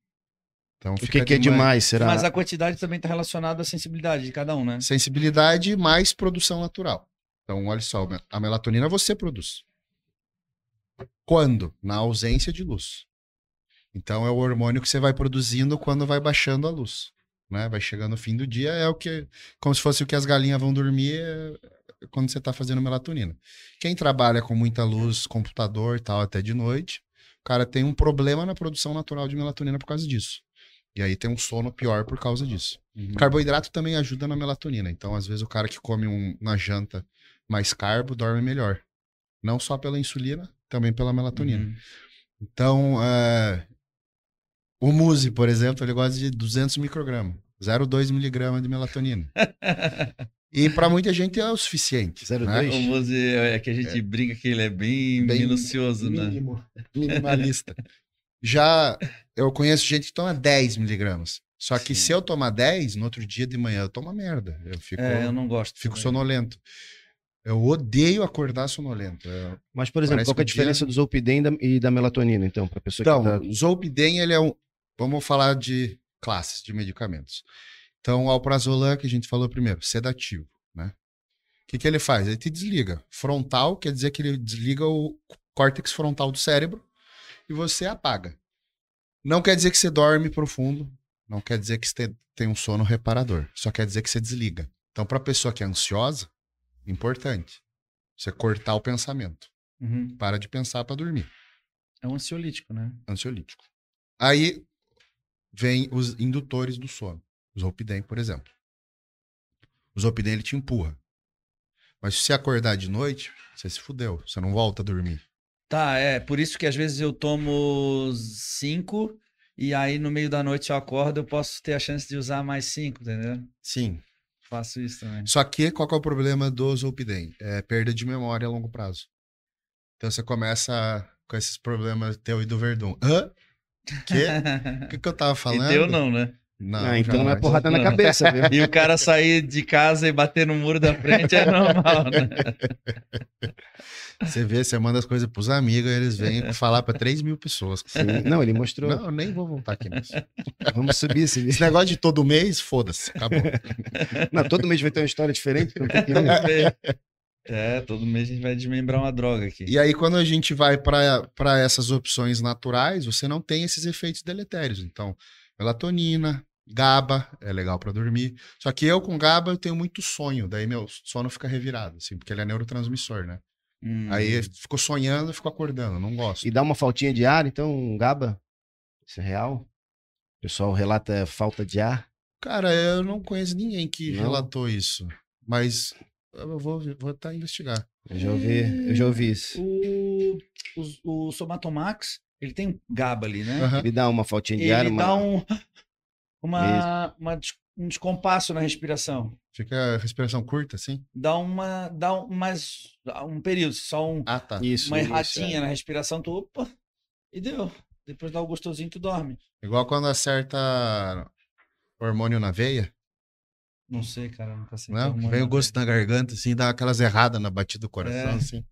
Então o fica que, que é demais, será? Mas a quantidade também tá relacionada à sensibilidade de cada um, né? Sensibilidade mais produção natural. Então, olha só, a melatonina você produz. Quando? Na ausência de luz. Então, é o hormônio que você vai produzindo quando vai baixando a luz. Né? Vai chegando o fim do dia, é o que. Como se fosse o que as galinhas vão dormir é quando você está fazendo melatonina. Quem trabalha com muita luz, computador e tal, até de noite, o cara tem um problema na produção natural de melatonina por causa disso. E aí tem um sono pior por causa disso. Uhum. Carboidrato também ajuda na melatonina. Então, às vezes, o cara que come um, na janta mais carbo dorme melhor. Não só pela insulina, também pela melatonina. Uhum. Então, é, o Muzi, por exemplo, ele gosta de 200 microgramas. 0,2 miligramas de melatonina. E para muita gente é o suficiente. 0,2? né? O Mose, é que a gente brinca que ele é bem, Bem minucioso, né? Mínimo, minimalista. Já eu conheço gente que toma 10 miligramas. Só que Sim. se eu tomar 10, no outro dia de manhã eu tomo merda. Eu fico, É, eu não gosto. fico também. sonolento. Eu odeio acordar sonolento. É, Mas, por exemplo, qual é a diferença do Zolpidem e da- melatonina, então, para pessoa Então, que tá... o Zolpidem, ele é um... Vamos falar de classes de medicamentos. Então, o alprazolam, que a gente falou primeiro, sedativo, né? O que, que ele faz? Ele te desliga. Frontal quer dizer que ele desliga o córtex frontal do cérebro e você apaga. Não quer dizer que você dorme profundo, não quer dizer que você tem um sono reparador. Só quer dizer que você desliga. Então, para pessoa que é ansiosa, importante. Você cortar o pensamento. Uhum. Para de pensar para dormir. É um ansiolítico, né? ansiolítico. Aí vem os indutores do sono. O Zolpidem, por exemplo. O Zolpidem, ele te empurra. Mas se você acordar de noite, você se fudeu. Você não volta a dormir. Tá, é. Por isso que às vezes eu tomo cinco e aí no meio da noite eu acordo, eu posso ter a chance de usar mais cinco, entendeu? Sim. Faço isso também. Só que, qual que é o problema do Zolpidem? É perda de memória a longo prazo. Então você começa com esses problemas teu e do Verdun. Hã? Que? O que, que eu tava E falando? teu não, né? Não, Ah, então não é porrada na cabeça, viu? E o cara sair de casa e bater no muro da frente é normal, né? Você vê, você manda as coisas pros amigos, eles vêm falar pra 3 mil pessoas. Sim. Não, ele mostrou. Não, eu nem vou voltar aqui nisso. Vamos subir esse Esse negócio de todo mês, foda-se, acabou. Não, todo mês vai ter uma história diferente. É, todo mês a gente vai desmembrar uma droga aqui. E aí, quando a gente vai para essas opções naturais, você não tem esses efeitos deletérios. Então, melatonina, GABA, é legal para dormir. Só que eu com GABA eu tenho muito sonho, daí meu sono fica revirado, assim, porque ele é neurotransmissor, né? Hum. Aí ficou sonhando, ficou acordando, não gosto. E dá uma faltinha de ar, então, um GABA. Isso é real? O pessoal relata falta de ar. Cara, eu não conheço ninguém que Não? relatou isso, mas eu vou vou tá investigar. Eu já ouvi, eu já ouvi isso. O, o, o Somatomax, ele tem um GABA ali, né? Aham. Ele dá uma faltinha de ar, Ele uma... dá um, uma, uma des- um descompasso na respiração. Fica a respiração curta, assim? Dá uma. Dá um, mais um período, só um, Ah, tá. Isso, uma isso, erradinha é. na respiração, tu opa, e deu. Depois dá o gostosinho, tu dorme. Igual quando acerta hormônio na veia, Não sei, cara, nunca sei. não? Vem o gosto na garganta, assim, dá aquelas erradas na batida do coração, É. assim.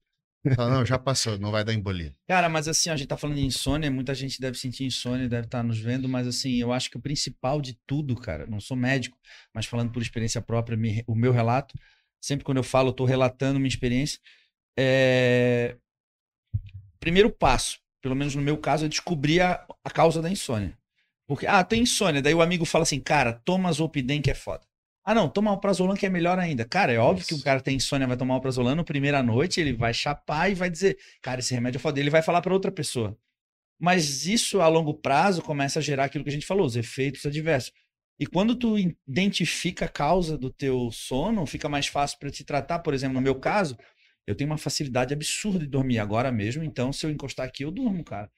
Fala, não, já passou, não vai dar embolia. Cara, mas assim, a gente tá falando de insônia, muita gente deve sentir insônia, deve estar nos vendo, mas assim, eu acho que o principal de tudo, cara, não sou médico, mas falando por experiência própria, me- o meu relato, sempre quando eu falo, eu tô relatando minha experiência, é... Primeiro passo, pelo menos no meu caso, é descobrir a, a causa da insônia. Porque, ah, tem insônia, daí o amigo fala assim, cara, toma Zolpidem que é foda. Ah, não, toma alprazolam que é melhor ainda. Cara, é óbvio que o cara tem insônia, vai tomar alprazolam na primeira noite, ele vai chapar e vai dizer, cara, esse remédio é foda. Ele vai falar para outra pessoa. Mas isso a longo prazo começa a gerar aquilo que a gente falou, os efeitos adversos. E quando tu identifica a causa do teu sono, fica mais fácil para te tratar. Por exemplo, no meu caso, eu tenho uma facilidade absurda de dormir agora mesmo, então se eu encostar aqui, eu durmo, cara.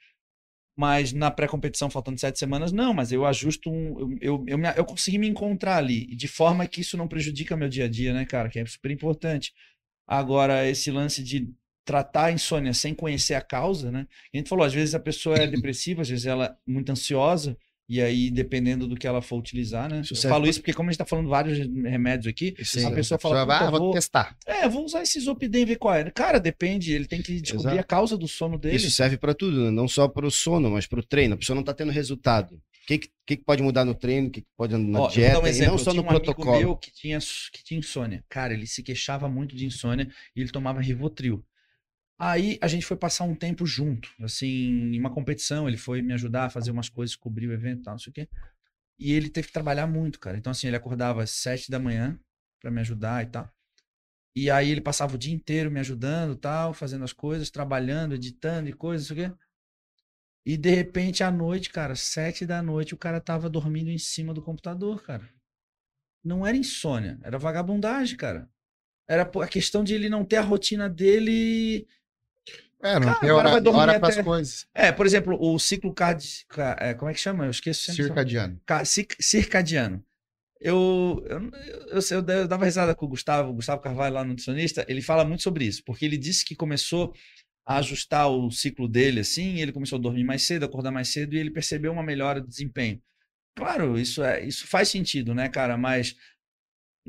Mas na pré-competição, faltando sete semanas, não, mas eu ajusto um. Eu, eu, eu, eu consegui me encontrar ali, de forma que isso não prejudica meu dia a dia, né, cara? Que é super importante. Agora, esse lance de tratar a insônia sem conhecer a causa, né? A gente falou, às vezes a pessoa é depressiva, às vezes ela é muito ansiosa, e aí, dependendo do que ela for utilizar, né? Isso Eu falo isso porque, como a gente tá falando vários remédios aqui, Sim. a pessoa fala, Já vai, "Puta, ah, vou vou- testar. é, vou usar esse Zopidem e ver qual é. Cara, depende, ele tem que descobrir Exato. a causa do sono dele. Isso serve para tudo, né? não só para o sono, mas para o treino. A pessoa não está tendo resultado. O que, que, que pode mudar no treino, o que, que pode na Ó, eu vou dieta, dar um e exemplo. não só no um amigo protocolo. meu que tinha, que tinha insônia. Cara, ele se queixava muito de insônia e ele tomava Rivotril. Aí a gente foi passar um tempo junto, assim, em uma competição, ele foi me ajudar a fazer umas coisas, cobrir o evento e tal, não sei o quê. E ele teve que trabalhar muito, cara. Então, assim, ele acordava às sete da manhã pra me ajudar e tal. E aí ele passava o dia inteiro me ajudando, tal, fazendo as coisas, trabalhando, editando e coisas, não sei o quê. E de repente, à noite, cara, sete da noite, o cara tava dormindo em cima do computador, cara. Não era insônia, era vagabundagem, cara. Era a questão de ele não ter a rotina dele. É, não Cara, tem hora, vai dormir hora até- coisas. É, por exemplo, o ciclo card... ca- é, como é que chama? Eu esqueço. Circadiano. Circadiano. eu, eu, eu, eu, eu dava risada com o Gustavo, o Gustavo Carvalho lá no nutricionista, ele fala muito sobre isso, porque ele disse que começou a ajustar o ciclo dele assim, ele começou a dormir mais cedo, acordar mais cedo e ele percebeu uma melhora de desempenho. Claro, isso é, isso faz sentido, né, cara? Mas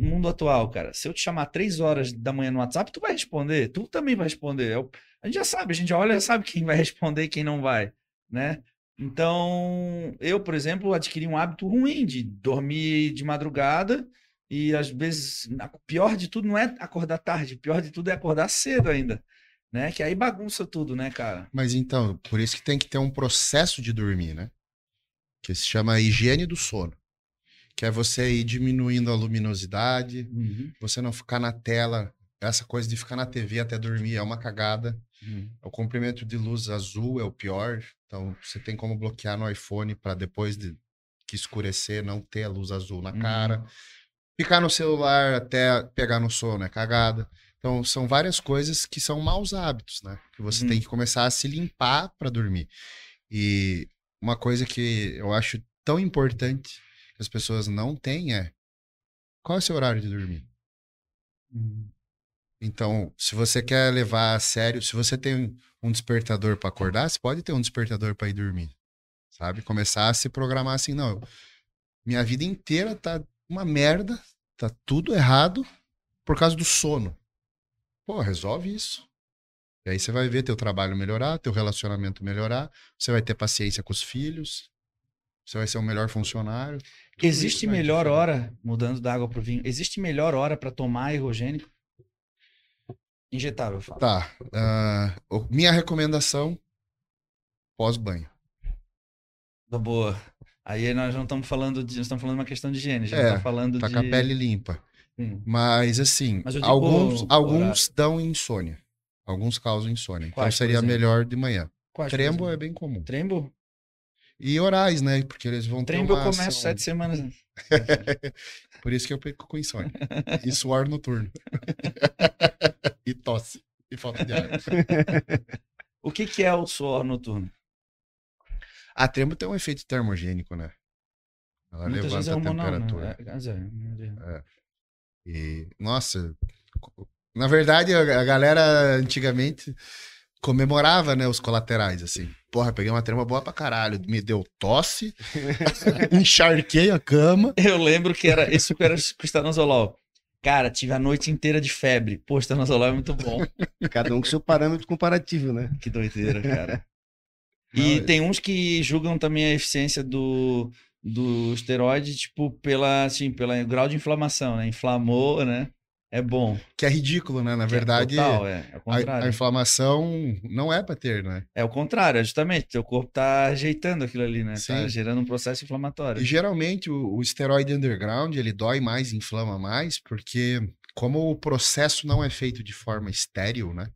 mundo atual, cara, se eu te chamar três horas da manhã no WhatsApp, tu vai responder, tu também vai responder. Eu, a gente já sabe, a gente olha sabe quem vai responder e quem não vai, né? Então, eu, por exemplo, adquiri um hábito ruim de dormir de madrugada e às vezes, o pior de tudo não é acordar tarde, o pior de tudo é acordar cedo ainda, né? Que aí bagunça tudo, né, cara? Mas então, por isso que tem que ter um processo de dormir, né? Que se chama higiene do sono. Que é você ir diminuindo a luminosidade, Uhum. você não ficar na tela. Essa coisa de ficar na TV até dormir é uma cagada. Uhum. O comprimento de luz azul é o pior. Então, você tem como bloquear no iPhone para depois de que escurecer não ter a luz azul na cara. Ficar no celular até pegar no sono é cagada. Então, são várias coisas que são maus hábitos, né? Que você Uhum. tem que começar a se limpar para dormir. E uma coisa que eu acho tão importante que as pessoas não têm é qual é o seu horário de dormir? Uhum. Então, se você quer levar a sério, se você tem um despertador para acordar, você pode ter um despertador para ir dormir. Sabe? Começar a se programar assim, não. Minha vida inteira tá uma merda, tá tudo errado por causa do sono. Pô, resolve isso. E aí você vai ver teu trabalho melhorar, teu relacionamento melhorar, você vai ter paciência com os filhos, você vai ser um melhor funcionário. Existe melhor hora, mudando da água pro vinho, existe melhor hora para tomar ergogênico? Injetável, eu falo. Tá. o- minha recomendação pós-banho. Da boa. Aí nós não estamos falando de. Nós estamos falando de uma questão de higiene. Gente É, tá falando Tá de. com a pele limpa. Sim. Mas assim, Mas alguns, o alguns dão insônia. Alguns causam insônia. Então Quais, por seria melhor de manhã. Quais, Trembo é bem comum. Trembo? E orais, né? Porque eles vão ter Trembo eu começo ação- sete semanas. Por isso que eu fico com insônia. E suor noturno. e tosse. E falta de ar. O que, que é o suor noturno? A trembo tem um efeito termogênico, né? Ela Muitas levanta é a hormonal, temperatura. né? É, não- E, nossa, na verdade, a galera antigamente comemorava, né, os colaterais, assim. Porra, peguei uma trema boa pra caralho. Me deu tosse, encharquei a cama. Eu lembro que era isso que era estanozolol. Cara, tive a noite inteira de febre. Pô, estanozolol é muito bom. Cada um com seu parâmetro comparativo, né? Que doideira, cara. Não, E é- tem uns que julgam também a eficiência do, do esteroide, tipo, pela, assim, pelo grau de inflamação, né? Inflamou, né? É bom. Que é ridículo, né? Na Que é verdade, total, é, é o a, contrário. a inflamação não é pra ter, né? É o contrário, é justamente. Teu corpo tá ajeitando aquilo ali, né? Tá Sim. gerando um processo inflamatório. E geralmente o, o esteroide underground, ele dói mais, inflama mais, porque como o processo não é feito de forma estéril, né?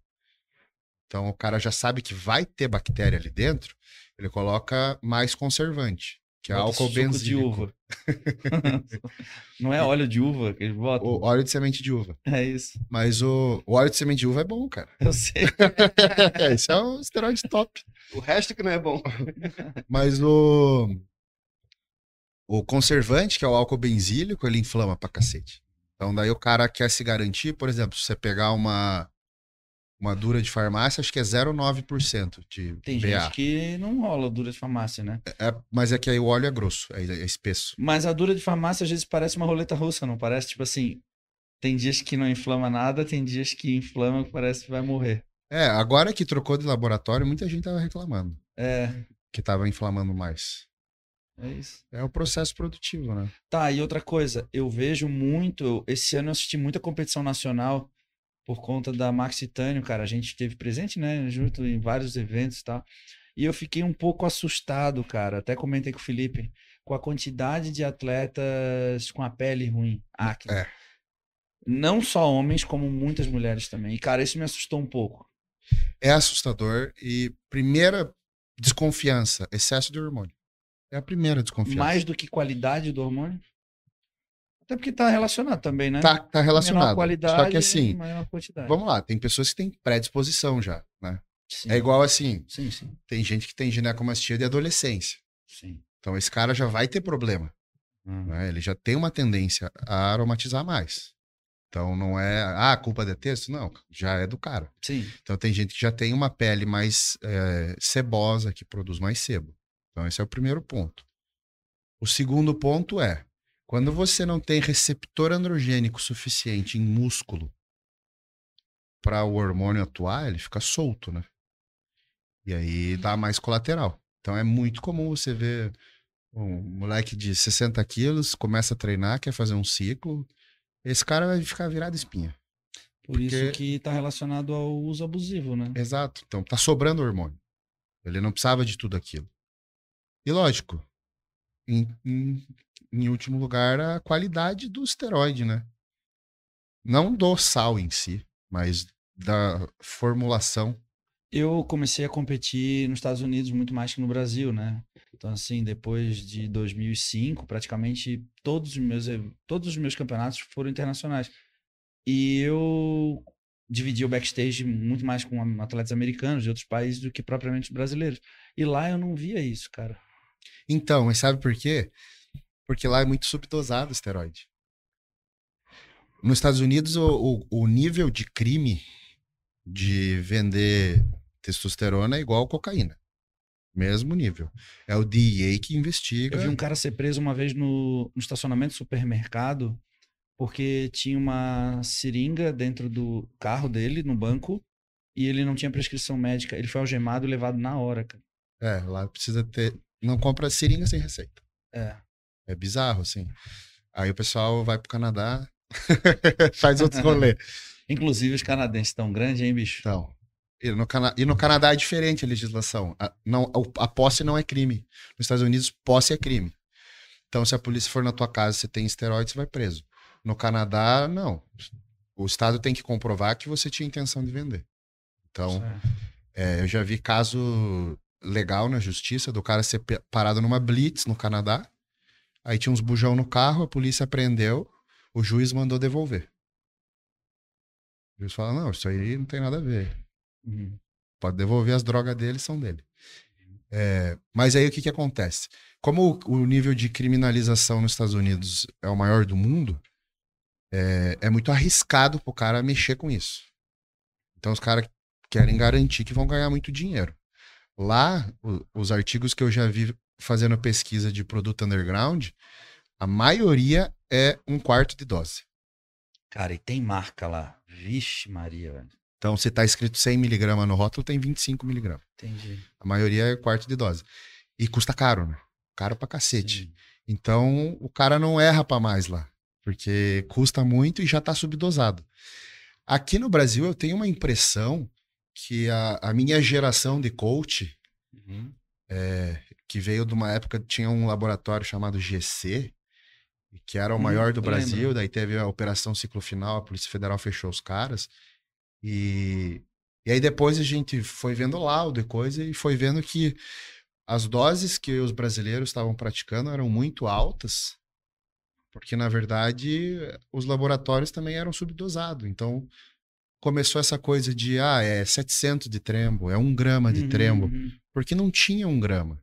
Então o cara já sabe que vai ter bactéria ali dentro, ele coloca mais conservante, que é álcool suco de benzílico. uva. Não é óleo de uva que eles botam? O óleo de semente de uva. É isso. Mas o, o óleo de semente de uva é bom, cara. Eu sei. Esse é um esteroide top. O resto que não é bom. Mas o, o conservante, que é o álcool benzílico, ele inflama pra cacete. Então daí o cara quer se garantir, por exemplo, se você pegar uma, uma dura de farmácia, acho que é 0,9% de Tem BA. gente que não rola dura de farmácia, né? É, mas é que aí o óleo é grosso, é, é espesso. Mas a dura de farmácia às vezes parece uma roleta russa, não parece? Tipo assim, tem dias que não inflama nada, tem dias que inflama que parece que vai morrer. É, agora que trocou de laboratório, muita gente tava reclamando É, que tava inflamando mais. é isso. É o processo produtivo, né? Tá, e outra coisa, eu vejo muito. Esse ano eu assisti muita competição nacional por conta da Maxitânio, cara. A gente esteve presente, né? Junto em vários eventos e tal. E eu fiquei um pouco assustado, cara. Até comentei com o Felipe, com a quantidade de atletas com a pele ruim, acne. É. Não só homens, como muitas mulheres também. E, cara, isso me assustou um pouco. É assustador e primeira desconfiança, excesso de hormônio. É a primeira desconfiança. Mais do que qualidade do hormônio. Até porque tá relacionado também, né? Tá, tá Menor relacionado. qualidade, Só que assim, maior quantidade. vamos lá, tem pessoas que têm predisposição já, né? Sim, É igual assim, Sim, sim, tem gente que tem ginecomastia de adolescência. sim. Então esse cara já vai ter problema. Hum. né? Ele já tem uma tendência a aromatizar mais. Então não é, ah, a culpa é de texto? Não, já é do cara. Sim. Então tem gente que já tem uma pele mais é, sebosa, que produz mais sebo. Então esse é o primeiro ponto. O segundo ponto é, quando você não tem receptor androgênico suficiente em músculo para o hormônio atuar, ele fica solto, né? E aí dá mais colateral. Então é muito comum você ver um moleque de 60 quilos, começa a treinar, quer fazer um ciclo, esse cara vai ficar virado espinha. Por isso Porque- que tá relacionado ao uso abusivo, né? Exato. Então tá sobrando hormônio. Ele não precisava de tudo aquilo. E lógico, em, em, em último lugar, a qualidade do esteroide, né? Não do sal em si, mas da formulação. Eu comecei a competir nos Estados Unidos muito mais que no Brasil, né? Então, assim, depois de 2005, praticamente todos os meus, todos os meus campeonatos foram internacionais. E eu dividi o backstage muito mais com atletas americanos de outros países do que propriamente os brasileiros. E lá eu não via isso, cara. Então, mas sabe por quê? Porque lá é muito subdosado o esteroide. Nos Estados Unidos, o, o, o nível de crime de vender testosterona é igual a cocaína. Mesmo nível. É o DEA que investiga. Eu vi um cara ser preso uma vez no, no estacionamento do supermercado porque tinha uma seringa dentro do carro dele, no banco, e ele não tinha prescrição médica. Ele foi algemado e levado na hora, cara. É, lá precisa ter. Não compra seringa sem receita. É. É bizarro, assim. Aí o pessoal vai pro Canadá, faz outros rolê. Inclusive os canadenses tão grandes, hein, bicho? Então. E no, Cana... e no Canadá é diferente a legislação. A, não, a, posse não é crime. Nos Estados Unidos, posse é crime. Então, se a polícia for na tua casa e você tem esteroide, você vai preso. No Canadá, não. O Estado tem que comprovar que você tinha intenção de vender. Então, é, eu já vi caso legal na justiça do cara ser parado numa blitz no Canadá. Aí tinha uns bujão no carro, a polícia prendeu, o juiz mandou devolver. O juiz fala: não, isso aí não tem nada a ver. Uhum. Pode devolver as drogas dele, são dele. É, mas aí o que, que acontece? Como o, o nível de criminalização nos Estados Unidos é o maior do mundo, é, é muito arriscado pro cara mexer com isso. Então os caras querem garantir que vão ganhar muito dinheiro. Lá, o- os artigos que eu já vi fazendo pesquisa de produto underground, a maioria é um quarto de dose. Cara, e tem marca lá. Vixe, Maria, velho. Então, se tá escrito 100mg no rótulo, tem 25mg. Entendi. A maioria é quarto de dose. E custa caro, né? Caro pra cacete. Sim. Então, o cara não erra pra mais lá. Porque custa muito e já tá subdosado. Aqui no Brasil, eu tenho uma impressão que a, a minha geração de coach, Uhum. Que veio de uma época, tinha um laboratório chamado GC, que era o Hum, maior do Brasil, lembro. daí teve a Operação Ciclo Final, a Polícia Federal fechou os caras. E, e aí depois a gente foi vendo laudo e coisa e foi vendo que as doses que os brasileiros estavam praticando eram muito altas, porque na verdade os laboratórios também eram subdosados. Então começou essa coisa de, ah, é 700 de trembo, é um grama de Uhum, trembo, uhum. porque não tinha um grama.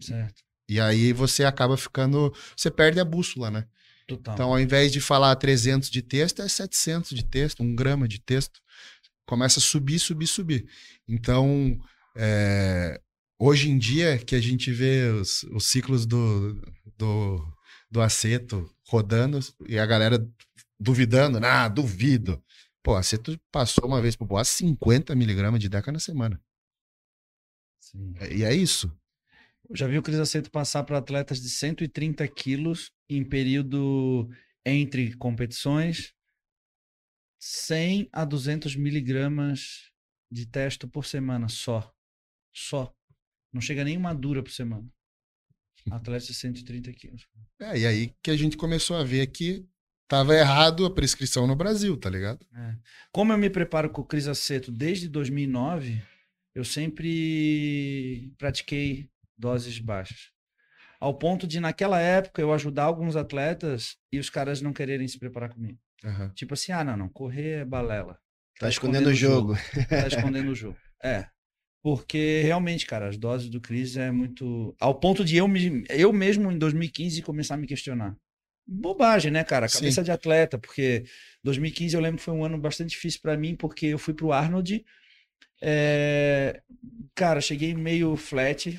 Certo. E aí você acaba ficando, você perde a bússola, né? Total. Então, ao invés de falar 300 de texto, é 700 de texto, um grama de texto. Começa a subir, subir, subir. Então, é, hoje em dia, que a gente vê os, os ciclos do, do, do aceto rodando e a galera duvidando, ah, duvido. Pô, aceto passou uma vez pro boa 50 miligramas de deca na semana. Sim. E é isso. Eu já vi o Cris Aceto passar para atletas de 130 quilos em período entre competições, 100 a 200 miligramas de testo por semana só. Só. Não chega nem uma dura por semana. Atletas de 130 quilos. É, e aí que a gente começou a ver que tava errado a prescrição no Brasil, tá ligado? Como eu me preparo com o Cris Aceto desde 2009, eu sempre pratiquei doses baixas. Ao ponto de, naquela época, eu ajudar alguns atletas e os caras não quererem se preparar comigo. Aham. Tipo assim, ah, não, não, correr é balela. Tá escondendo o jogo. Tá escondendo o jogo. É. Porque realmente, cara, as doses do Cris é muito. Ao ponto de eu, me, eu mesmo, em 2015, começar a me questionar. Bobagem, né, cara? Sim. Cabeça de atleta, porque 2015 eu lembro que foi um ano bastante difícil pra mim, porque eu fui pro Arnold. é, Cara, cheguei meio flat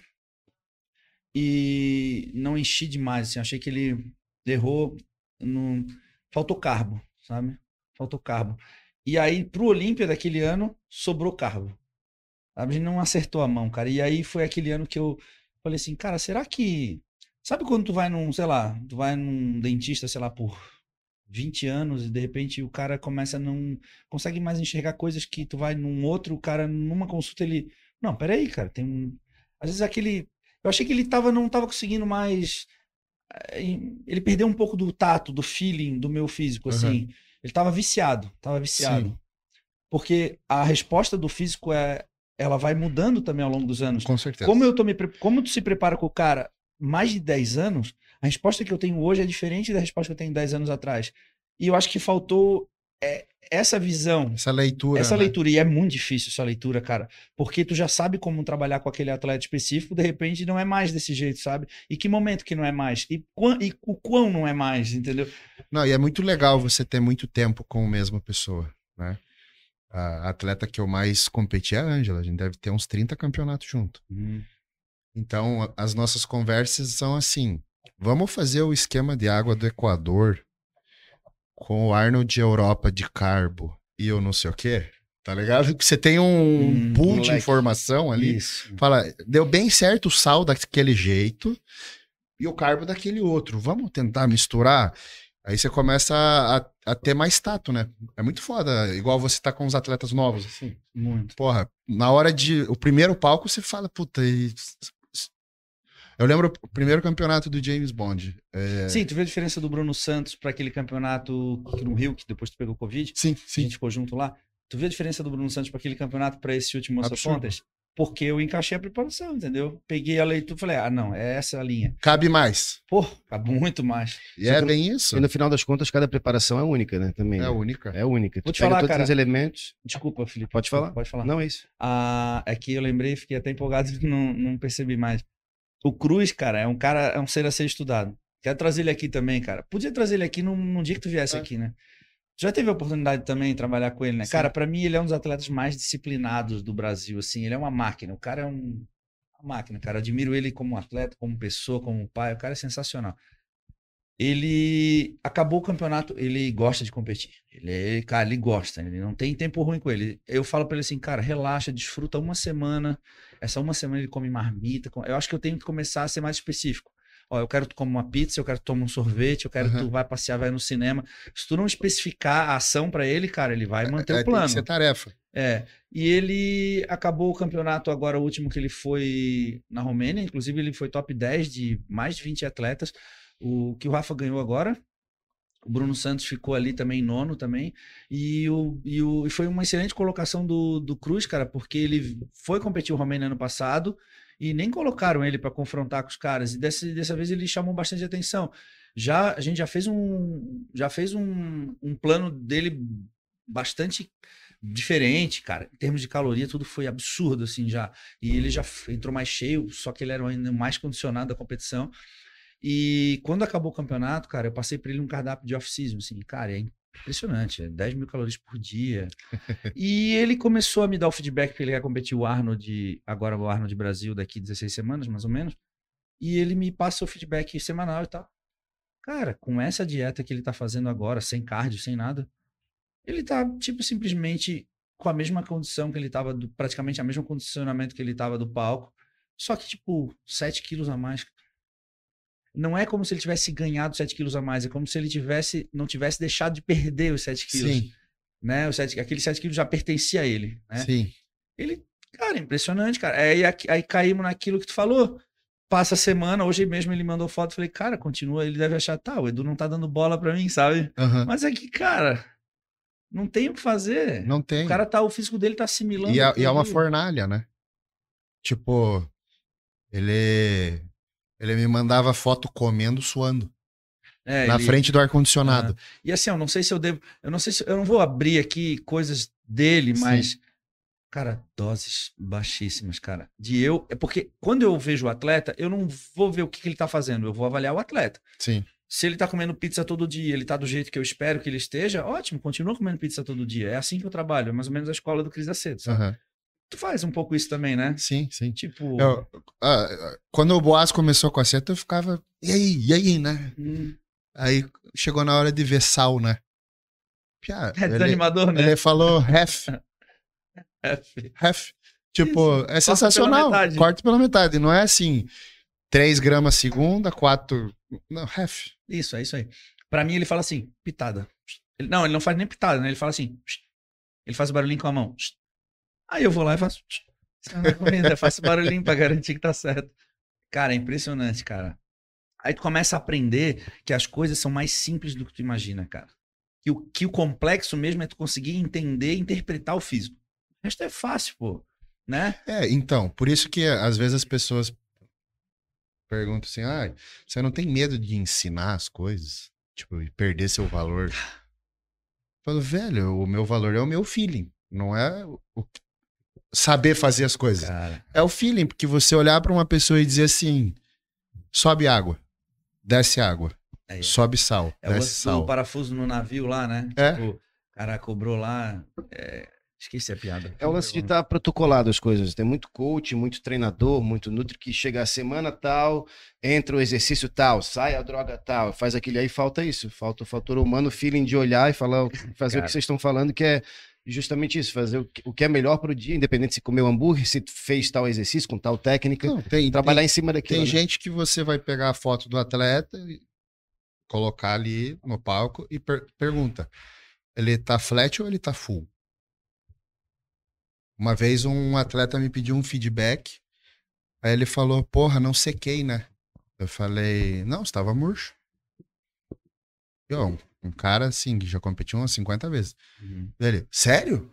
e não enchi demais. Assim, achei que ele errou. No... Faltou carbo, sabe? Faltou carbo. E aí, pro Olímpia daquele ano, sobrou carbo. Sabe? A gente não acertou a mão, cara. E aí foi aquele ano que eu falei assim, cara, será que. Sabe quando tu vai num, sei lá, tu vai num dentista, sei lá, por 20 anos e de repente o cara começa a não. consegue mais enxergar coisas que tu vai num outro, o cara, numa consulta, ele. Não, peraí, cara, tem um. Às vezes aquele. Eu achei que ele tava, não tava conseguindo mais. eh, Ele perdeu um pouco do tato, do feeling do meu físico, Uhum. assim. Ele tava viciado, tava viciado. Porque a resposta do físico é. Ela vai mudando também ao longo dos anos. Com certeza. Como eu tô me como tu se prepara com o cara mais de 10 anos, a resposta que eu tenho hoje é diferente da resposta que eu tenho 10 anos atrás. E eu acho que faltou é, essa visão, Essa leitura. essa né? leitura. E é muito difícil essa leitura, cara. Porque tu já sabe como trabalhar com aquele atleta específico, de repente não é mais desse jeito, sabe? E que momento que não é mais? E, e o quão não é mais, entendeu? Não, e é muito legal você ter muito tempo com a mesma pessoa, né? A atleta que eu mais competi é a Ângela. A gente deve ter uns 30 campeonatos junto. Então, a- as nossas conversas são assim: vamos fazer o esquema de água do Equador com o Arnold Europa de carbo e eu não sei o quê. Tá ligado? Que você tem um Hum, pool de moleque. informação ali. Isso. Fala, deu bem certo o sal daquele jeito e o carbo daquele outro. Vamos tentar misturar? Aí você começa a, a ter mais tato, né? É muito foda. Igual você tá com os atletas novos, assim. Muito. Porra, na hora de. O primeiro palco, você fala, puta. E... Eu lembro o primeiro campeonato do James Bond. É... Sim, tu viu a diferença do Bruno Santos para aquele campeonato no Rio, que depois tu pegou Covid? Sim, A sim. gente ficou junto lá. Tu viu a diferença do Bruno Santos para aquele campeonato para esse último. Pontas? Porque eu encaixei a preparação, entendeu? Peguei a leitura e falei, ah, não, é essa a linha. Cabe mais. Pô, acabou muito mais. E Só é bem isso. E no final das contas, cada preparação é única, né? Também. É a única. É única. Vou Tu te pega falar, todos cara. os elementos. Desculpa, Felipe. Pode falar? Pode falar. Não é isso. Ah, é que eu lembrei, fiquei até empolgado e não, não percebi mais. O Cruz, cara, é um cara, é um ser a ser estudado. Quero trazer ele aqui também, cara. Podia trazer ele aqui num, num dia que tu viesse É. aqui, né? Já teve a oportunidade também de trabalhar com ele, né? Sim. Cara, pra mim ele é um dos atletas mais disciplinados do Brasil, assim. Ele é uma máquina. O cara é um, uma máquina, cara. Admiro ele como atleta, como pessoa, como pai. O cara é sensacional. Ele acabou o campeonato, ele gosta de competir. Ele, ele, cara, ele gosta, ele não tem tempo ruim com ele. Eu falo pra ele assim, cara, relaxa, desfruta uma semana. Essa uma semana ele come marmita. Eu acho que eu tenho que começar a ser mais específico. Ó, eu quero que tu coma uma pizza, eu quero que tu tome um sorvete, eu quero que Aham. tu vai passear, vai no cinema. Se tu não especificar a ação pra ele, cara, ele vai manter É, o tem que plano. ser tarefa. É, e ele acabou o campeonato agora, o último que ele foi na Romênia, inclusive ele foi top 10 de mais de 20 atletas, o que o Rafa ganhou agora, o Bruno Santos ficou ali também nono também, e, o, e, o, e foi uma excelente colocação do, do Cruz, cara, porque ele foi competir o Romênia ano passado, e nem colocaram ele para confrontar com os caras, e dessa, dessa vez ele chamou bastante atenção. Já, a gente já fez um, já fez um, um plano dele bastante diferente, cara. Em termos de caloria, tudo foi absurdo, assim, já. E ele já entrou mais cheio, só que ele era ainda mais condicionado da competição. E quando acabou o campeonato, cara, eu passei para ele um cardápio de off-season, assim, cara, é impressionante, é 10 mil calorias por dia. e ele começou a me dar o feedback que ele quer competir o Arnold, agora o Arnold Brasil, daqui 16 semanas, mais ou menos. E ele me passa o feedback semanal e tal. Cara, com essa dieta que ele tá fazendo agora, sem cardio, sem nada, ele tá, tipo, simplesmente com a mesma condição que ele tava, do, praticamente a mesmo condicionamento que ele tava do palco, só que, tipo, 7 quilos a mais. Não é como se ele tivesse ganhado 7 quilos a mais, é como se ele tivesse, não tivesse deixado de perder os 7 quilos. Sim, Né? Os 7, aqueles 7 quilos já pertencia a ele. Né? sim. Ele, cara, impressionante, cara. Aí, aqui- aí caímos naquilo que tu falou. Passa a semana, hoje mesmo ele mandou foto, falei, cara, continua, ele deve achar, tá, o Edu não tá dando bola pra mim, sabe? Aham. Mas é que, cara, não tem o que fazer. Não tem. O cara tá, o físico dele tá assimilando. E é, e é uma fornalha, né? Tipo, ele ele me mandava foto comendo, suando, É, na ele- frente do ar-condicionado. E assim, eu não sei se eu devo. Eu não sei se. Eu não vou abrir aqui coisas dele, Sim. mas Cara, doses baixíssimas, cara. De eu. É porque quando eu vejo o atleta, eu não vou ver o que, que ele tá fazendo, eu vou avaliar o atleta. Sim. Se ele tá comendo pizza todo dia, ele tá do jeito que eu espero que ele esteja, ótimo, continua comendo pizza todo dia. É assim que eu trabalho, é mais ou menos a escola do Cris Aceto, sabe? aham. Tu faz um pouco isso também, né? Sim, sim. Tipo. Eu- ah, quando o Boas começou com a seta, eu ficava. E aí, e aí, né? hum, Aí chegou na hora de ver sal, né? Piá, é ele, desanimador, né? ele falou ref, ref. Tipo, Isso, é pela sensacional. metade. Corta pela metade. Não é assim, 3 gramas segunda, 4. Não, ref. Isso, é isso aí. Pra mim, ele fala assim, pitada. Ele- não, ele não faz nem pitada, né? Ele fala assim. Ele faz o barulhinho com a mão. Aí eu vou lá e faço. Comendo, eu faço barulhinho pra garantir que tá certo. Cara, é impressionante, cara. Aí tu começa a aprender que as coisas são mais simples do que tu imagina, cara. Que o, que o complexo mesmo é tu conseguir entender e interpretar o físico. O resto é fácil, pô. Né? É, então, por isso que às vezes as pessoas perguntam assim: ah, você não tem medo de ensinar as coisas? Tipo, e perder seu valor? Eu falo, velho, o meu valor é o meu feeling, não é o- saber fazer as coisas. Cara. É o feeling, porque você olhar pra uma pessoa e dizer assim: sobe água, desce água, É, sobe sal, é o desce sal. do parafuso no navio lá, né? É. Tipo, o cara cobrou lá. é, Esqueci a piada. É o lance de estar protocolado as coisas. Tem muito coach, muito treinador, muito nutri que chega a semana tal, entra o exercício tal, sai a droga tal, faz aquele aí, falta isso. Falta o fator humano, o feeling de olhar e falar, fazer o Cara. que vocês estão falando, que é justamente isso, fazer o que, é melhor para o dia, independente se comeu hambúrguer, se fez tal exercício com tal técnica, Não, tem, trabalhar tem, em cima daquilo. tem né? gente que você vai pegar a foto do atleta colocar ali no palco e per- pergunta: ele tá flat ou ele tá full? Uma vez um atleta me pediu um feedback, aí ele falou: Porra, não sequei, né? Eu falei: Não, estava murcho. E, ó, um, cara assim, que já competiu umas 50 vezes. Uhum. Ele, sério?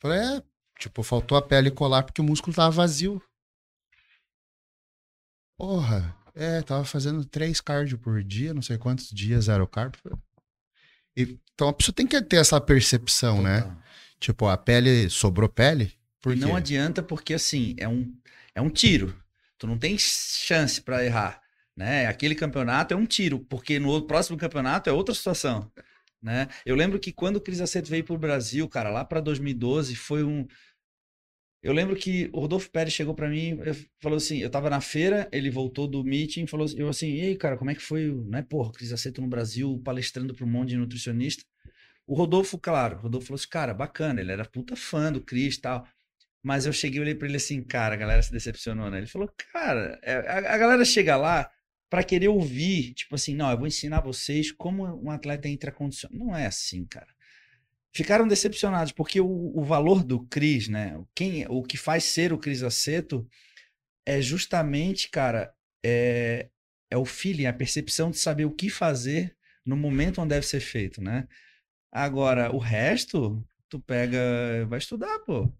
Falei, é, tipo, faltou a pele colar porque o músculo tava vazio. Porra, é, tava fazendo três cardio por dia, não sei quantos dias era o cardio. E, então a pessoa tem que ter essa percepção, né? Total. Tipo, a pele, sobrou pele? Por E não adianta porque assim, é um, é um tiro. Tu não tem chance pra errar, né? Aquele campeonato é um tiro, porque no próximo campeonato é outra situação, né? Eu lembro que quando o Cris Aceto veio pro Brasil, cara, lá pra 2012, foi um Eu lembro que o Rodolfo Pérez chegou pra mim falou assim, eu tava na feira, ele voltou do meeting, falou assim, eu assim, e aí, cara, como é que foi, o- né, porra, o Cris Aceto no Brasil, palestrando pra um monte de nutricionista. O Rodolfo, claro, o Rodolfo falou assim, cara, bacana, ele era puta fã do Cris e tal. Mas eu cheguei e olhei pra ele assim, cara, a galera se decepcionou, né? Ele falou, cara, é, a galera chega lá pra querer ouvir, tipo assim, não, eu vou ensinar vocês como um atleta entra condicionado. Não é assim, cara. Ficaram decepcionados, porque o, o valor do Cris, né? Quem, o que faz ser o Cris Aceto é justamente, cara, é, é o feeling, a percepção de saber o que fazer no momento onde deve ser feito, né? Agora, o resto, tu pega, vai estudar, pô.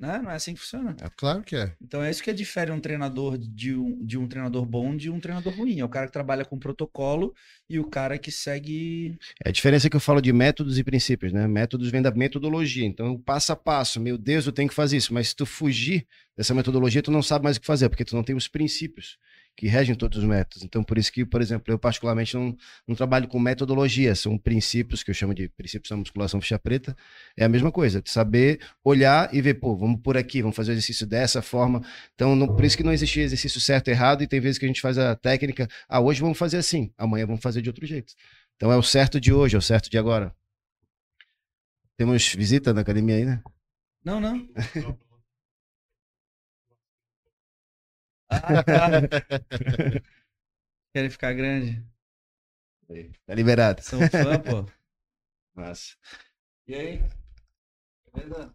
Né? Não é assim que funciona. É claro que é. Então é isso que difere um treinador de um, de um treinador bom de um treinador ruim. É o cara que trabalha com protocolo e o cara que segue. É a diferença que eu falo de métodos e princípios, né? Métodos vem da metodologia. Então, passo a passo, meu Deus, eu tenho que fazer isso. Mas se tu fugir dessa metodologia, tu não sabe mais o que fazer, porque tu não tem os princípios que regem todos os métodos. Então, por isso que, por exemplo, eu particularmente não, não trabalho com metodologia, são princípios que eu chamo de princípios da musculação ficha preta. É a mesma coisa, de saber olhar e ver, pô, vamos por aqui, vamos fazer o exercício dessa forma. Então, não- por isso que não existe exercício certo e errado, e tem vezes que a gente faz a técnica, ah, hoje vamos fazer assim, amanhã vamos fazer de outro jeito. Então é o certo de hoje, é o certo de agora. Temos visita na academia aí, né? Não, não. Ah, tá. Querem ficar grande. Tá liberado. São fã, pô. Massa. E aí? Beleza?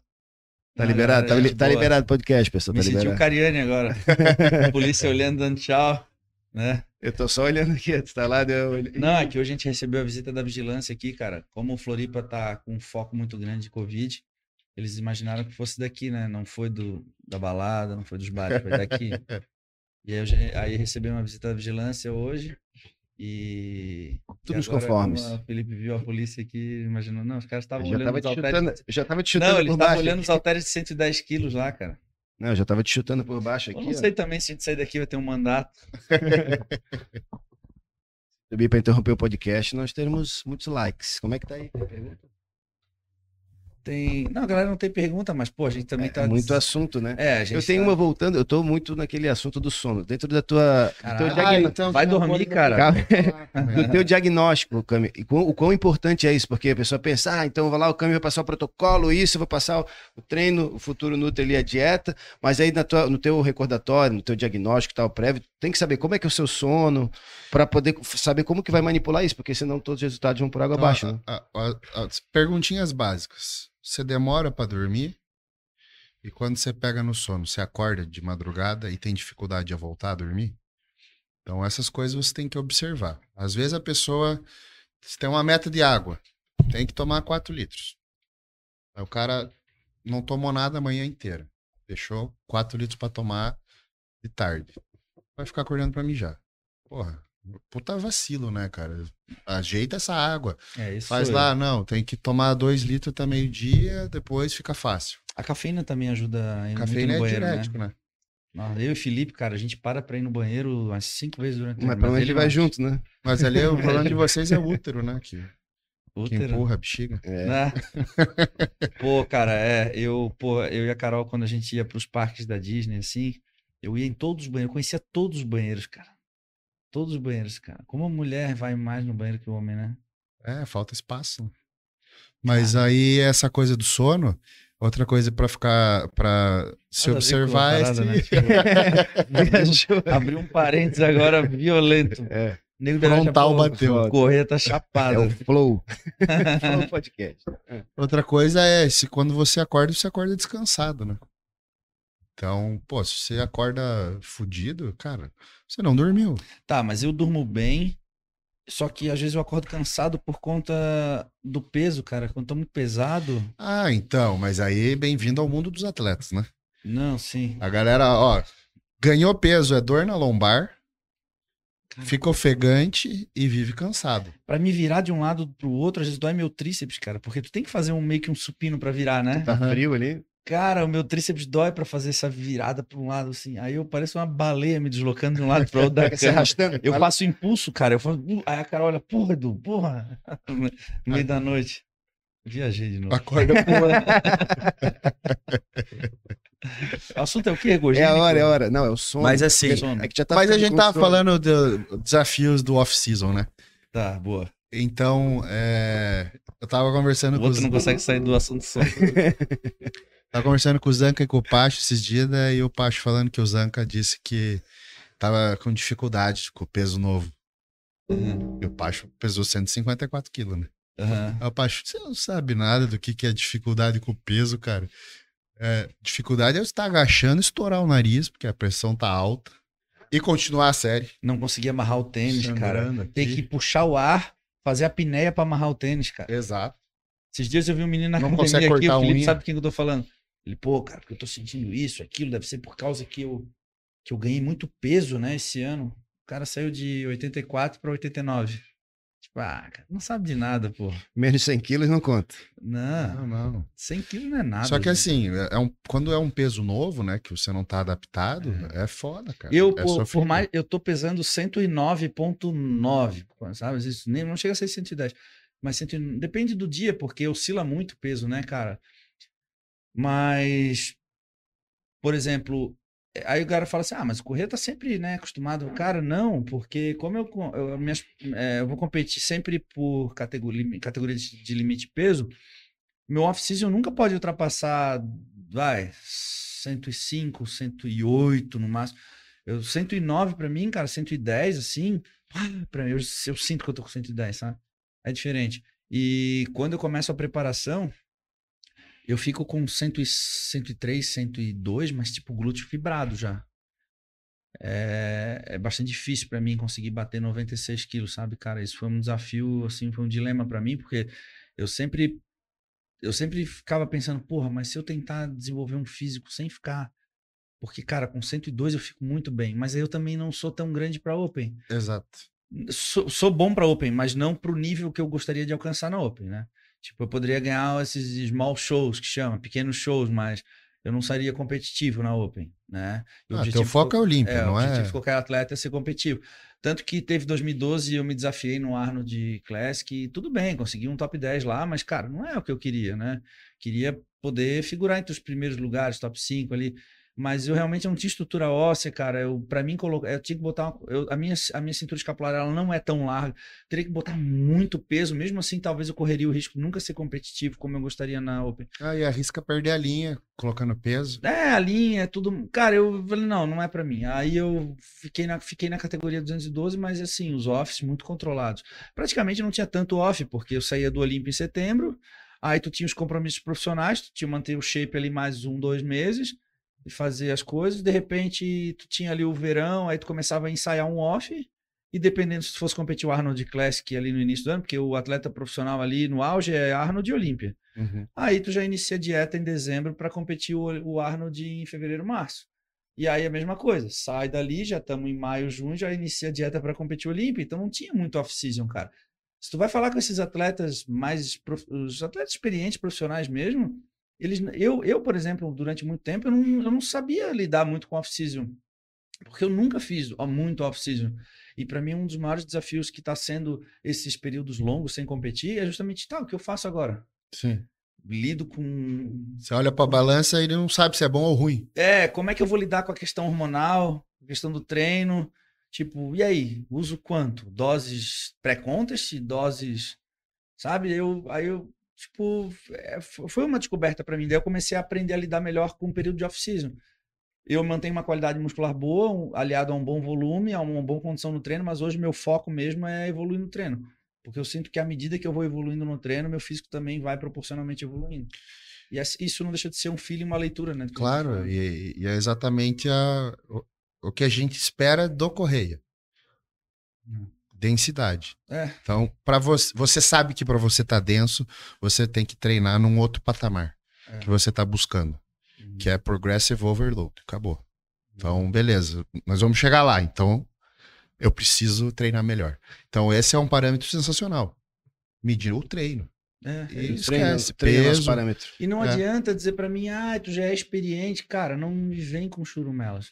Tá Não, liberado, tá, li- tá liberado o podcast, pessoal. Me Tá senti o liberado. Cariani agora. Polícia olhando, dando tchau. Né? Eu tô só olhando aqui, tu tá lá, eu olhei. Não, é que hoje a gente recebeu a visita da vigilância aqui, cara. Como o Floripa tá com um foco muito grande de Covid, eles imaginaram que fosse daqui, né? Não foi do, da balada, não foi dos bares, foi daqui. E aí, eu aí recebemos uma visita da vigilância hoje. E. Tudo nos conformes. O Felipe viu a polícia aqui, imaginou, não, os caras estavam Eu olhando tava os te halteres. chutando, eu já tava te chutando Não, eles por estavam baixo. olhando os halteres de 110 quilos lá, cara. Não, eu já tava te chutando por baixo Eu aqui. não ó. sei também se a gente sair daqui vai ter um mandato. Subi para interromper o podcast, nós teremos muitos likes. Como é que tá aí? Tem pergunta? Tem. Não, a galera não tem pergunta, mas, pô, a gente também É, tá. muito assunto, né? É, a gente Eu tenho tá- uma voltando, eu tô muito naquele assunto do sono. Dentro da tua, do teu, diagno- então Vai dormir, cara. do teu diagnóstico, Cami. E quão- o quão importante é isso? Porque a pessoa pensa, ah, então vai lá, o Cami vai passar o protocolo, isso, eu vou passar o, treino, o futuro Nutri ali, a dieta, mas aí na tua- no teu recordatório, no teu diagnóstico tal, prévio, tem que saber como é que é o seu sono, para poder saber como que vai manipular isso, porque senão todos os resultados vão por água Então, abaixo, né? perguntinhas básicas. Você demora pra dormir? E quando você pega no sono, você acorda de madrugada e tem dificuldade de voltar a dormir? Então, essas coisas você tem que observar. Às vezes a pessoa tem uma meta de água, tem que tomar 4 litros. Aí o cara não tomou nada a manhã inteira. Deixou 4 litros pra tomar de tarde. Vai ficar acordando pra mijar. Porra, puta vacilo, né, cara? Ajeita essa água. É, isso Faz sou eu. lá, não, tem que tomar 2 litros até meio-dia, depois fica fácil. A cafeína também ajuda a ir Cafeína muito é no banheiro, diurético, né? né? Nossa, Eu e o Felipe, cara, a gente para pra ir no banheiro umas cinco vezes durante o Mas dia. pelo menos ele vai junto, né? Mas ali o problema de vocês é o útero, né? Que, que Útero. empurra a bexiga. É. Né? pô, cara, é, eu, pô, eu e a Carol, quando a gente ia pros parques da Disney, assim, eu ia em todos os banheiros, eu conhecia todos os banheiros, cara. Todos os banheiros, cara. Como a mulher vai mais no banheiro que o homem, né? É, falta espaço. Mas aí essa coisa do sono, outra coisa pra ficar, pra se Nada observar é parada, se- né? Viajou. Abriu um parênteses agora violento. É, Nego Frontal já, pô, bateu. Correia tá é chapada. o Flow. Flow Podcast. Outra coisa é se quando você acorda, você acorda descansado, né? Então, pô, se você acorda fudido, cara, você não dormiu. Tá, mas eu durmo bem, só que às vezes eu acordo cansado por conta do peso, cara. Quando tô muito pesado. Ah, então, mas aí bem-vindo ao mundo dos atletas, né? Não, sim. A galera, ó, ganhou peso, é dor na lombar, Cara. fica ofegante e vive cansado. Pra me virar de um lado pro outro, às vezes dói meu tríceps, cara. Porque tu tem que fazer um meio que um supino pra virar, né? Tá frio ali? Cara, o meu tríceps dói pra fazer essa virada pra um lado, assim. Aí eu pareço uma baleia me deslocando de um lado pro outro da cama. arrastando. Eu faço impulso, cara. Eu falo, "Uh", aí a Carol olha, porra, Edu, porra. No meio da noite. Viajei de novo. Acorda porra. O assunto é o quê, É Gordinho? a hora, é a hora. Não, é o som. Mas assim, É que já tá mas a gente tava sono. falando dos desafios do off-season, né? Tá, boa. Então, é, eu tava conversando O com outro os, não consegue sair do assunto só. Tava conversando com o Zanca e com o Pacho esses dias, daí o Pacho falando que o Zanca disse que tava com dificuldade com o peso novo. Uhum, E o Pacho pesou 154 quilos, né? uhum. Aí o Pacho, você não sabe nada do que, que é dificuldade com o peso, cara. É, dificuldade é você estar agachando, estourar o nariz, porque a pressão tá alta. E continuar a série. Não consegui amarrar o tênis, cara. Sangrando aqui. Tem que puxar o ar, fazer a apneia pra amarrar o tênis, cara. Exato. Esses dias eu vi um menino na Não academia consegue aqui, o Felipe unha. sabe quem que eu tô falando. Ele, pô, cara, porque eu tô sentindo isso, aquilo, deve ser por causa que eu, que eu ganhei muito peso, né, esse ano. O cara saiu de 84 pra 89. Tipo, ah, cara, não sabe de nada, pô. Menos de 100 quilos não conta. Não, Não, não. 100 quilos não é nada. Só que gente. assim, é um, quando é um peso novo, né, que você não tá adaptado, é, foda, cara. Eu, é por, por mais, eu tô pesando 109.9, sabe? Vezes nem, não chega a ser 110. Mas 109, depende do dia, porque oscila muito o peso, né, cara? Mas, por exemplo, eh, aí o cara fala assim: ah, mas o Corrêa tá sempre, né, acostumado. Cara, não, porque como eu, co- eu, minhas, eh, eu vou competir sempre por categoria, categoria de, de limite peso, meu off-season nunca pode ultrapassar, vai, 105, 108 no máximo. Eu, 109 pra mim, cara, 110, assim, pra mim, eu, eu sinto que eu tô com 110, sabe? É diferente. E quando eu começo a preparação, eu fico com 100, e- 103, 102, mas tipo glúteo fibrado já. É, é bastante difícil pra mim conseguir bater 96 quilos, sabe, cara? Isso foi um desafio, assim, foi um dilema pra mim, porque eu sempre eu sempre ficava pensando, porra, mas se eu tentar desenvolver um físico sem ficar porque, cara, com 102 eu fico muito bem, mas aí eu também não sou tão grande pra Open. Exato. Sou, sou bom pra Open, mas não pro nível que eu gostaria de alcançar na Open, né? Tipo, eu poderia ganhar esses small shows que chama, pequenos shows, mas eu não seria competitivo na Open, né? O Ah, teu foco é Olímpia, é, não o é? de qualquer atleta é ser competitivo. Tanto que teve 2012 eu me desafiei no Arnold Classic e tudo bem, consegui um top 10 lá, mas, cara, não é o que eu queria, né? Queria poder figurar entre os primeiros lugares, top 5 ali. Mas eu realmente não tinha estrutura óssea, cara. Eu, pra mim, colocar, eu tinha que botar. Uma, eu, a, minha, a minha cintura escapular ela não é tão larga. Teria que botar muito peso. Mesmo assim, talvez eu correria o risco de nunca ser competitivo como eu gostaria na Open. Aí arrisca perder a linha, colocando peso. É, a linha, é tudo. Cara, eu falei, não, não é pra mim. Aí eu fiquei na, fiquei na categoria 212, mas assim, os offs muito controlados. Praticamente não tinha tanto off, porque eu saía do Olímpio em setembro, aí tu tinha os compromissos profissionais, tu tinha que manter o shape ali mais um, dois meses, e fazer as coisas. De repente, tu tinha ali o verão, aí tu começava a ensaiar um off. E dependendo se tu fosse competir o Arnold Classic ali no início do ano, porque o atleta profissional ali no auge é Arnold e Olímpia. Uhum. Aí tu já inicia a dieta em dezembro para competir o, Arnold em fevereiro, março. E aí a mesma coisa, sai dali, já estamos em maio, junho, já inicia a dieta para competir o Olímpia. Então não tinha muito off-season, cara. Se tu vai falar com esses atletas mais, os atletas experientes, profissionais mesmo, eles, eu, eu, por exemplo, durante muito tempo, eu não, eu não sabia lidar muito com off-season. Porque eu nunca fiz muito off-season. E para mim, um dos maiores desafios que está sendo esses períodos longos sem competir é justamente, tá, o que eu faço agora? Sim. lido com. Você olha pra balança e ele não sabe se é bom ou ruim. É, como é que eu vou lidar com a questão hormonal, a questão do treino? Tipo, e aí? Uso quanto? Doses pré-contest? Doses. Sabe? Eu, aí eu, tipo, é, fo- foi uma descoberta para mim. Daí eu comecei a aprender a lidar melhor com o período de off-season. Eu mantenho uma qualidade muscular boa, aliado a um bom volume, a uma boa condição no treino, mas hoje meu foco mesmo é evoluir no treino. Porque eu sinto que à medida que eu vou evoluindo no treino, meu físico também vai proporcionalmente evoluindo. E isso não deixa de ser um feeling e uma leitura, né? Claro, e, e é exatamente a, o, o que a gente espera do Correia. Hum. Densidade. É. Então, para você, você sabe que para você estar denso, você tem que treinar num outro patamar É. que você está buscando, que é progressive overload. Acabou. Então, beleza, nós vamos chegar lá. Então, eu preciso treinar melhor. Então, esse é um parâmetro sensacional. Medir o treino. É, E é esquece, treino é peso. parâmetro. E não É. adianta dizer pra mim, ah, tu já é experiente. Cara, não me vem com churumelas.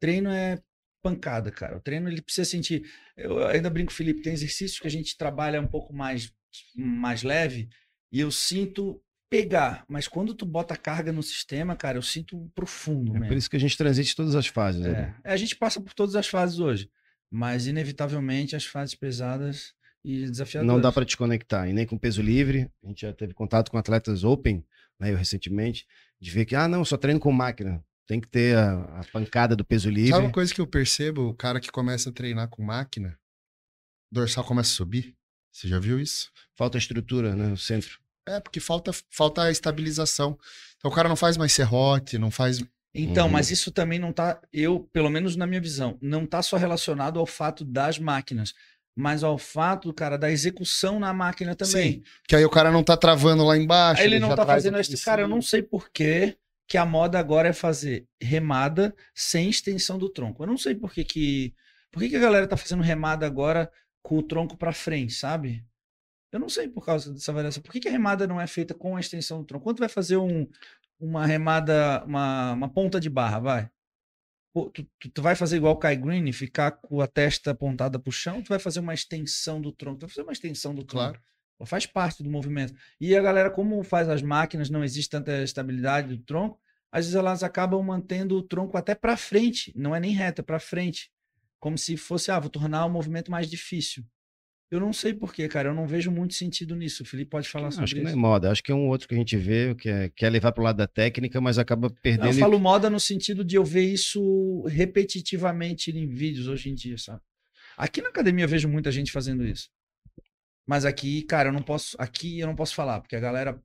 Treino é pancada, cara. O treino ele precisa sentir. Eu ainda brinco, Felipe, tem exercícios que a gente trabalha um pouco mais, mais leve e eu sinto pegar. Mas quando tu bota carga no sistema, cara, eu sinto profundo É por mesmo. isso que a gente transite todas as fases. É. É, a gente passa por todas as fases hoje, mas inevitavelmente as fases pesadas e desafiadoras. Não dá para desconectar, e nem com peso livre. A gente já teve contato com atletas open, né, eu recentemente, de ver que, ah, não, só treino com máquina. Tem que ter a, a pancada do peso livre. Sabe uma coisa que eu percebo? O cara que começa a treinar com máquina, o dorsal começa a subir. Você já viu isso? Falta estrutura, né, no centro. É, porque falta, falta a estabilização. Então o cara não faz mais serrote, não faz. Então, Uhum. mas isso também não tá, eu, pelo menos na minha visão, não tá só relacionado ao fato das máquinas, mas ao fato, cara, da execução na máquina também. Que aí o cara não tá travando lá embaixo. Aí ele não já tá fazendo isso. Cara, eu não sei por que a moda agora é fazer remada sem extensão do tronco. Eu não sei por que que, por que, que a galera tá fazendo remada agora com o tronco para frente, sabe? Eu não sei por causa dessa variação. Por que, que a remada não é feita com a extensão do tronco? Quando vai fazer um, uma remada, uma, uma ponta de barra, vai? Pô, tu, tu- vai fazer igual o Kai Green, e ficar com a testa apontada pro chão, ou tu vai fazer uma extensão do tronco. Tu vai fazer uma extensão do tronco. Claro. Faz parte do movimento. E a galera, como faz as máquinas, não existe tanta estabilidade do tronco, às vezes elas acabam mantendo o tronco até para frente, não é nem reta, para frente. Como se fosse, ah, vou tornar o movimento mais difícil. Eu não sei porquê, cara, eu não vejo muito sentido nisso. O Felipe pode falar Não, sobre acho que não é isso. moda. Acho que é um outro que a gente vê, que é, quer levar pro lado da técnica, mas acaba Não, perdendo. eu falo moda no sentido de eu ver isso repetitivamente em vídeos hoje em dia, sabe? Aqui na academia eu vejo muita gente fazendo isso. Mas aqui, cara, eu não posso. Aqui eu não posso falar, porque a galera.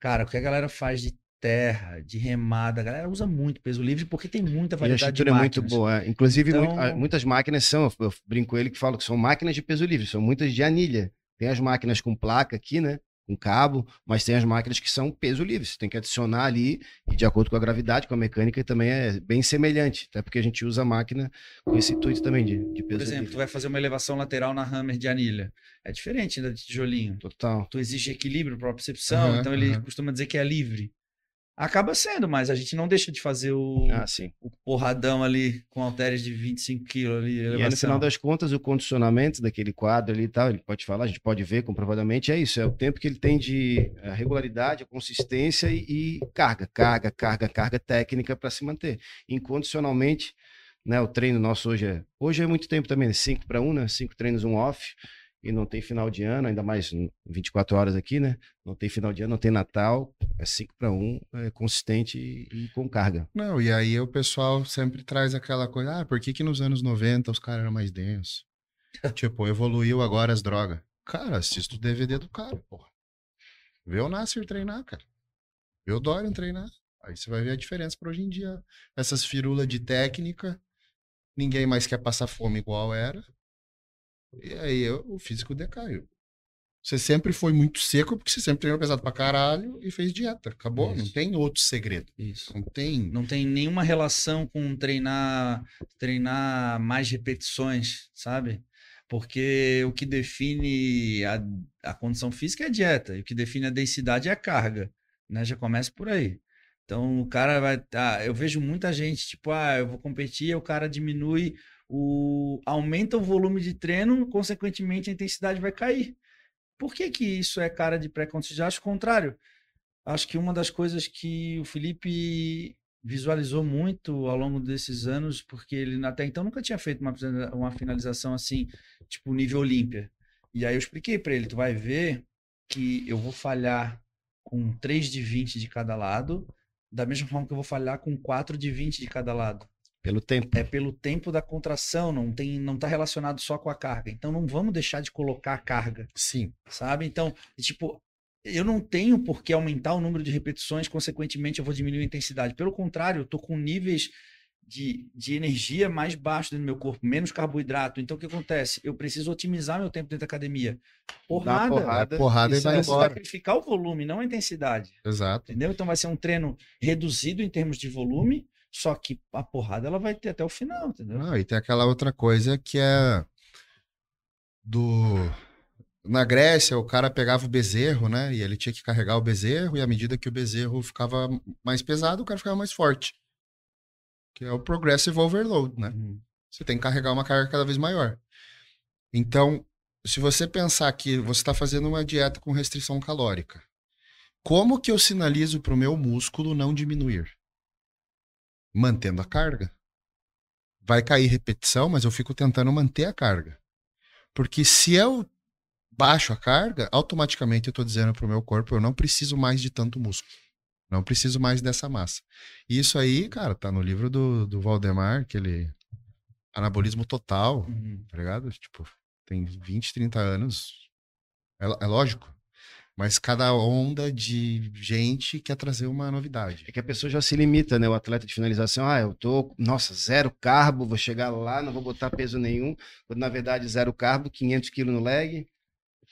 Cara, o que a galera faz de terra, de remada, a galera usa muito peso livre porque tem muita E a variedade de estrutura é muito máquinas. boa. é. Inclusive, Então- muito- muitas máquinas são, eu brinco com ele que falo que são máquinas de peso livre, são muitas de anilha. Tem as máquinas com placa aqui, né? Com cabo, mas tem as máquinas que são peso livre. Você tem que adicionar ali, e de acordo com a gravidade, com a mecânica, também é bem semelhante. Até porque a gente usa a máquina com esse intuito também de, de peso Por exemplo, livre. tu vai fazer uma elevação lateral na Hammer de anilha. É diferente da de tijolinho. Total. Tu exige equilíbrio para percepção, Aham, então ele aham. costuma dizer que é livre. Acaba sendo, mas a gente não deixa de fazer o, Ah, o porradão ali com halteres de 25 quilos ali. E aí, no elevação. final das contas, o condicionamento daquele quadro ali e tal, ele pode falar, a gente pode ver comprovadamente, é isso, é o tempo que ele tem de eh, regularidade, consistência e, e carga, carga, carga, carga técnica para se manter. Incondicionalmente, né, o treino nosso hoje é, hoje é muito tempo também, 5 para 1, né, 5 treinos, um off, e não tem final de ano, ainda mais em 24 horas aqui, né, não tem final de ano, não tem Natal, é 5 para 1, é consistente e, com carga. Não, e aí o pessoal sempre traz aquela coisa, ah, por que que nos anos 90 os caras eram mais densos? tipo, evoluiu agora as drogas. Cara, assista o DVD do cara, porra. Vê o Nasser treinar, cara. Vê o Dorian treinar. Aí você vai ver a diferença para hoje em dia. Essas firulas de técnica, ninguém mais quer passar fome igual era. E aí o físico decaiu. Você sempre foi muito seco porque você sempre treinou pesado pra caralho e fez dieta. Acabou, não Isso. tem outro segredo. Isso. Não tem. Não tem nenhuma relação com treinar, treinar mais repetições, sabe? Porque o que define a, a condição física é a dieta, e o que define a densidade é a carga, né? Já começa por aí. Então o cara vai. Ah, eu vejo muita gente, tipo, ah, eu vou competir, o cara diminui o. aumenta o volume de treino, consequentemente a intensidade vai cair. Por que, que isso é cara de? Já acho o contrário. Acho que uma das coisas que o Felipe visualizou muito ao longo desses anos, porque ele até então nunca tinha feito uma, uma finalização assim, tipo nível Olímpia. E aí eu expliquei para ele, tu vai ver que eu vou falhar com 3 de 20 de cada lado, da mesma forma que eu vou falhar com 4 de 20 de cada lado. Pelo tempo. É pelo tempo da contração, não tem não tá relacionado só com a carga. Então não vamos deixar de colocar a carga Sim. sabe? Então, tipo, eu não tenho por que aumentar o número de repetições, consequentemente eu vou diminuir a intensidade. Pelo contrário, eu tô com níveis de, de energia mais baixos dentro do meu corpo, menos carboidrato. Então, o que acontece? Eu preciso otimizar meu tempo dentro da academia. Porrada. porrada. Porrada e vai embora. sacrificar o volume, não a intensidade. Exato. Entendeu? Então vai ser um treino reduzido em termos de volume, só que a porrada ela vai ter até o final, entendeu? Não, e tem aquela outra coisa que é do. Na Grécia, o cara pegava o bezerro, né? E ele tinha que carregar o bezerro, e à medida que o bezerro ficava mais pesado, o cara ficava mais forte. Que é o progressive overload, né? Uhum. Você tem que carregar uma carga cada vez maior. Então, se você pensar que você está fazendo uma dieta com restrição calórica, como que eu sinalizo para o meu músculo não diminuir? Mantendo a carga. Vai cair repetição, mas eu fico tentando manter a carga. Porque se eu baixo a carga, automaticamente eu estou dizendo para o meu corpo, eu não preciso mais de tanto músculo. Não preciso mais dessa massa. E isso aí, cara, tá no livro do, do Valdemar, aquele anabolismo total, Uhum. tá ligado? Tipo, tem 20, 30 anos. É, é lógico. Mas cada onda de gente quer trazer uma novidade. É que a pessoa já se limita, né? O atleta de finalização, ah, eu tô, nossa, zero carbo, vou chegar lá, não vou botar peso nenhum. Quando na verdade zero carbo, 500 quilos no leg,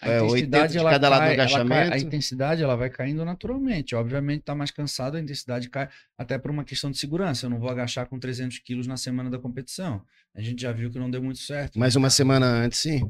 A É, 80 intensidade, de ela cada lado do cai- ela cai- agachamento. a intensidade ela vai caindo naturalmente. Obviamente, tá mais cansado, a intensidade cai até por uma questão de segurança. Eu não vou agachar com 300 quilos na semana da competição. A gente já viu que não deu muito certo. mais uma semana antes, sim.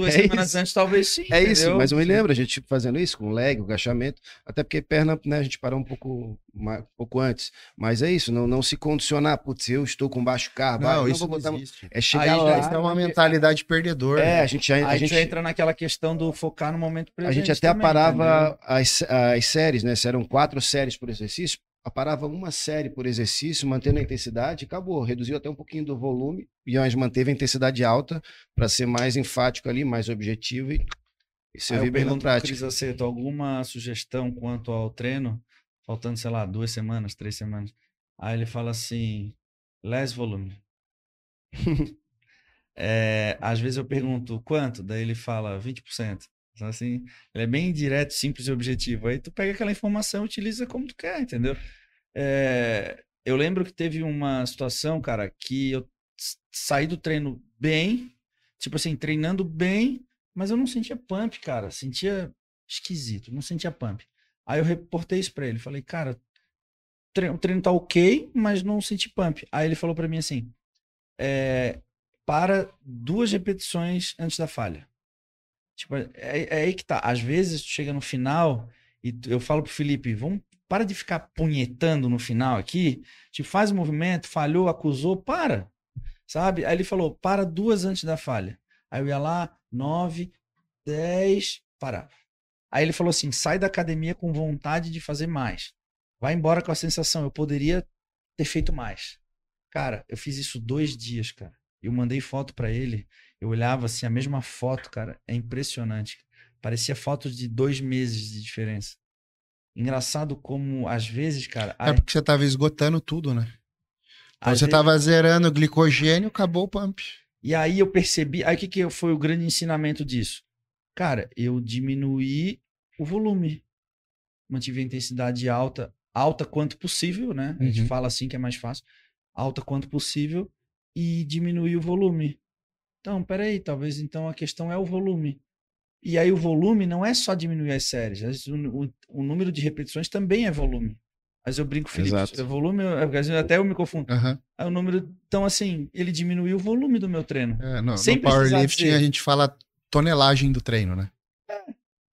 Duas é semanas isso. antes, talvez sim. É isso, entendeu? mas eu me lembro, a gente tipo, fazendo isso com leg, o agachamento, até porque perna, né, a gente parou um pouco, um pouco antes. Mas é isso, não, não se condicionar, putz, eu estou com baixo carbo, ah, Não, não isso vou não botar... existe. É chegar Aí lá, Isso é uma mentalidade perdedora. é, a gente, já, a gente, entra naquela questão do focar no momento presente. a gente até também, aparava as, as séries, né, se eram quatro séries por exercício, aparava uma série por exercício, mantendo a intensidade, acabou, reduziu até um pouquinho do volume, e mas manteve a intensidade alta para ser mais enfático ali, mais objetivo e, e servir eu bem na prática. Cris Aceto, alguma sugestão quanto ao treino? Faltando, sei lá, duas semanas, três semanas. Aí ele fala assim, less volume. É, às vezes eu pergunto, quanto? Daí ele fala, 20%. Então, assim, ele é bem direto, simples e objetivo. Aí tu pega aquela informação e utiliza como tu quer, entendeu? É, eu lembro que teve uma situação, cara, que eu saí do treino bem, tipo assim, treinando bem, mas eu não sentia pump, cara. Sentia, esquisito, não sentia pump. Aí eu reportei isso pra ele, falei, cara, o treino tá ok, mas não senti pump. Aí ele falou pra mim assim, é, para duas repetições antes da falha. Tipo, é, é aí que tá. Às vezes tu chega no final e tu- eu falo pro Felipe, vamos para de ficar punhetando no final aqui, te faz o movimento, falhou, acusou, para. Sabe? Aí ele falou, para duas antes da falha. Aí eu ia lá, nove, dez, parava. Aí ele falou assim: sai da academia com vontade de fazer mais. Vai embora com a sensação, eu poderia ter feito mais. Cara, eu fiz isso dois dias, cara. Eu mandei foto pra ele. Eu olhava assim, a mesma foto, cara. É impressionante. Parecia foto de dois meses de diferença. Engraçado como, às vezes, cara. É porque você tava esgotando tudo, né? Então você vezes- tava zerando o glicogênio, acabou o pump. E aí eu percebi. Aí o que, que foi o grande ensinamento disso? Cara, eu diminuí o volume. Mantive a intensidade alta, alta quanto possível, né? A gente Uhum. fala assim que é mais fácil. Alta quanto possível e diminuí o volume. Então, peraí, talvez então a questão é o volume. E aí o volume não é só diminuir as séries. O, o- o número de repetições também é volume. Mas eu brinco, Felipe, Exato. é volume, eu- vezes até eu me confundo. Aham. Aí o número. Então, assim, ele diminuiu o volume do meu treino. É, no, Sem no powerlifting a gente fala tonelagem do treino, né?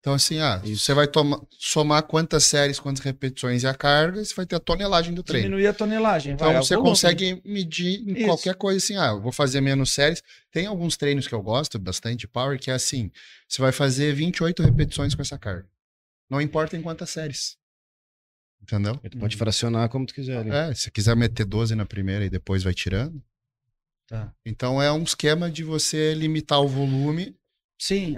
Então, assim, ah, você vai toma- somar quantas séries, quantas repetições e a carga, você vai ter a tonelagem do treino. Diminuir a tonelagem. vai, Então o você volume. consegue medir em Isso. qualquer coisa assim, ah, eu vou fazer menos séries. Tem alguns treinos que eu gosto bastante de power, que é assim, você vai fazer 28 repetições com essa carga. Não importa em quantas séries. Entendeu? Tu pode fracionar como tu quiser. É, se quiser meter 12 na primeira e depois vai tirando. Tá. Então é um esquema de você limitar o volume Sim,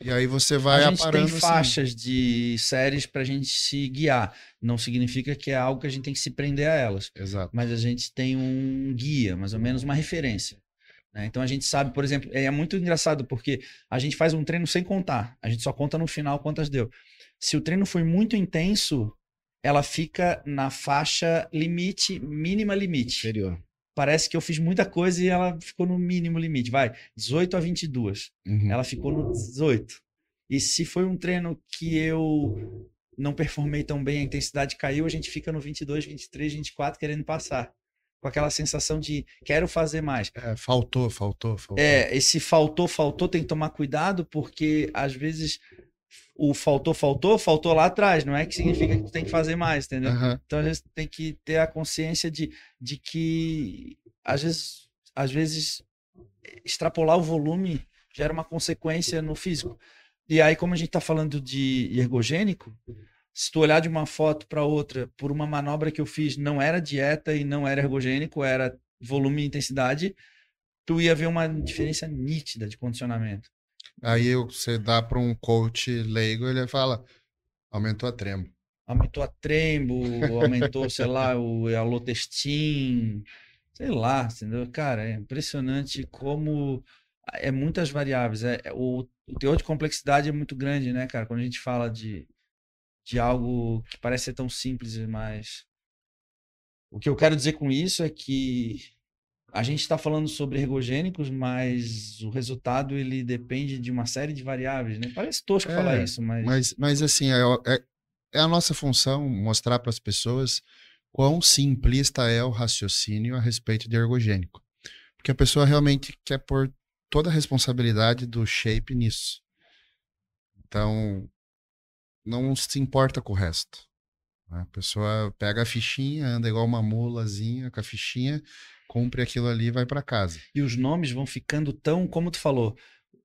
e aí você vai a gente aparando tem assim. faixas de séries pra gente se guiar. Não significa que é algo que a gente tem que se prender a elas. Exato. Mas a gente tem um guia, mais ou menos uma referência. né? Então a gente sabe, por exemplo, é muito engraçado porque a gente faz um treino sem contar. A gente só conta no final quantas deu. Se o treino foi muito intenso, ela fica na faixa limite, mínima limite. Inferior. Parece que eu fiz muita coisa e ela ficou no mínimo limite. Vai, 18 a 22. Uhum. Ela ficou no 18. E se foi um treino que eu não performei tão bem, a intensidade caiu, a gente fica no 22, 23, 24 querendo passar. Com aquela sensação de quero fazer mais. É, faltou, faltou, faltou. É, esse faltou, faltou, tem que tomar cuidado, porque às vezes o faltou, faltou, faltou lá atrás. Não é que significa que tu tem que fazer mais, entendeu? Aham. Então a gente tem que ter a consciência de, de que às vezes, às vezes extrapolar o volume gera uma consequência no físico. E aí, como a gente está falando de ergogênico, se tu olhar de uma foto para outra, por uma manobra que eu fiz, não era dieta e não era ergogênico, era volume e intensidade, tu ia ver uma diferença nítida de condicionamento. Aí você dá para um coach leigo, ele fala, aumentou a trembo. aumentou a trembo, aumentou, sei lá, o alotestin, sei lá, entendeu? Cara, é impressionante como é muitas variáveis. É, é- o, o teor de complexidade é muito grande, né, cara? Quando a gente fala de, de algo que parece ser tão simples, mas o que eu quero dizer com isso é que a gente está falando sobre ergogênicos, mas o resultado ele depende de uma série de variáveis, né? Parece tosco É, falar isso, mas, Mas, mas assim, é, é, é a nossa função mostrar para as pessoas quão simplista é o raciocínio a respeito de ergogênico. Porque a pessoa realmente quer pôr toda a responsabilidade do shape nisso. Então, não se importa com o resto. né? A pessoa pega a fichinha, anda igual uma mulazinha com a fichinha, cumpre aquilo ali e vai para casa. e os nomes vão ficando tão, como tu falou,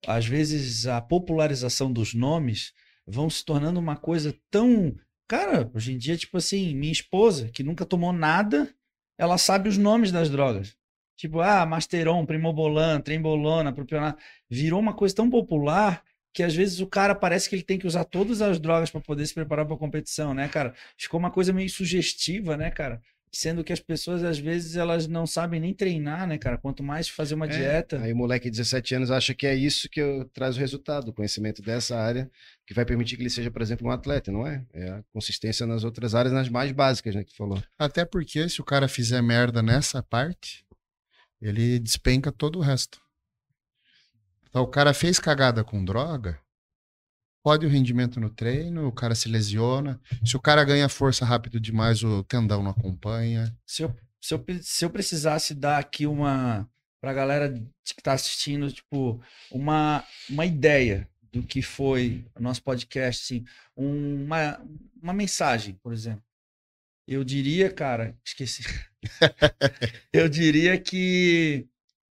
às vezes a popularização dos nomes vão se tornando uma coisa tão. Cara, hoje em dia, tipo assim, minha esposa, que nunca tomou nada, ela sabe os nomes das drogas. Tipo, ah, Masteron, Primobolan, Trembolona, Propionato. Virou uma coisa tão popular que às vezes o cara parece que ele tem que usar todas as drogas para poder se preparar para a competição, né, cara? Ficou uma coisa meio sugestiva, né, cara? Sendo que as pessoas, às vezes, elas não sabem nem treinar, né, cara? Quanto mais fazer uma É, dieta. Aí o moleque de 17 anos acha que é isso que eu- traz o resultado, o conhecimento dessa área, que vai permitir que ele seja, por exemplo, um atleta, não é? É a consistência nas outras áreas, nas mais básicas, né, que tu falou. Até porque se o cara fizer merda nessa parte, ele despenca todo o resto. Então o cara fez cagada com droga, pode o rendimento no treino, o cara se lesiona. Se o cara ganha força rápido demais, o tendão não acompanha. Se eu, se eu, se eu precisasse dar aqui uma. Pra galera que tá assistindo, tipo, uma, uma ideia do que foi o nosso podcast, assim, uma, uma mensagem, por exemplo. Eu diria, cara, esqueci. eu diria que.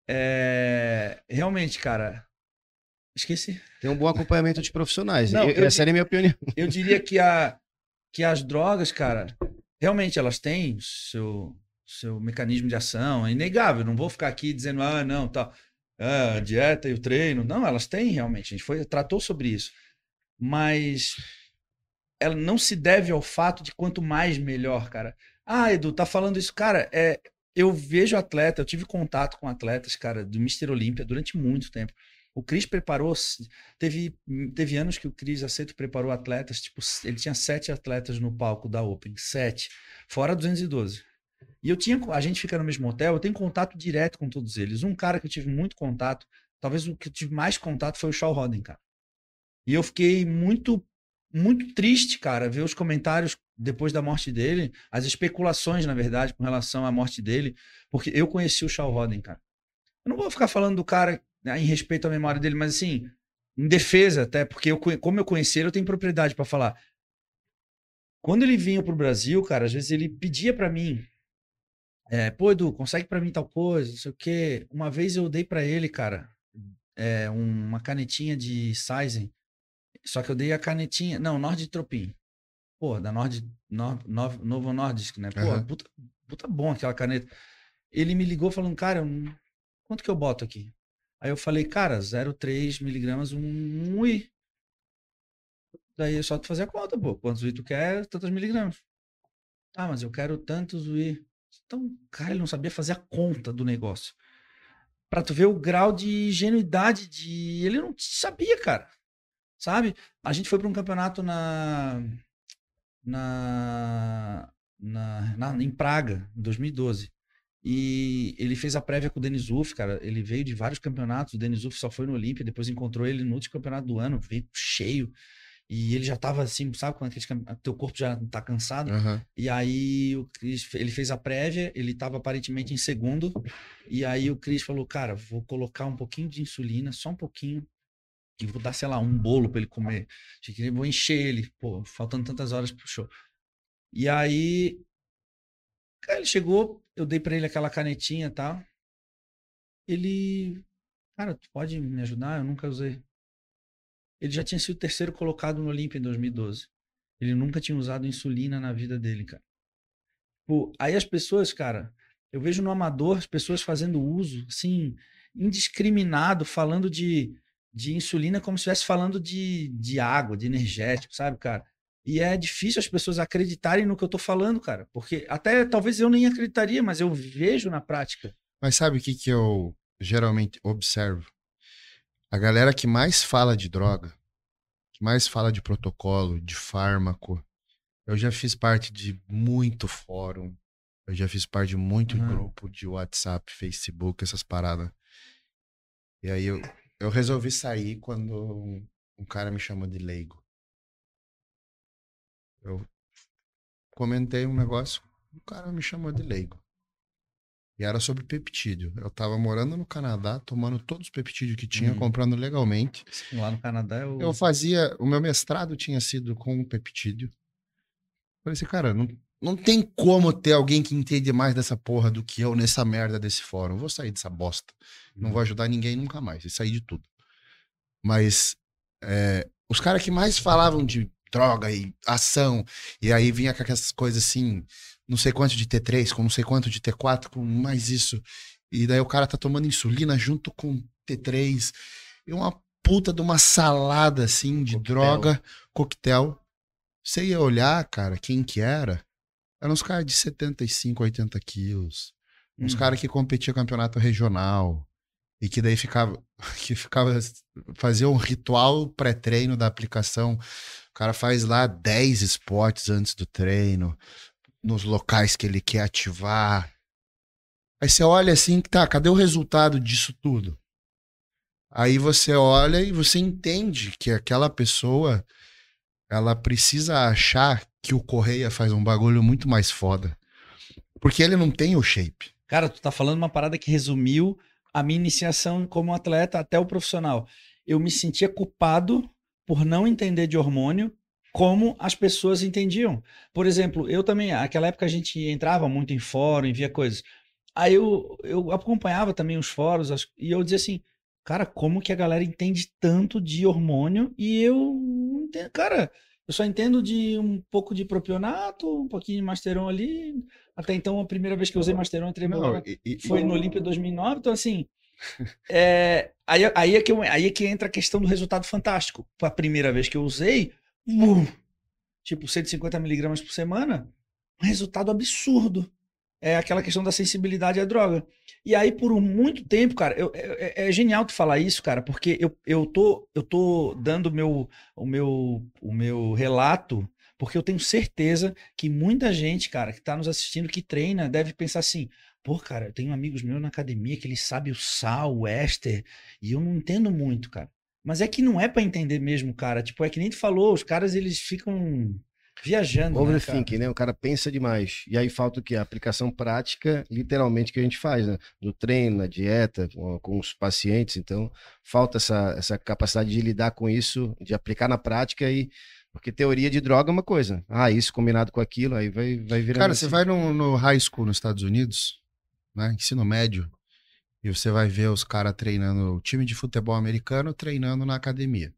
é, realmente, cara. Esqueci. Tem um bom acompanhamento de profissionais. Não, Eu- eu essa era a minha opinião. Eu diria que, a, que as drogas, cara, realmente elas têm seu, seu mecanismo de ação, é inegável. Não vou ficar aqui dizendo, ah, não, tal. Ah, a dieta e o treino. Não, elas têm realmente. A gente foi, tratou sobre isso. Mas ela não se deve ao fato de quanto mais melhor, cara. Ah, Edu, tá falando isso. Cara, é, eu vejo atleta, eu tive contato com atletas, cara, do Mr. Olímpia durante muito tempo. O Cris preparou, teve, teve anos que o Cris Aceito preparou atletas, tipo, ele tinha sete atletas no palco da Open, sete, fora 212. E eu tinha, a gente fica no mesmo hotel, eu tenho contato direto com todos eles. Um cara que eu tive muito contato, talvez o que eu tive mais contato foi o Shaw Roden, cara. E eu fiquei muito, muito triste, cara, ver os comentários depois da morte dele, as especulações, na verdade, com relação à morte dele, porque eu conheci o Shaw Roden, cara. Eu não vou ficar falando do cara né, em respeito à memória dele, mas assim, em defesa até, porque eu, como eu conheci ele, eu tenho propriedade pra falar. Quando ele vinha pro Brasil, cara, às vezes ele pedia pra mim, é, pô, Edu, consegue pra mim tal coisa, não sei o quê. Uma vez eu dei pra ele, cara, é, um- uma canetinha de Sizen, só que eu dei a canetinha, não, Nord Tropin. Pô, da Nord, Nor- Nov- Novo Nordisk, né? Pô, Aham. puta, puta bom aquela caneta. Ele me ligou falando, cara, quanto que eu boto aqui? Aí eu falei, cara, 0,3 miligramas, um, UI. Daí é só tu fazer a conta, pô. Quantos UI tu quer, tantos miligramas. Ah, mas eu quero tantos UI. Então, cara, ele não sabia fazer a conta do negócio. Pra tu ver o grau de ingenuidade de... Ele não sabia, cara. Sabe? A gente foi pra um campeonato na... Na... Na, na- em Praga, em 2012. E ele fez a prévia com o Denis Uff, cara. Ele veio de vários campeonatos. O Denis Uff só foi no Olímpia, depois encontrou ele no último campeonato do ano, veio cheio. E ele já tava assim, sabe quando aqueles campe- teu corpo já tá cansado? Aham. E aí o Cris, ele fez a prévia, ele tava aparentemente em segundo. E aí o Cris falou: "Cara, vou colocar um pouquinho de insulina, só um pouquinho, e vou dar, sei lá, um bolo pra ele comer. Que vou encher ele, pô, faltando tantas horas pro show". E aí cara, ele chegou, eu dei pra ele aquela canetinha e tal. Ele, cara, tu pode me ajudar? Eu nunca usei. Ele já tinha sido terceiro colocado no Olímpia em 2012. Ele nunca tinha usado insulina na vida dele, cara. Pô, aí as pessoas, cara, eu vejo no amador as pessoas fazendo uso, assim, indiscriminado, falando de, de insulina como se estivesse falando de, de água, de energético, sabe, cara? E é difícil as pessoas acreditarem no que eu tô falando, cara. Porque até talvez eu nem acreditaria, mas eu vejo na prática. Mas sabe o que, que eu geralmente observo? A galera que mais fala de droga, que mais fala de protocolo, de fármaco. Eu já fiz parte de muito fórum, eu já fiz parte de muito Aham. grupo de WhatsApp, Facebook, essas paradas. E aí eu, eu resolvi sair quando um, um cara me chamou de leigo. Eu comentei um negócio, o cara me chamou de leigo. E era sobre peptídeo. Eu tava morando no Canadá, tomando todos os peptídeos que tinha, Hum. comprando legalmente. Lá no Canadá eu. Eu fazia. O meu mestrado tinha sido com peptídeo. Falei assim, cara, não, não tem como ter alguém que entende mais dessa porra do que eu nessa merda desse fórum. Eu vou sair dessa bosta. Não vou ajudar ninguém nunca mais. E sair de tudo. Mas é, os caras que mais falavam de droga e ação, e aí vinha com aquelas coisas assim, não sei quanto de T3, com não sei quanto de T4, com mais isso. E daí o cara tá tomando insulina junto com T3. E uma puta de uma salada assim de Coquetel. droga, coquetel. Você ia olhar, cara, quem que era? Eram uns caras de 75, 80 quilos. Uns Hum. caras que competiam campeonato regional. E que daí ficava. Que ficava. Fazia um ritual pré-treino da aplicação. O cara faz lá 10 esportes antes do treino. Nos locais que ele quer ativar. Aí você olha assim, tá, cadê o resultado disso tudo? Aí você olha e você entende que aquela pessoa ela precisa achar que o Correia faz um bagulho muito mais foda. Porque ele não tem o shape. Cara, tu tá falando uma parada que resumiu a minha iniciação como atleta até o profissional. Eu me sentia culpado por não entender de hormônio como as pessoas entendiam. Por exemplo, eu também, naquela época a gente entrava muito em fórum, via coisas. Aí eu, eu acompanhava também os fóruns as- e eu dizia assim, cara, como que a galera entende tanto de hormônio e eu cara, eu só entendo de um pouco de propionato, um pouquinho de Masteron ali. Até então, a primeira vez que eu usei Masteron, entrei Não, e- e- foi no Olímpia 2009, então assim, é, aí, aí, é que eu- aí é que entra a questão do resultado fantástico. A primeira vez que eu usei, uh, tipo 150 miligramas por semana, um resultado absurdo. É aquela questão da sensibilidade à droga. E aí, por muito tempo, cara, eu- é, é genial tu falar isso, cara, porque eu, eu, tô, eu tô dando meu, o, meu, o meu relato, porque eu tenho certeza que muita gente, cara, que tá nos assistindo, que treina, deve pensar assim, pô, cara, eu tenho amigos meus na academia que eles sabem o sal, o éster, e eu não entendo muito, cara. Mas é que não é pra entender mesmo, cara. Tipo, é que nem tu falou, os caras, eles ficam viajando, né, né? O cara pensa demais. E aí falta o quê? A aplicação prática, literalmente, que a gente faz, né? No treino, na dieta, com, com os pacientes. Então, falta essa, essa capacidade de lidar com isso, de aplicar na prática e. Porque teoria de droga é uma coisa. Ah, isso combinado com aquilo, aí vai, vai virando. Cara, assim. você vai no, no high school nos Estados Unidos, né? Ensino médio, e você vai ver os caras treinando, o time de futebol americano treinando na academia.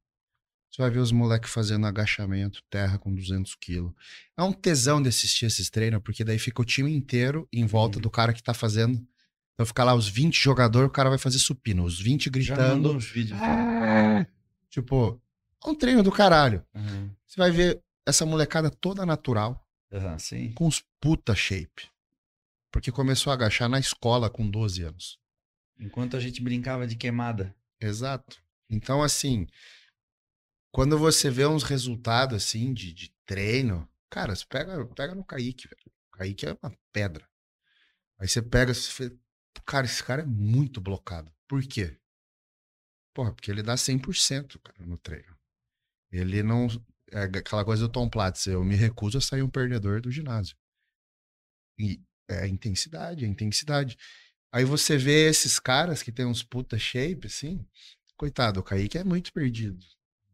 Você vai ver os moleques fazendo agachamento, terra com 200 quilos. É um tesão de assistir esses treinos, porque daí fica o time inteiro em volta do cara que tá fazendo. Então fica lá os 20 jogadores, o cara vai fazer supino, os 20 Já gritando. mandou uns vídeos. "Ah!" Tipo, é um treino do caralho. Aham, Você vai ver essa molecada toda natural sim. com os puta shape. Porque começou a agachar na escola com 12 anos. Enquanto a gente brincava de queimada. Exato. Então, assim, quando você vê uns resultados assim de, de treino, cara, você pega, pega no Kaique, velho. O Kaique é uma pedra. Aí você pega, você cara, esse cara é muito blocado. Por quê? Porra, porque ele dá 100% cara, no treino. Ele não. É aquela coisa do Tom Platz, eu me recuso a sair um perdedor do ginásio. E é a intensidade, é a intensidade. Aí você vê esses caras que tem uns puta shape, assim. Coitado, o Kaique é muito perdido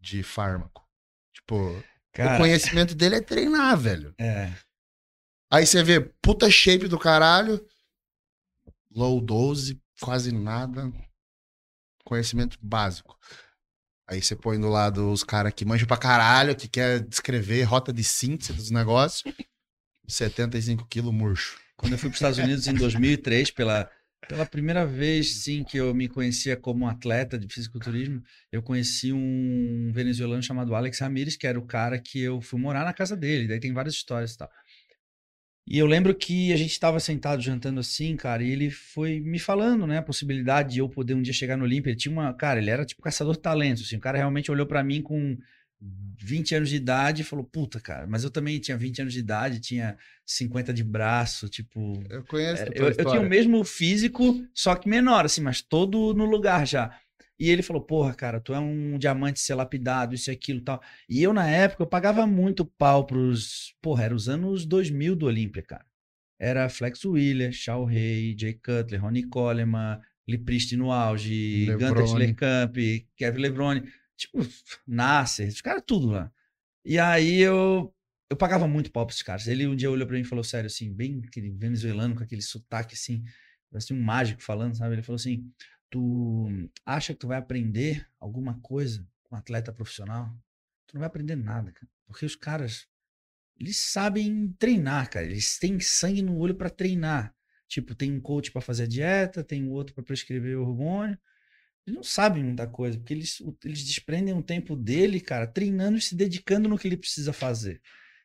de fármaco. Tipo, o Cara, conhecimento dele é treinar, velho. é. Aí você vê puta shape do caralho, low dose, quase nada, conhecimento básico. Aí você põe do lado os caras que manjam pra caralho, que quer descrever rota de síntese dos negócios, 75 quilos murcho. Quando eu fui para os Estados Unidos em 2003, pela, pela primeira vez, sim, que eu me conhecia como atleta de fisiculturismo, eu conheci um venezuelano chamado Alex Ramírez, que era o cara que eu fui morar na casa dele. Daí tem várias histórias e tal. E eu lembro que a gente estava sentado jantando assim, cara, e ele foi me falando, né, a possibilidade de eu poder um dia chegar no Olímpia. Ele tinha uma, cara, ele era tipo caçador de talentos, assim. O cara realmente olhou para mim com 20 anos de idade e falou: "Puta, cara, mas eu também tinha 20 anos de idade, tinha 50 de braço, tipo, Eu conheço tua eu, eu tinha o mesmo físico, só que menor, assim, mas todo no lugar já. E ele falou, porra, cara, tu é um diamante ser lapidado, isso e aquilo e tal. E eu, na época, eu pagava muito pau pros... Porra, era os anos 2000 do Olímpia, cara. Era Flex Wheeler, Shao Rei, Jay Cutler, Ronnie Coleman, Lipriste no auge, Gunter Levrone. Schlerkamp, Kevin Levrone. Tipo, Nasser, os caras tudo lá. E aí eu, eu pagava muito pau pra esses caras. Ele um dia olhou pra mim e falou sério, assim, bem aquele venezuelano com aquele sotaque assim, parece um mágico falando, sabe? Ele falou assim: Tu acha que tu vai aprender alguma coisa com um atleta profissional? Tu não vai aprender nada, cara. Porque os caras, eles sabem treinar, cara. Eles têm sangue no olho pra treinar. Tipo, tem um coach pra fazer a dieta, tem outro pra prescrever o hormônio. Eles não sabem muita coisa, porque eles, eles desprendem um tempo dele, cara, treinando e se dedicando no que ele precisa fazer,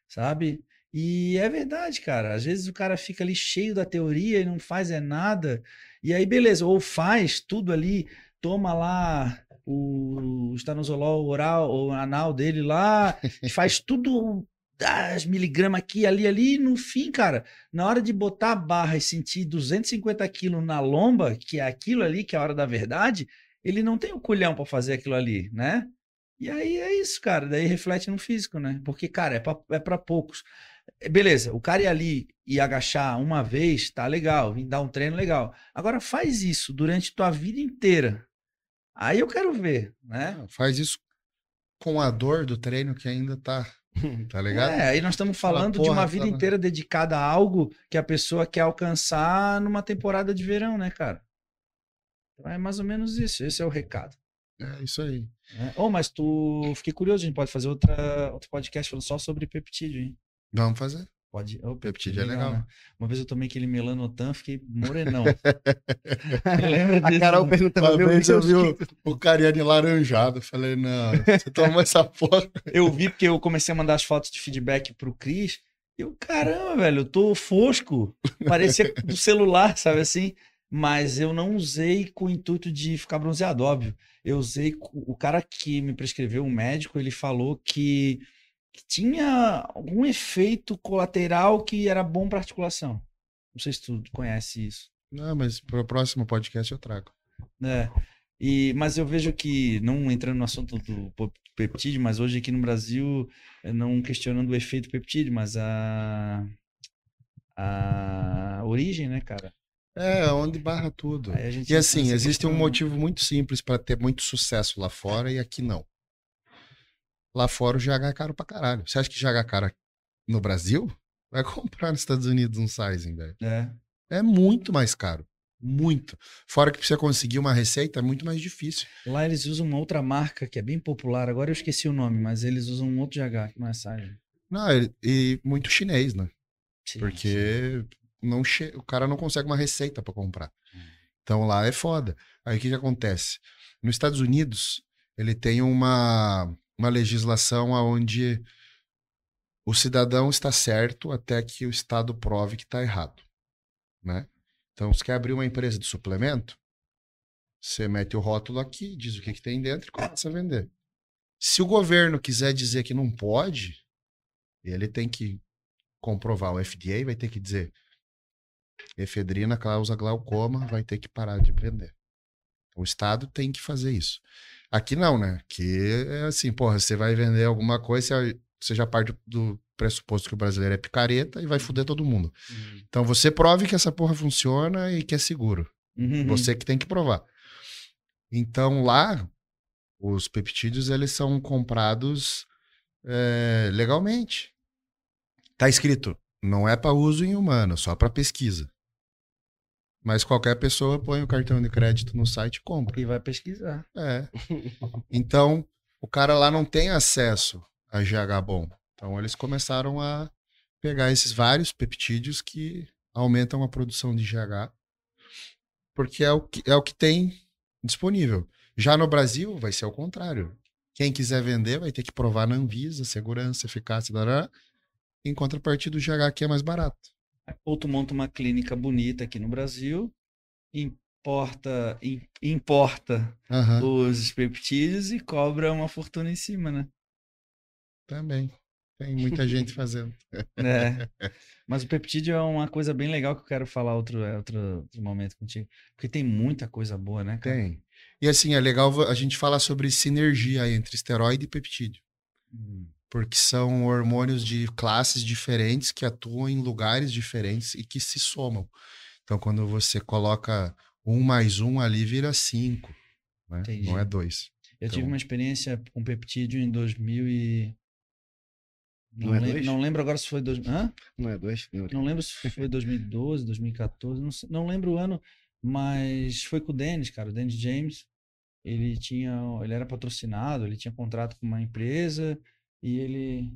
sabe? E é verdade, cara. Às vezes o cara fica ali cheio da teoria e não faz é nada. E aí, beleza, ou faz tudo ali, toma lá o estanozolol oral ou anal dele lá, e faz tudo das miligramas aqui, ali, ali, no fim, cara, na hora de botar a barra e sentir 250 quilos na lomba, que é aquilo ali, que é a hora da verdade, ele não tem o culhão pra fazer aquilo ali, né? E aí é isso, cara. Daí reflete no físico, né? Porque, cara, é pra, é pra poucos. É, Beleza, o cara ir ali e agachar uma vez, tá legal, vir dar um treino legal. Agora faz isso durante tua vida inteira. Aí eu quero ver, né? Ah, Faz isso com a dor do treino que ainda tá. Tá ligado? É, aí nós estamos Fala, falando de uma vida tá- inteira dedicada a algo que a pessoa quer alcançar numa temporada de verão, né, cara? Então é mais ou menos isso. Esse é o recado. É isso aí. Né? Oh, mas tu. Fiquei curioso, a gente pode fazer outra, outro podcast falando só sobre peptídeo, hein? Vamos fazer. Pode. Oh, Peptídeo é legal. né? Uma vez eu tomei aquele melanotan, fiquei morenão. Lembra A disso? Carol perguntando, Uma meu vez eu Deus, vi o, o Cariani laranjado. eu Falei, não, você tomou essa porra. Eu vi porque eu comecei a mandar as fotos de feedback pro Cris. E eu, caramba, velho, eu tô fosco. Parecia do celular, sabe assim? Mas eu não usei com o intuito de ficar bronzeado, óbvio. Eu usei. O cara que me prescreveu, o médico, ele falou que, que tinha algum efeito colateral que era bom pra articulação. Não sei se tu conhece isso. Não, mas pro próximo podcast eu trago. né? E, mas eu vejo que, não entrando no assunto do peptídeo, mas hoje aqui no Brasil, eh, não questionando o efeito peptídeo, mas a, a origem, né, cara? É, onde barra tudo. E assim, nessa existe um motivo muito simples para ter muito sucesso lá fora e aqui não. Lá fora o GH é caro pra caralho. Você acha que GH é caro no Brasil? Vai comprar nos Estados Unidos um sizing, velho. É, É muito mais caro. Muito. Fora que pra você conseguir uma receita é muito mais difícil. lá eles usam uma outra marca que é bem popular, agora eu esqueci o nome, mas eles usam um outro GH, que não é Sargent. Não, e, e muito chinês, né? Sim, sim. Não che... o cara não consegue uma receita para comprar. Então lá é foda. Aí o que, que acontece? Nos Estados Unidos, ele tem uma, uma legislação onde o cidadão está certo até que o Estado prove que está errado. Né? Então, você quer abrir uma empresa de suplemento, você mete o rótulo aqui, diz o que, que tem dentro e começa a vender. Se o governo quiser dizer que não pode, ele tem que comprovar. O FDA vai ter que dizer efedrina causa glaucoma, vai ter que parar de vender. O Estado tem que fazer isso. Aqui não, né? Aqui é assim, porra, você vai vender alguma coisa, você- já parte do pressuposto que o brasileiro é picareta e vai foder todo mundo. Uhum. Então você prove que essa porra funciona e que é seguro. Uhum. Você que tem que provar. Então lá, os peptídeos eles são comprados é, legalmente. Tá escrito, não é para uso em humano, só para pesquisa. Mas qualquer pessoa põe o cartão de crédito no site e compra. E vai pesquisar. É. Então, o cara lá não tem acesso a GH bom. Então, eles começaram a pegar esses vários peptídeos que aumentam a produção de GH, porque é o que, é o que tem disponível. Já no Brasil, vai ser o contrário. Quem quiser vender vai ter que provar na Anvisa, segurança, eficácia, dará, em contrapartida, o GH aqui é mais barato. Ou tu monta uma clínica bonita aqui no Brasil, importa, im- importa Aham, os peptídeos e cobra uma fortuna em cima, né? Também. Tem muita gente fazendo. É. Mas o peptídeo é uma coisa bem legal que eu quero falar outro, é, outro, outro momento contigo. Porque tem muita coisa boa, né, cara? Tem. E assim, é legal a gente falar sobre sinergia entre esteroide e peptídeo. Hum. Porque são hormônios de classes diferentes que atuam em lugares diferentes e que se somam. Então, quando você coloca um mais um ali, vira cinco. Né? Não é dois. Eu tive Então- uma experiência com peptídeo em 2000 e... Não, Não é lem- dois? não lembro agora se foi... Dois... Hã? Não é dois? Não. Não lembro se foi 2012, 2014, não, sei- não lembro o ano, mas foi com o Dennis, cara, o Dennis James. Ele tinha, ele era patrocinado, ele tinha contrato com uma empresa e ele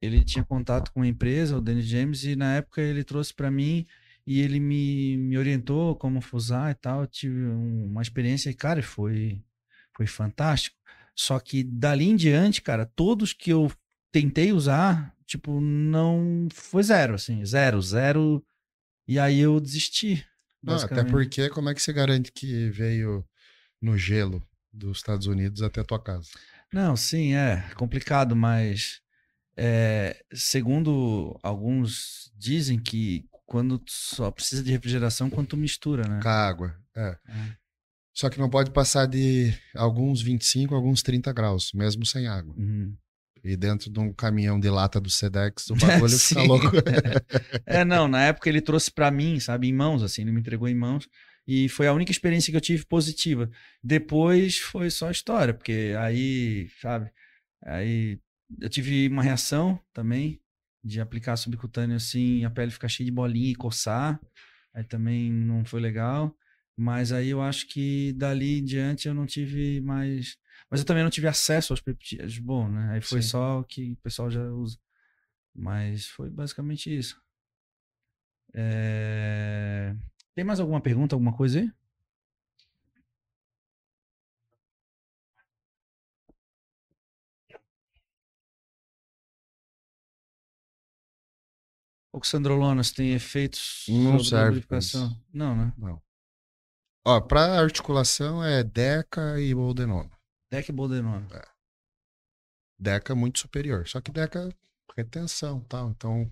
ele tinha contato com uma empresa, o Dennis James, e na época ele trouxe para mim e ele me, me orientou como usar e tal. Eu tive um- uma experiência e, cara, foi foi fantástico. Só que dali em diante, cara, todos que eu tentei usar, tipo, não foi zero, assim, zero, zero. E aí eu desisti. Não, até porque como é que você garante que veio no gelo dos Estados Unidos até a tua casa? Não, sim, é complicado, mas é, segundo alguns dizem que quando só precisa de refrigeração quando tu mistura, né? Com a água. É. É. Só que não pode passar de alguns 25, alguns 30 graus, mesmo sem água. Uhum. E dentro de um caminhão de lata do Sedex, o bagulho fica louco. É, não, na época ele trouxe pra mim, sabe, em mãos, assim, ele me entregou em mãos. E foi a única experiência que eu tive positiva. Depois foi só história, porque aí, sabe, aí eu tive uma reação também de aplicar subcutâneo assim, a pele ficar cheia de bolinha e coçar. Aí também não foi legal. Mas aí eu acho que dali em diante eu não tive mais. Mas eu também não tive acesso aos peptídeos. Bom, né? Aí foi Sim. só o que o pessoal já usa. Mas foi basicamente isso. É, Tem mais alguma pergunta, alguma coisa aí? Oxandrolonas tem efeitos Não serve. Não, né? Não. Ó, pra articulação é Deca e Boldenona. Deck Boldenona. Deca muito superior. Só que Deca retenção e tal. Então,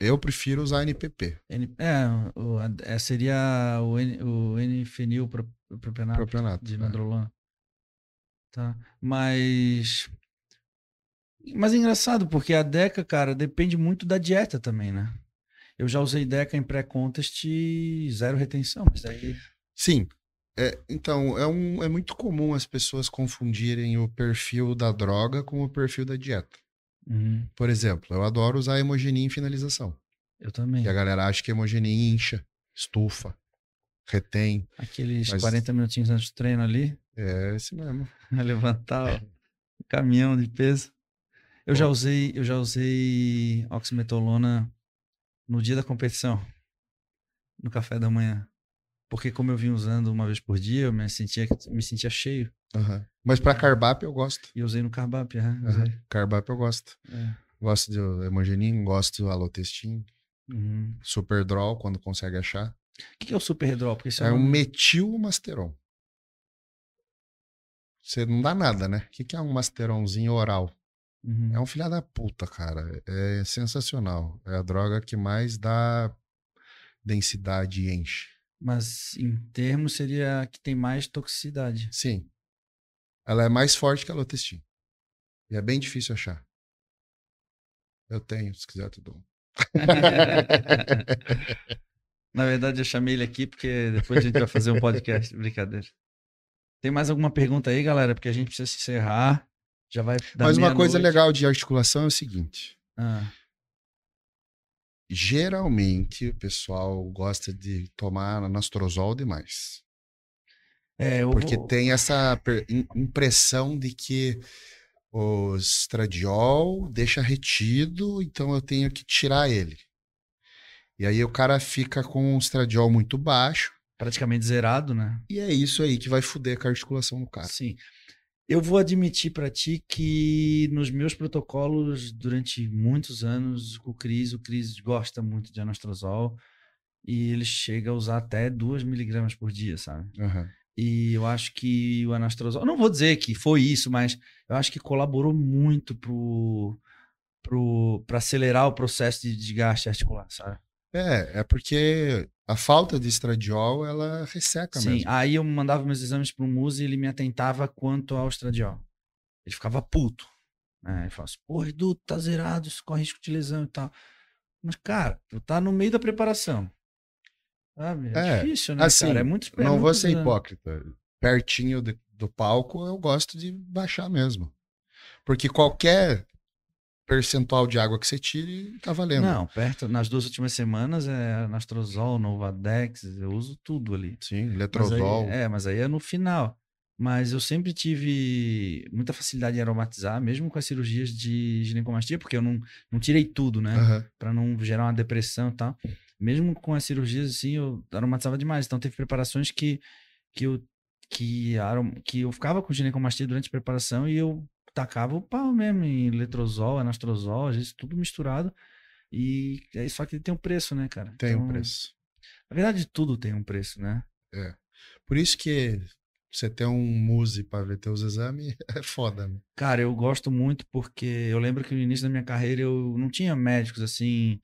eu prefiro usar NPP. N- É, o, é, seria o, N, o N-fenil pro- propionato Propionato. de é. nandrolona. Tá. Mas. Mas é engraçado, porque a Deca, cara, depende muito da dieta também, né? Eu já usei Deca em pré-contest e zero retenção, mas aí. Sim. É, então, é, um, é muito comum as pessoas confundirem o perfil da droga com o perfil da dieta. Uhum, Por exemplo, eu adoro usar hemogenia em finalização. eu também. E a galera acha que hemogenia incha, estufa, retém. Aqueles Mas- 40 minutinhos antes do treino ali, É esse mesmo. levantar o caminhão de peso. Eu já Bom. usei, eu já usei oximetolona no dia da competição, no café da manhã. Porque como eu vim usando uma vez por dia, eu me sentia, me sentia cheio. Aham. Mas pra carbap eu gosto. E eu usei no carbap, usei. Carbap eu gosto. É. Gosto de hemogenin, gosto do alotestin, Uhum. super draw quando consegue achar. O que que é o super redrol? Porque isso É um metilmasteron. Você não dá nada, né? O que, que é um masteronzinho oral? Uhum. É um filho da puta, cara. É sensacional. É a droga que mais dá densidade e enche. Mas em termos seria a que tem mais toxicidade. Sim. Ela é mais forte que a Lotestin. E é bem difícil achar. Eu tenho, se quiser, tudo. Na verdade, eu chamei ele aqui porque depois a gente vai fazer um podcast. Brincadeira. Tem mais alguma pergunta aí, galera? Porque a gente precisa se encerrar. Já vai dar Mas uma coisa meia-noite. legal de articulação é o seguinte: Ah, geralmente o pessoal gosta de tomar anastrozol demais. é, eu Porque vou- tem essa impressão de que o estradiol deixa retido, então eu tenho que tirar ele. E aí o cara fica com um estradiol muito baixo, praticamente zerado, né? e é isso aí que vai fuder com a articulação do cara. Sim. Eu vou admitir pra ti que nos meus protocolos, durante muitos anos, o Cris, o Cris gosta muito de anastrozol e ele chega a usar até 2 miligramas por dia, sabe? Aham. E eu acho que o anastrozol, não vou dizer que foi isso, mas eu acho que colaborou muito pro, pro, pra acelerar o processo de desgaste articular, sabe? É, é porque a falta de estradiol, ela resseca Sim, mesmo. aí eu mandava meus exames pro Muzi e ele me atentava quanto ao estradiol. Ele ficava puto. Né? Ele falava assim, pô, Edu, tá zerado, isso corre risco de lesão e tal. Mas, cara, tu tá no meio da preparação. Sabe? É, É, difícil, né, assim, cara? É muito é Não vou muito ser hipócrita. Pertinho de- do palco, eu gosto de baixar mesmo. Porque qualquer percentual de água que você tire, tá valendo. Não, perto, nas duas últimas semanas é anastrozol, Novadex, eu uso tudo ali. Sim, Mas aí- letrozol. é, mas aí é no final. Mas eu sempre tive muita facilidade em aromatizar, mesmo com as cirurgias de ginecomastia, porque eu não, não tirei tudo, né? Aham. Pra não gerar uma depressão e tal. Mesmo com as cirurgias, assim, eu aromatizava demais. Então teve preparações que, que, eu, que, que eu ficava com ginecomastia durante a preparação e eu tacava o pau mesmo em letrozol, anastrozol, às vezes tudo misturado. E é só que tem um preço, né, cara? Tem um Então, preço. Na verdade, tudo tem um preço, né? Por isso que você ter um muse pra ver teus exames é foda, né? Cara, eu gosto muito porque eu lembro que no início da minha carreira eu não tinha médicos assim.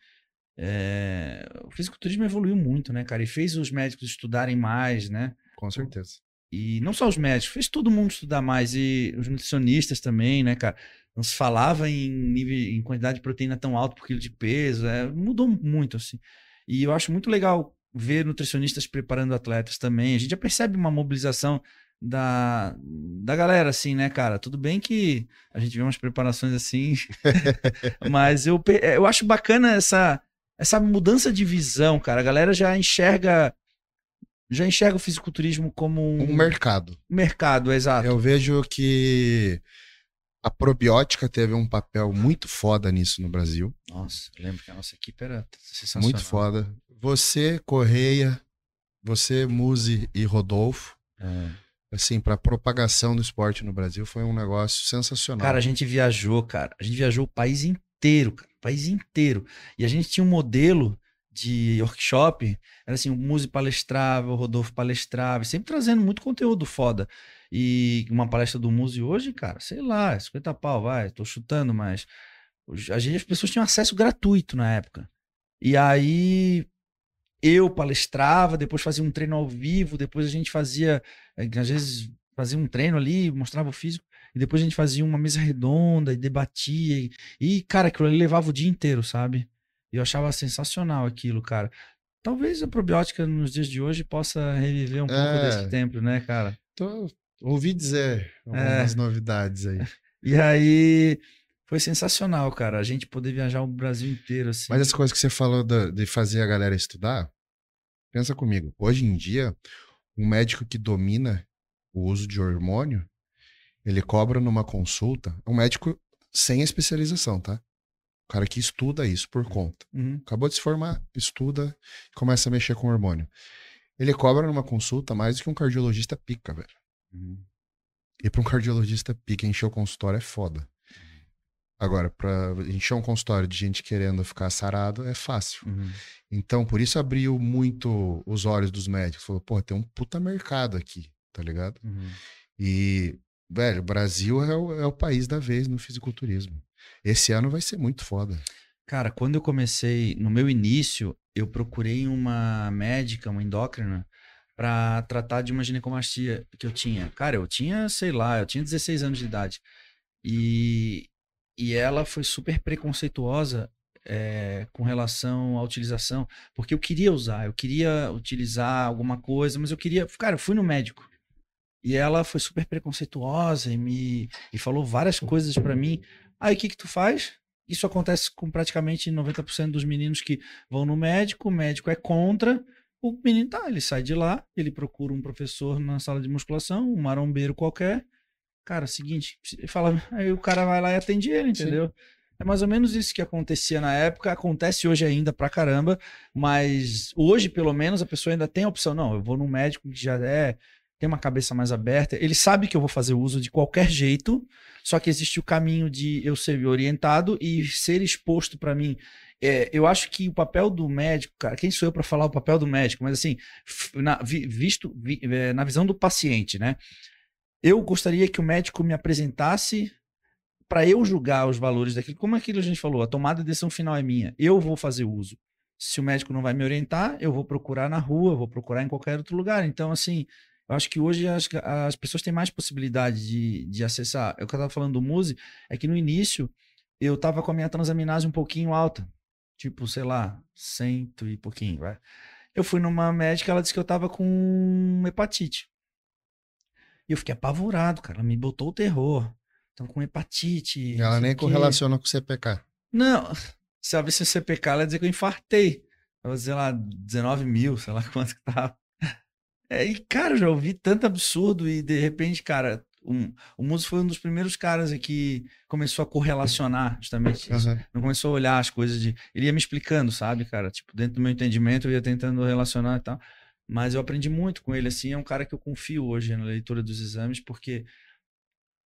é, O fisiculturismo evoluiu muito, né, cara? E fez os médicos estudarem mais, né? Com certeza. E não só os médicos, fez todo mundo estudar mais. E os nutricionistas também, né, cara? Não se falava em, nível, em quantidade de proteína tão alta por quilo de peso. É, mudou muito, assim. E eu acho muito legal ver nutricionistas preparando atletas também. A gente já percebe uma mobilização da, da galera, assim, né, cara? Tudo bem que a gente vê umas preparações assim, mas eu, eu acho bacana essa, essa mudança de visão, cara. A galera já enxerga já enxerga o fisiculturismo como um, Um mercado. mercado, exato. Eu vejo que a probiótica teve um papel muito foda nisso no Brasil. Nossa, eu lembro que a nossa equipe era sensacional. Muito foda. Você, Correia, você, Muzi e Rodolfo, É. assim, pra propagação do esporte no Brasil foi um negócio sensacional. Cara, a gente viajou, cara. A gente viajou o país inteiro, cara. O país inteiro. E a gente tinha um modelo de workshop. Era assim, o Muzi palestrava, o Rodolfo palestrava, sempre trazendo muito conteúdo foda. E uma palestra do Muzi hoje, cara, sei lá, 50 pau, vai, tô chutando, mas a gente, as pessoas tinham acesso gratuito na época. E aí eu palestrava, depois fazia um treino ao vivo, depois a gente fazia, eh, às vezes fazia um treino ali, mostrava o físico, e depois a gente fazia uma mesa redonda e debatia. E, e, cara, aquilo ali levava o dia inteiro, sabe? E eu achava sensacional aquilo, cara. Talvez a probiótica nos dias de hoje possa reviver um pouco É. desse tempo, né, cara? Tô, ouvi dizer algumas novidades aí. E aí foi sensacional, cara, a gente poder viajar o Brasil inteiro, assim. Mas essa coisa que você falou da- de fazer a galera estudar, pensa comigo. Hoje em dia, um médico que domina o uso de hormônio, ele cobra numa consulta, um médico sem especialização, tá? O cara que estuda isso por conta. Uhum. Acabou de se formar, estuda, começa a mexer com hormônio. Ele cobra numa consulta mais do que um cardiologista pica, velho. Uhum. E para um cardiologista pica encher o consultório é foda. Agora, para encher um consultório de gente querendo ficar sarado é fácil. Uhum. Então, por isso abriu muito os olhos dos médicos. Falou, pô, tem um puta mercado aqui, tá ligado? Uhum. E, velho, o Brasil é o, é o país da vez no fisiculturismo. Esse ano vai ser muito foda. Cara, quando eu comecei, no meu início, eu procurei uma médica, uma endócrina, pra tratar de uma ginecomastia que eu tinha. Cara, eu tinha, sei lá, eu tinha 16 anos de idade. E, e ela foi super preconceituosa é, com relação à utilização, porque eu queria usar, eu queria utilizar alguma coisa, mas eu queria. Cara, eu fui no médico. E ela foi super preconceituosa e me e falou várias coisas pra mim. Aí o que que tu faz? Isso acontece com praticamente 90% dos meninos que vão no médico, o médico é contra, o menino tá, ele sai de lá, ele procura um professor na sala de musculação, um marombeiro qualquer. Cara, seguinte, fala, aí o cara vai lá e atende ele, Sim. entendeu? É mais ou menos isso que acontecia na época, acontece hoje ainda pra caramba, mas hoje, pelo menos, a pessoa ainda tem a opção, não, eu vou num médico que já é, tem uma cabeça mais aberta, ele sabe que eu vou fazer uso de qualquer jeito, só que existe o caminho de eu ser orientado e ser exposto pra mim. É, eu acho que o papel do médico, cara, quem sou eu pra falar o papel do médico? Mas assim, na, vi- visto vi- é, na visão do paciente, né? Eu gostaria que o médico me apresentasse para eu julgar os valores daquilo. Como aquilo a gente falou, a tomada de decisão final é minha. Eu vou fazer uso. Se o médico não vai me orientar, eu vou procurar na rua, vou procurar em qualquer outro lugar. Então, assim, eu acho que hoje as, as pessoas têm mais possibilidade de, de acessar. É O que eu estava falando do Muse é que no início eu tava com a minha transaminase um pouquinho alta. Tipo, sei lá, cento e pouquinho, vai. Eu fui numa médica, ela disse que eu tava com hepatite. E eu fiquei apavorado, cara. Ela me botou o terror. Tava com hepatite. Ela nem correlaciona com o CPK. Não, se ela visse o CPK, ela ia dizer que eu infartei. Ela ia dizer lá, 19 mil, sei lá quanto que tava. É, e, cara, eu já ouvi tanto absurdo e, de repente, cara, um, o Muso foi um dos primeiros caras que começou a correlacionar justamente isso. Aham. Não começou a olhar as coisas de... Ele ia me explicando, sabe, cara? Tipo, dentro do meu entendimento, eu ia tentando relacionar e tal. Mas eu aprendi muito com ele, assim. É um cara que eu confio hoje na leitura dos exames, porque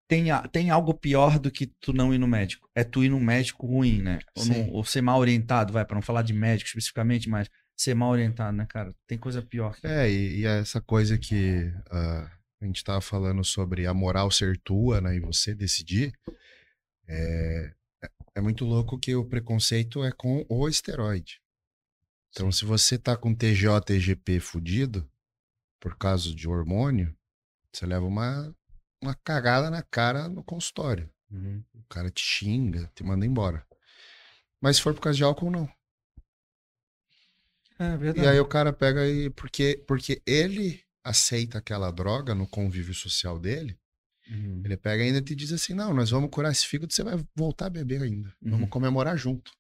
tem, a- tem algo pior do que tu não ir no médico. É tu ir num médico ruim, né? Ou, não- ou ser mal orientado, vai, para não falar de médico especificamente, mas ser mal orientado, né, cara? Tem coisa pior. que- É, e, e essa coisa que ah, a gente tava falando sobre a moral ser tua, né, e você decidir, é, é- é muito louco que o preconceito é com o esteroide. Então, se você tá com TJ, TGP fudido, por causa de hormônio, Você leva uma, uma cagada na cara no consultório. Uhum. O cara te xinga, te manda embora. Mas se for por causa de álcool, não. É E verdade. aí o cara pega e. Porque, porque ele aceita aquela droga no convívio social dele, Uhum. ele pega ainda e te diz assim: não, nós vamos curar esse fígado, você vai voltar a beber ainda. Uhum. Vamos comemorar junto.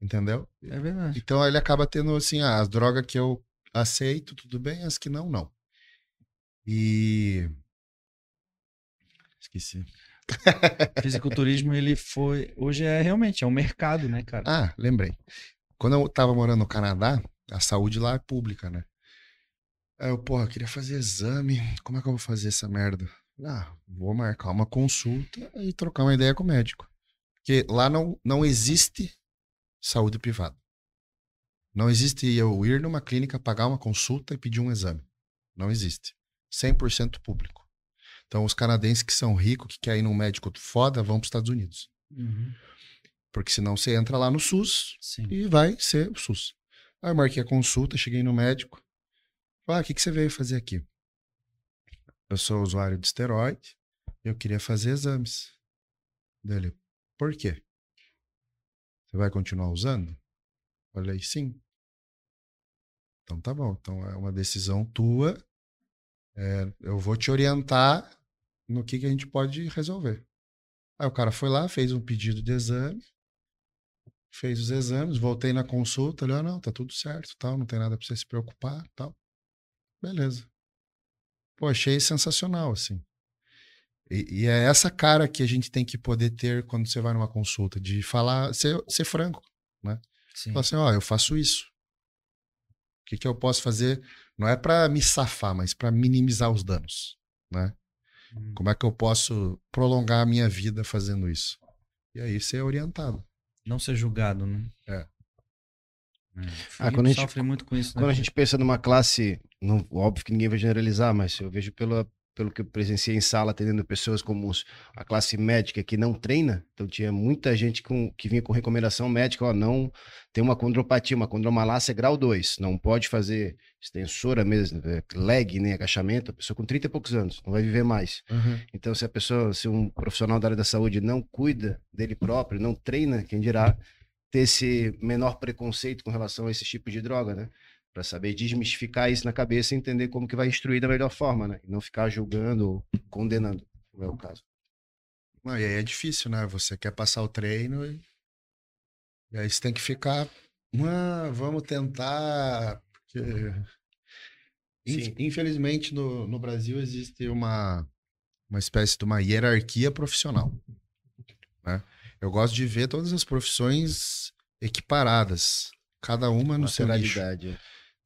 Entendeu? É verdade. Então ele acaba tendo assim, ah, as drogas que eu aceito, tudo bem, as que não, não. E. Esqueci. Fisiculturismo, ele foi. Hoje é realmente, é um mercado, né, cara? Ah, lembrei. Quando eu tava morando no Canadá, a saúde lá é pública, né? Aí eu, porra, queria fazer exame. Como é que eu vou fazer essa merda? Ah, vou marcar uma consulta e trocar uma ideia com o médico. Porque lá não, não existe saúde privada. Não existe eu ir numa clínica, pagar uma consulta e pedir um exame. Não existe. 100% público. Então, os canadenses que são ricos, que querem ir num médico foda, vão para os Estados Unidos. Uhum. Porque senão você entra lá no SUS, Sim. e vai ser o SUS. Aí eu marquei a consulta, cheguei no médico. Falei, ah, o que, que você veio fazer aqui? Eu sou usuário de esteroide, eu queria fazer exames. Dele, por quê? Você vai continuar usando? Falei, sim. Então tá bom, então é uma decisão tua. É, eu vou te orientar no que, que a gente pode resolver. Aí o cara foi lá, fez um pedido de exame, fez os exames, voltei na consulta, ele, ah, não, tá tudo certo, tal, não tem nada pra você se preocupar, tal. Beleza. Pô, achei sensacional, assim. E, e é essa cara que a gente tem que poder ter quando você vai numa consulta, de falar, ser, ser franco. Sim. Falar assim, ó, eu faço isso. O que, que eu posso fazer? Não é pra me safar, mas pra minimizar os danos, né? Uhum. Como é que eu posso prolongar a minha vida fazendo isso? E aí ser orientado. Não ser julgado, né? É. É. Ah, quando a gente- sofre muito com isso, né? Quando a gente pensa numa classe, não, óbvio que ninguém vai generalizar, mas eu vejo pela, pelo que eu presenciei em sala atendendo pessoas como os- a classe médica que não treina, então tinha muita gente com, que vinha com recomendação médica, ó, não tem uma condropatia, uma condromalácia grau 2, não pode fazer extensora mesmo, é, leg, nem agachamento, a pessoa com 30 e poucos anos, não vai viver mais. Então, se a pessoa, se um profissional da área da saúde não cuida dele próprio, não treina, quem dirá ter esse menor preconceito com relação a esse tipo de droga, né? Para saber desmistificar isso na cabeça e entender como que vai instruir da melhor forma, né? E não ficar julgando ou condenando, como é o caso. Não, e aí é difícil, né? Você quer passar o treino e, e aí você tem que ficar. Ah, vamos tentar. Porque... Sim. Infelizmente, no, no Brasil existe uma, uma espécie de uma hierarquia profissional. Né? Eu gosto de ver todas as profissões equiparadas, cada uma no seu nicho.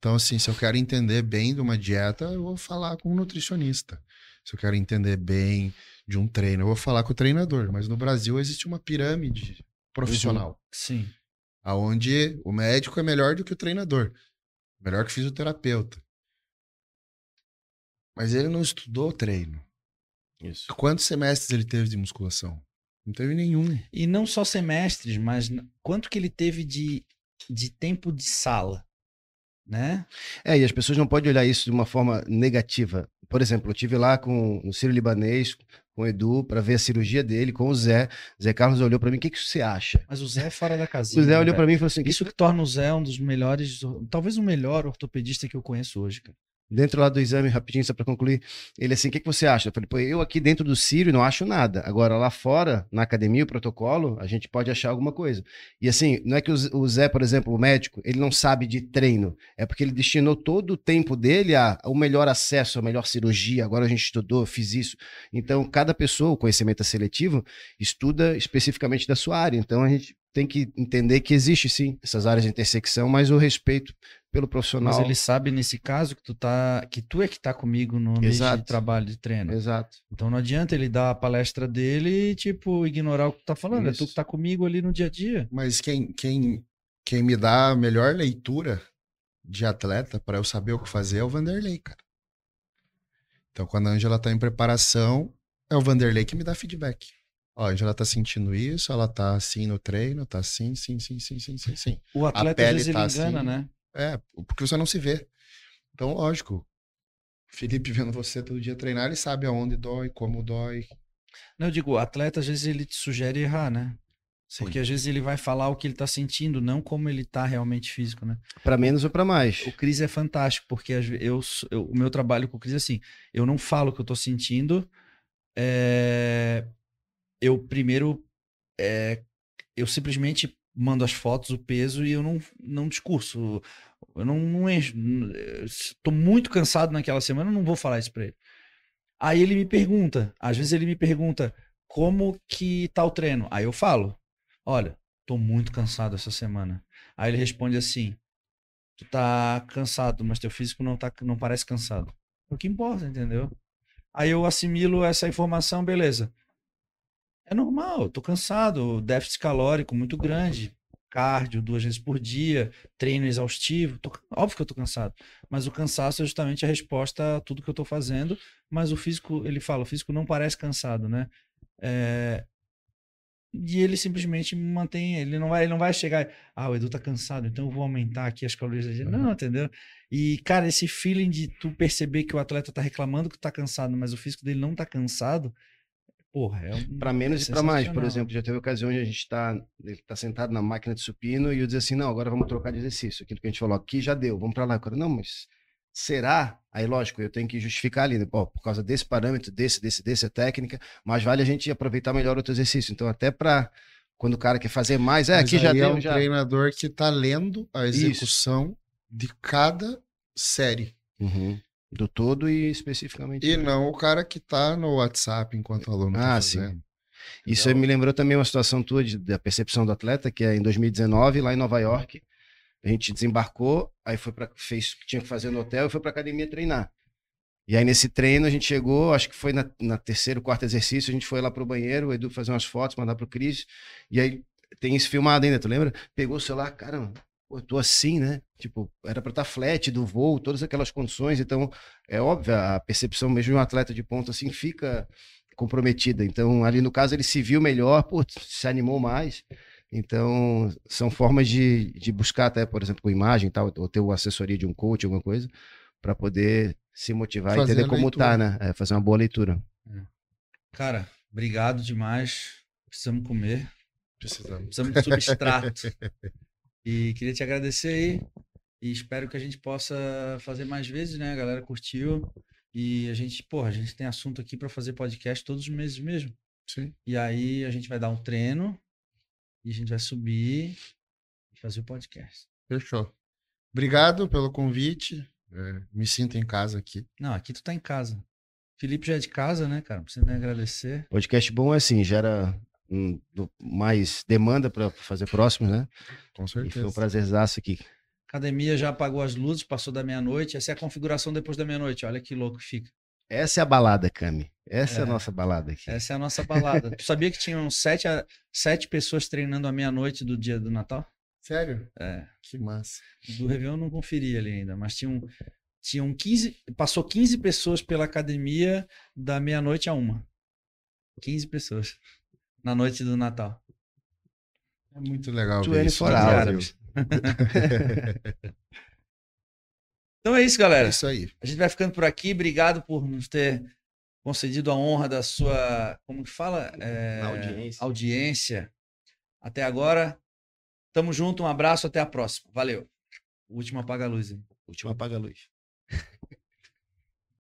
Então, assim, se eu quero entender bem de uma dieta, eu vou falar com um nutricionista. Se eu quero entender bem de um treino, eu vou falar com o treinador. Mas no Brasil existe uma pirâmide profissional, Sim. aonde o médico é melhor do que o treinador, melhor que o fisioterapeuta. Mas ele não estudou treino. Isso. Quantos semestres ele teve de musculação? Não teve nenhum. E não só semestres, mas quanto que ele teve de, de tempo de sala, né? É, e as pessoas não podem olhar isso de uma forma negativa. Por exemplo, eu tive lá com o Ciro Libanês, com o Edu, para ver a cirurgia dele, com o Zé. Zé Carlos olhou para mim, o que, que você acha? Mas o Zé é fora da casinha. O Zé né, olhou para mim e falou assim: Isso que torna o Zé um dos melhores, talvez o melhor ortopedista que eu conheço hoje, cara. Dentro lá do exame, rapidinho, só para concluir, ele assim, o que, que você acha? Eu falei, pô, eu aqui dentro do Sírio não acho nada. Agora, lá fora, na academia, o protocolo, a gente pode achar alguma coisa. E assim, não é que o Zé, por exemplo, o médico, ele não sabe de treino, é porque ele destinou todo o tempo dele ao melhor acesso, a melhor cirurgia, agora a gente estudou, fiz isso. Então, cada pessoa, o conhecimento é seletivo, estuda especificamente da sua área. Então, a gente tem que entender que existe sim essas áreas de intersecção, mas o respeito pelo profissional. Mas ele sabe nesse caso que tu tá, que tu é que tá comigo no Exato. de trabalho de treino. Exato. Então não adianta ele dar a palestra dele e tipo ignorar o que tu tá falando, é tu Isso. que tá comigo ali no dia a dia. Mas quem, quem, quem me dá a melhor leitura de atleta para eu saber o que fazer é o Vanderlei, cara. Então, quando a Angela tá em preparação, é o Vanderlei que me dá feedback. Ó, a Angela tá sentindo isso, ela tá assim no treino, tá assim, sim, sim, sim, sim, sim, sim. O atleta às vezes tá ele engana, assim. né? É, porque você não se vê. Então, lógico, Felipe vendo você todo dia treinar, ele sabe aonde dói, como dói. Não, eu digo, o atleta às vezes ele te sugere errar, né? Sim. Porque às vezes ele vai falar o que ele tá sentindo, não como ele tá realmente físico, né? Pra menos ou pra mais. O Cris é fantástico, porque eu, eu- o meu trabalho com o Cris é assim, eu não falo o que eu tô sentindo, é, eu primeiro, é, eu simplesmente mando as fotos, o peso e eu não, não discurso, eu não, não encho, muito cansado naquela semana, não vou falar isso pra ele. Aí ele me pergunta, às vezes ele me pergunta, como que tá o treino? Aí eu falo, olha, tô muito cansado essa semana. Aí ele responde assim, tu tá cansado, mas teu físico não, tá, não parece cansado. O que importa, entendeu? Aí eu assimilo essa informação, beleza. É normal, tô cansado, déficit calórico muito grande, cardio duas vezes por dia, treino exaustivo. tô- óbvio que eu tô cansado, mas o cansaço é justamente a resposta a tudo que eu tô fazendo. Mas o físico, ele fala, o físico não parece cansado, né? É, E ele simplesmente mantém, ele não vai, ele não vai chegar, ah, o Edu tá cansado, então eu vou aumentar aqui as calorias. gente. Não, entendeu? E, cara, esse feeling de tu perceber que o atleta tá reclamando que tá cansado, mas o físico dele não tá cansado, porra, é um. Pra menos é e pra mais. Por exemplo, já teve ocasiões onde a gente tá, ele tá sentado na máquina de supino e eu dizer assim, não, agora vamos trocar de exercício. Aquilo que a gente falou aqui já deu, vamos pra lá. O cara, não, mas será? Aí, lógico, eu tenho que justificar ali, né? Pô, por causa desse parâmetro, desse, desse, desse, técnica, mas vale a gente aproveitar melhor outro exercício. Então, até pra quando o cara quer fazer mais, é, Mas aqui já aí deu, é um já. treinador que tá lendo a execução de cada série. Uhum. Do todo e especificamente. E não o cara que tá no WhatsApp enquanto aluno tá Ah, sim. fazendo. Isso aí me lembrou também uma situação tua de- da percepção do atleta, que é em 2019, lá em Nova York. A gente desembarcou, aí foi para fez o que tinha que fazer no hotel e foi para academia treinar. E aí nesse treino a gente chegou, acho que foi na, na terceiro, quarto exercício, a gente foi lá pro banheiro, o Edu fazer umas fotos, mandar pro Cris. E aí tem isso filmado ainda, tu lembra? Pegou o celular, caramba, eu tô assim, né? Tipo, era para estar flat do voo, todas aquelas condições, então é óbvio, a percepção mesmo de um atleta de ponta assim fica comprometida. Então, ali no caso, ele se viu melhor, pô, se animou mais. Então, são formas de, de buscar até, por exemplo, com imagem e tal, ou ter uma assessoria de um coach, alguma coisa, para poder se motivar e Fazer entender a como leitura. tá, né? É, fazer uma boa leitura. Cara, obrigado demais. Precisamos comer. Precisamos. Precisamos de substrato. e queria te agradecer aí. E espero que a gente possa fazer mais vezes, né? A galera curtiu. E a gente, porra, a gente tem assunto aqui para fazer podcast todos os meses mesmo. Sim. E aí a gente vai dar um treino e a gente vai subir e fazer o podcast. Fechou. Obrigado pelo convite. É, me sinto em casa aqui. Não, aqui tu tá em casa. Felipe já é de casa, né, cara? Precisa nem agradecer. Podcast bom é assim, gera hum, do- mais demanda para fazer próximos, né? Com E foi um certeza. prazerzaço aqui. Academia já apagou as luzes, passou da meia-noite. Essa é a configuração depois da meia-noite. Olha que louco que fica. Essa é a balada, Cami. Essa é, É. a nossa balada aqui. Essa é a nossa balada. tu sabia que tinham sete, a- sete pessoas treinando à meia-noite do dia do Natal? Sério? É. Que massa. Do Réveillon eu não conferi ali ainda, mas tinham, tinham 15. Passou 15 pessoas pela academia da meia-noite a uma. 15 pessoas. Na noite do Natal. É muito legal ver 24 isso. no hours. Então é isso, É galera. isso aí. A gente vai ficando por aqui. Obrigado por nos ter concedido a honra da sua. Como que fala? É, Audiência. audiência. Até agora. Tamo junto. Um abraço. Até a próxima. Valeu. O último apaga a luz. Hein? Última apaga a luz.